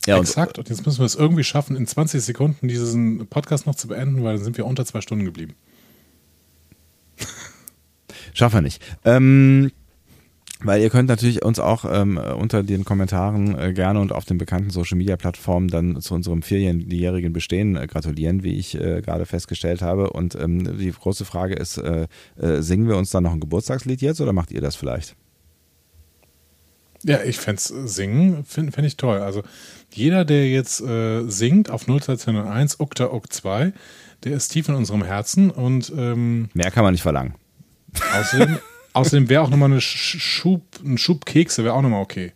Speaker 1: Ja, und
Speaker 2: Exakt. Und jetzt müssen wir es irgendwie schaffen, in 20 Sekunden diesen Podcast noch zu beenden, weil dann sind wir unter zwei Stunden geblieben.
Speaker 1: Schaffen wir nicht. Ähm, weil ihr könnt natürlich uns auch ähm, unter den Kommentaren äh, gerne und auf den bekannten Social Media Plattformen dann zu unserem vierjährigen Bestehen äh, gratulieren, wie ich äh, gerade festgestellt habe. Und ähm, die große Frage ist, äh, äh, singen wir uns dann noch ein Geburtstagslied jetzt oder macht ihr das vielleicht?
Speaker 2: Ja, ich fände singen, finde fänd ich toll. Also jeder, der jetzt äh, singt auf 02201 Ukta Uk 2, der ist tief in unserem Herzen und ähm,
Speaker 1: Mehr kann man nicht verlangen.
Speaker 2: außerdem, außerdem wäre auch nochmal eine Sch- Schub, ein Schub Kekse, wäre auch nochmal okay.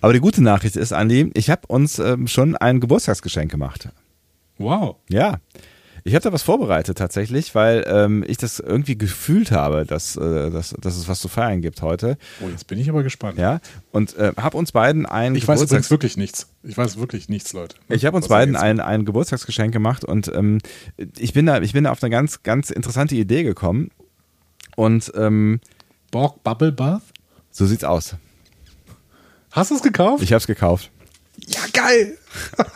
Speaker 1: Aber die gute Nachricht ist, Andi, ich habe uns ähm, schon ein Geburtstagsgeschenk gemacht.
Speaker 2: Wow.
Speaker 1: Ja. Ich habe da was vorbereitet tatsächlich, weil ähm, ich das irgendwie gefühlt habe, dass, äh, dass, dass es was zu feiern gibt heute.
Speaker 2: Oh, jetzt bin ich aber gespannt.
Speaker 1: Ja. Und äh, habe uns beiden ein
Speaker 2: Ich weiß übrigens
Speaker 1: Geburtstags
Speaker 2: wirklich nichts. Ich weiß wirklich nichts, Leute.
Speaker 1: ich habe uns beiden ein, ein Geburtstagsgeschenk gemacht und ähm, ich bin da ich bin da auf eine ganz ganz interessante Idee gekommen und ähm,
Speaker 2: Borg Bubble Bath?
Speaker 1: so sieht's aus.
Speaker 2: Hast du es gekauft?
Speaker 1: Ich habe es gekauft.
Speaker 2: ja, geil.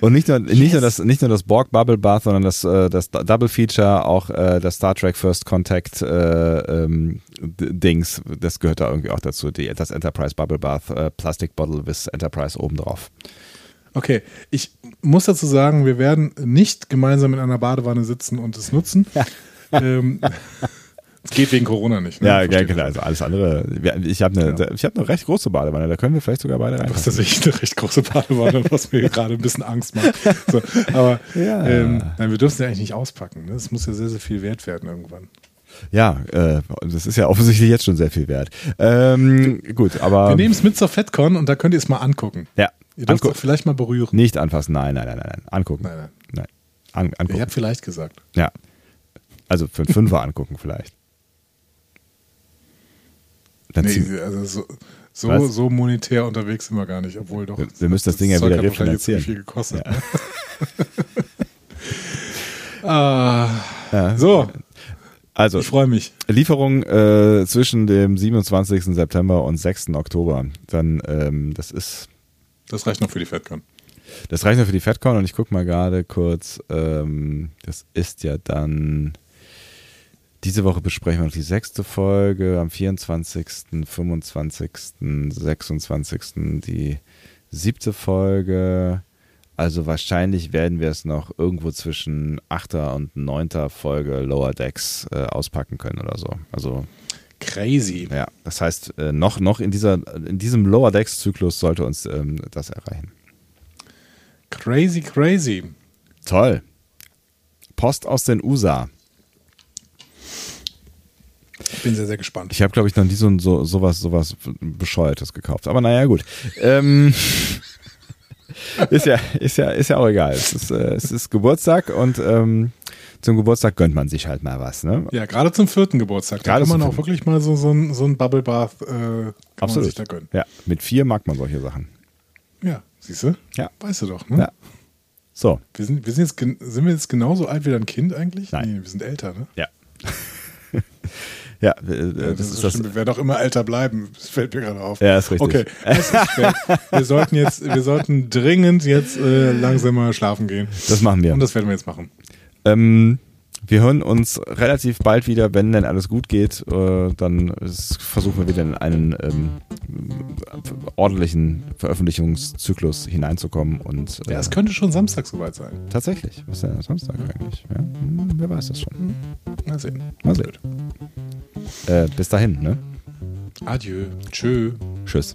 Speaker 1: Und nicht nur, nicht nur das, nicht nur das Borg Bubble Bath, sondern das, äh, das Double Feature, auch äh, das Star Trek First Contact äh, ähm, Dings, das gehört da irgendwie auch dazu. Die, das Enterprise Bubble Bath äh, Plastic Bottle with Enterprise obendrauf.
Speaker 2: Okay, ich muss dazu sagen, wir werden nicht gemeinsam in einer Badewanne sitzen und es nutzen. Ähm, es geht wegen Corona nicht. Ne?
Speaker 1: Ja, ja, klar. Also alles andere. Ich habe eine, ich habe eine recht große Badewanne. Da können wir vielleicht sogar beide rein.
Speaker 2: Du hast tatsächlich eine recht große Badewanne, was mir gerade ein bisschen Angst macht. So, aber
Speaker 1: Ja.
Speaker 2: ähm, nein, wir dürfen sie eigentlich nicht auspacken. Ne? Das muss ja sehr, sehr viel wert werden irgendwann.
Speaker 1: Ja, äh, das ist ja offensichtlich jetzt schon sehr viel wert. Ähm, gut, aber
Speaker 2: Wir nehmen es mit zur FedCon und da könnt ihr es mal angucken.
Speaker 1: ja,
Speaker 2: Ihr dürft es auch vielleicht mal berühren.
Speaker 1: nicht anfassen. Nein, nein, nein, nein, nein. Angucken.
Speaker 2: Nein, nein.
Speaker 1: Nein. An, angucken.
Speaker 2: Ich habe vielleicht gesagt.
Speaker 1: Ja. Also für einen Fünfer angucken vielleicht.
Speaker 2: Nee, also so, so, so monetär unterwegs sind wir gar nicht, obwohl doch.
Speaker 1: Wir- wir müssen das Ding ja wieder
Speaker 2: jetzt
Speaker 1: refinanzieren.
Speaker 2: nicht viel gekostet.
Speaker 1: Ja.
Speaker 2: Ah,
Speaker 1: ja.
Speaker 2: so,
Speaker 1: Also
Speaker 2: ich freue mich.
Speaker 1: Lieferung äh, zwischen dem 27. September und 6. Oktober. Dann, ähm, das ist,
Speaker 2: Das reicht noch für die FedCon.
Speaker 1: das reicht nur für die FedCon und ich gucke mal gerade kurz, ähm, das ist ja dann, diese Woche besprechen wir noch die sechste Folge, am 24., 25., 26. die siebte Folge. Also wahrscheinlich werden wir es noch irgendwo zwischen 8. und 9. Folge Lower Decks äh, auspacken können oder so. Also
Speaker 2: Crazy.
Speaker 1: Ja, das heißt, äh, noch, noch in, dieser, in diesem Lower Decks-Zyklus sollte uns ähm, das erreichen.
Speaker 2: Crazy, crazy.
Speaker 1: Toll. Post aus den USA.
Speaker 2: Ich bin sehr, sehr gespannt.
Speaker 1: Ich habe, glaube ich, noch nie so, so sowas, sowas Bescheuertes gekauft. Aber naja, gut. Ähm, ist, ja, ist, ja, ist ja auch egal. Es ist, äh, es ist Geburtstag und ähm, zum Geburtstag gönnt man sich halt mal was. Ne?
Speaker 2: Ja, gerade zum vierten Geburtstag. Da
Speaker 1: Gerade
Speaker 2: kann man auch wirklich mal so, so ein, so ein Bubble Bath äh, kann man
Speaker 1: Absolut.
Speaker 2: sich da gönnen.
Speaker 1: Ja, mit vier mag man solche Sachen.
Speaker 2: Ja, siehst du?
Speaker 1: Ja.
Speaker 2: Weißt du doch, ne?
Speaker 1: Ja. So,
Speaker 2: Wir sind, wir sind, jetzt, sind wir jetzt genauso alt wie dein Kind eigentlich?
Speaker 1: Nein.
Speaker 2: Nee, wir sind älter, ne?
Speaker 1: ja. ja, äh,
Speaker 2: Ja,
Speaker 1: das,
Speaker 2: das,
Speaker 1: ist das.
Speaker 2: stimmt. Wir werden auch immer älter bleiben. Das fällt mir gerade auf.
Speaker 1: Ja, ist richtig.
Speaker 2: Okay, es ist spät. Wir sollten jetzt, wir sollten dringend jetzt äh, langsam mal schlafen gehen.
Speaker 1: Das machen wir.
Speaker 2: Und das werden wir jetzt machen.
Speaker 1: Ähm, Wir hören uns relativ bald wieder, wenn denn alles gut geht. Äh, dann versuchen wir wieder in einen ähm, ordentlichen Veröffentlichungszyklus hineinzukommen. Und,
Speaker 2: äh, ja, es könnte schon Samstag soweit sein.
Speaker 1: Tatsächlich. Was ist denn Samstag eigentlich? Ja, hm, wer weiß das schon.
Speaker 2: Mal sehen.
Speaker 1: Mal sehen. Äh, bis dahin, ne?
Speaker 2: Adieu. Tschö.
Speaker 1: Tschüss.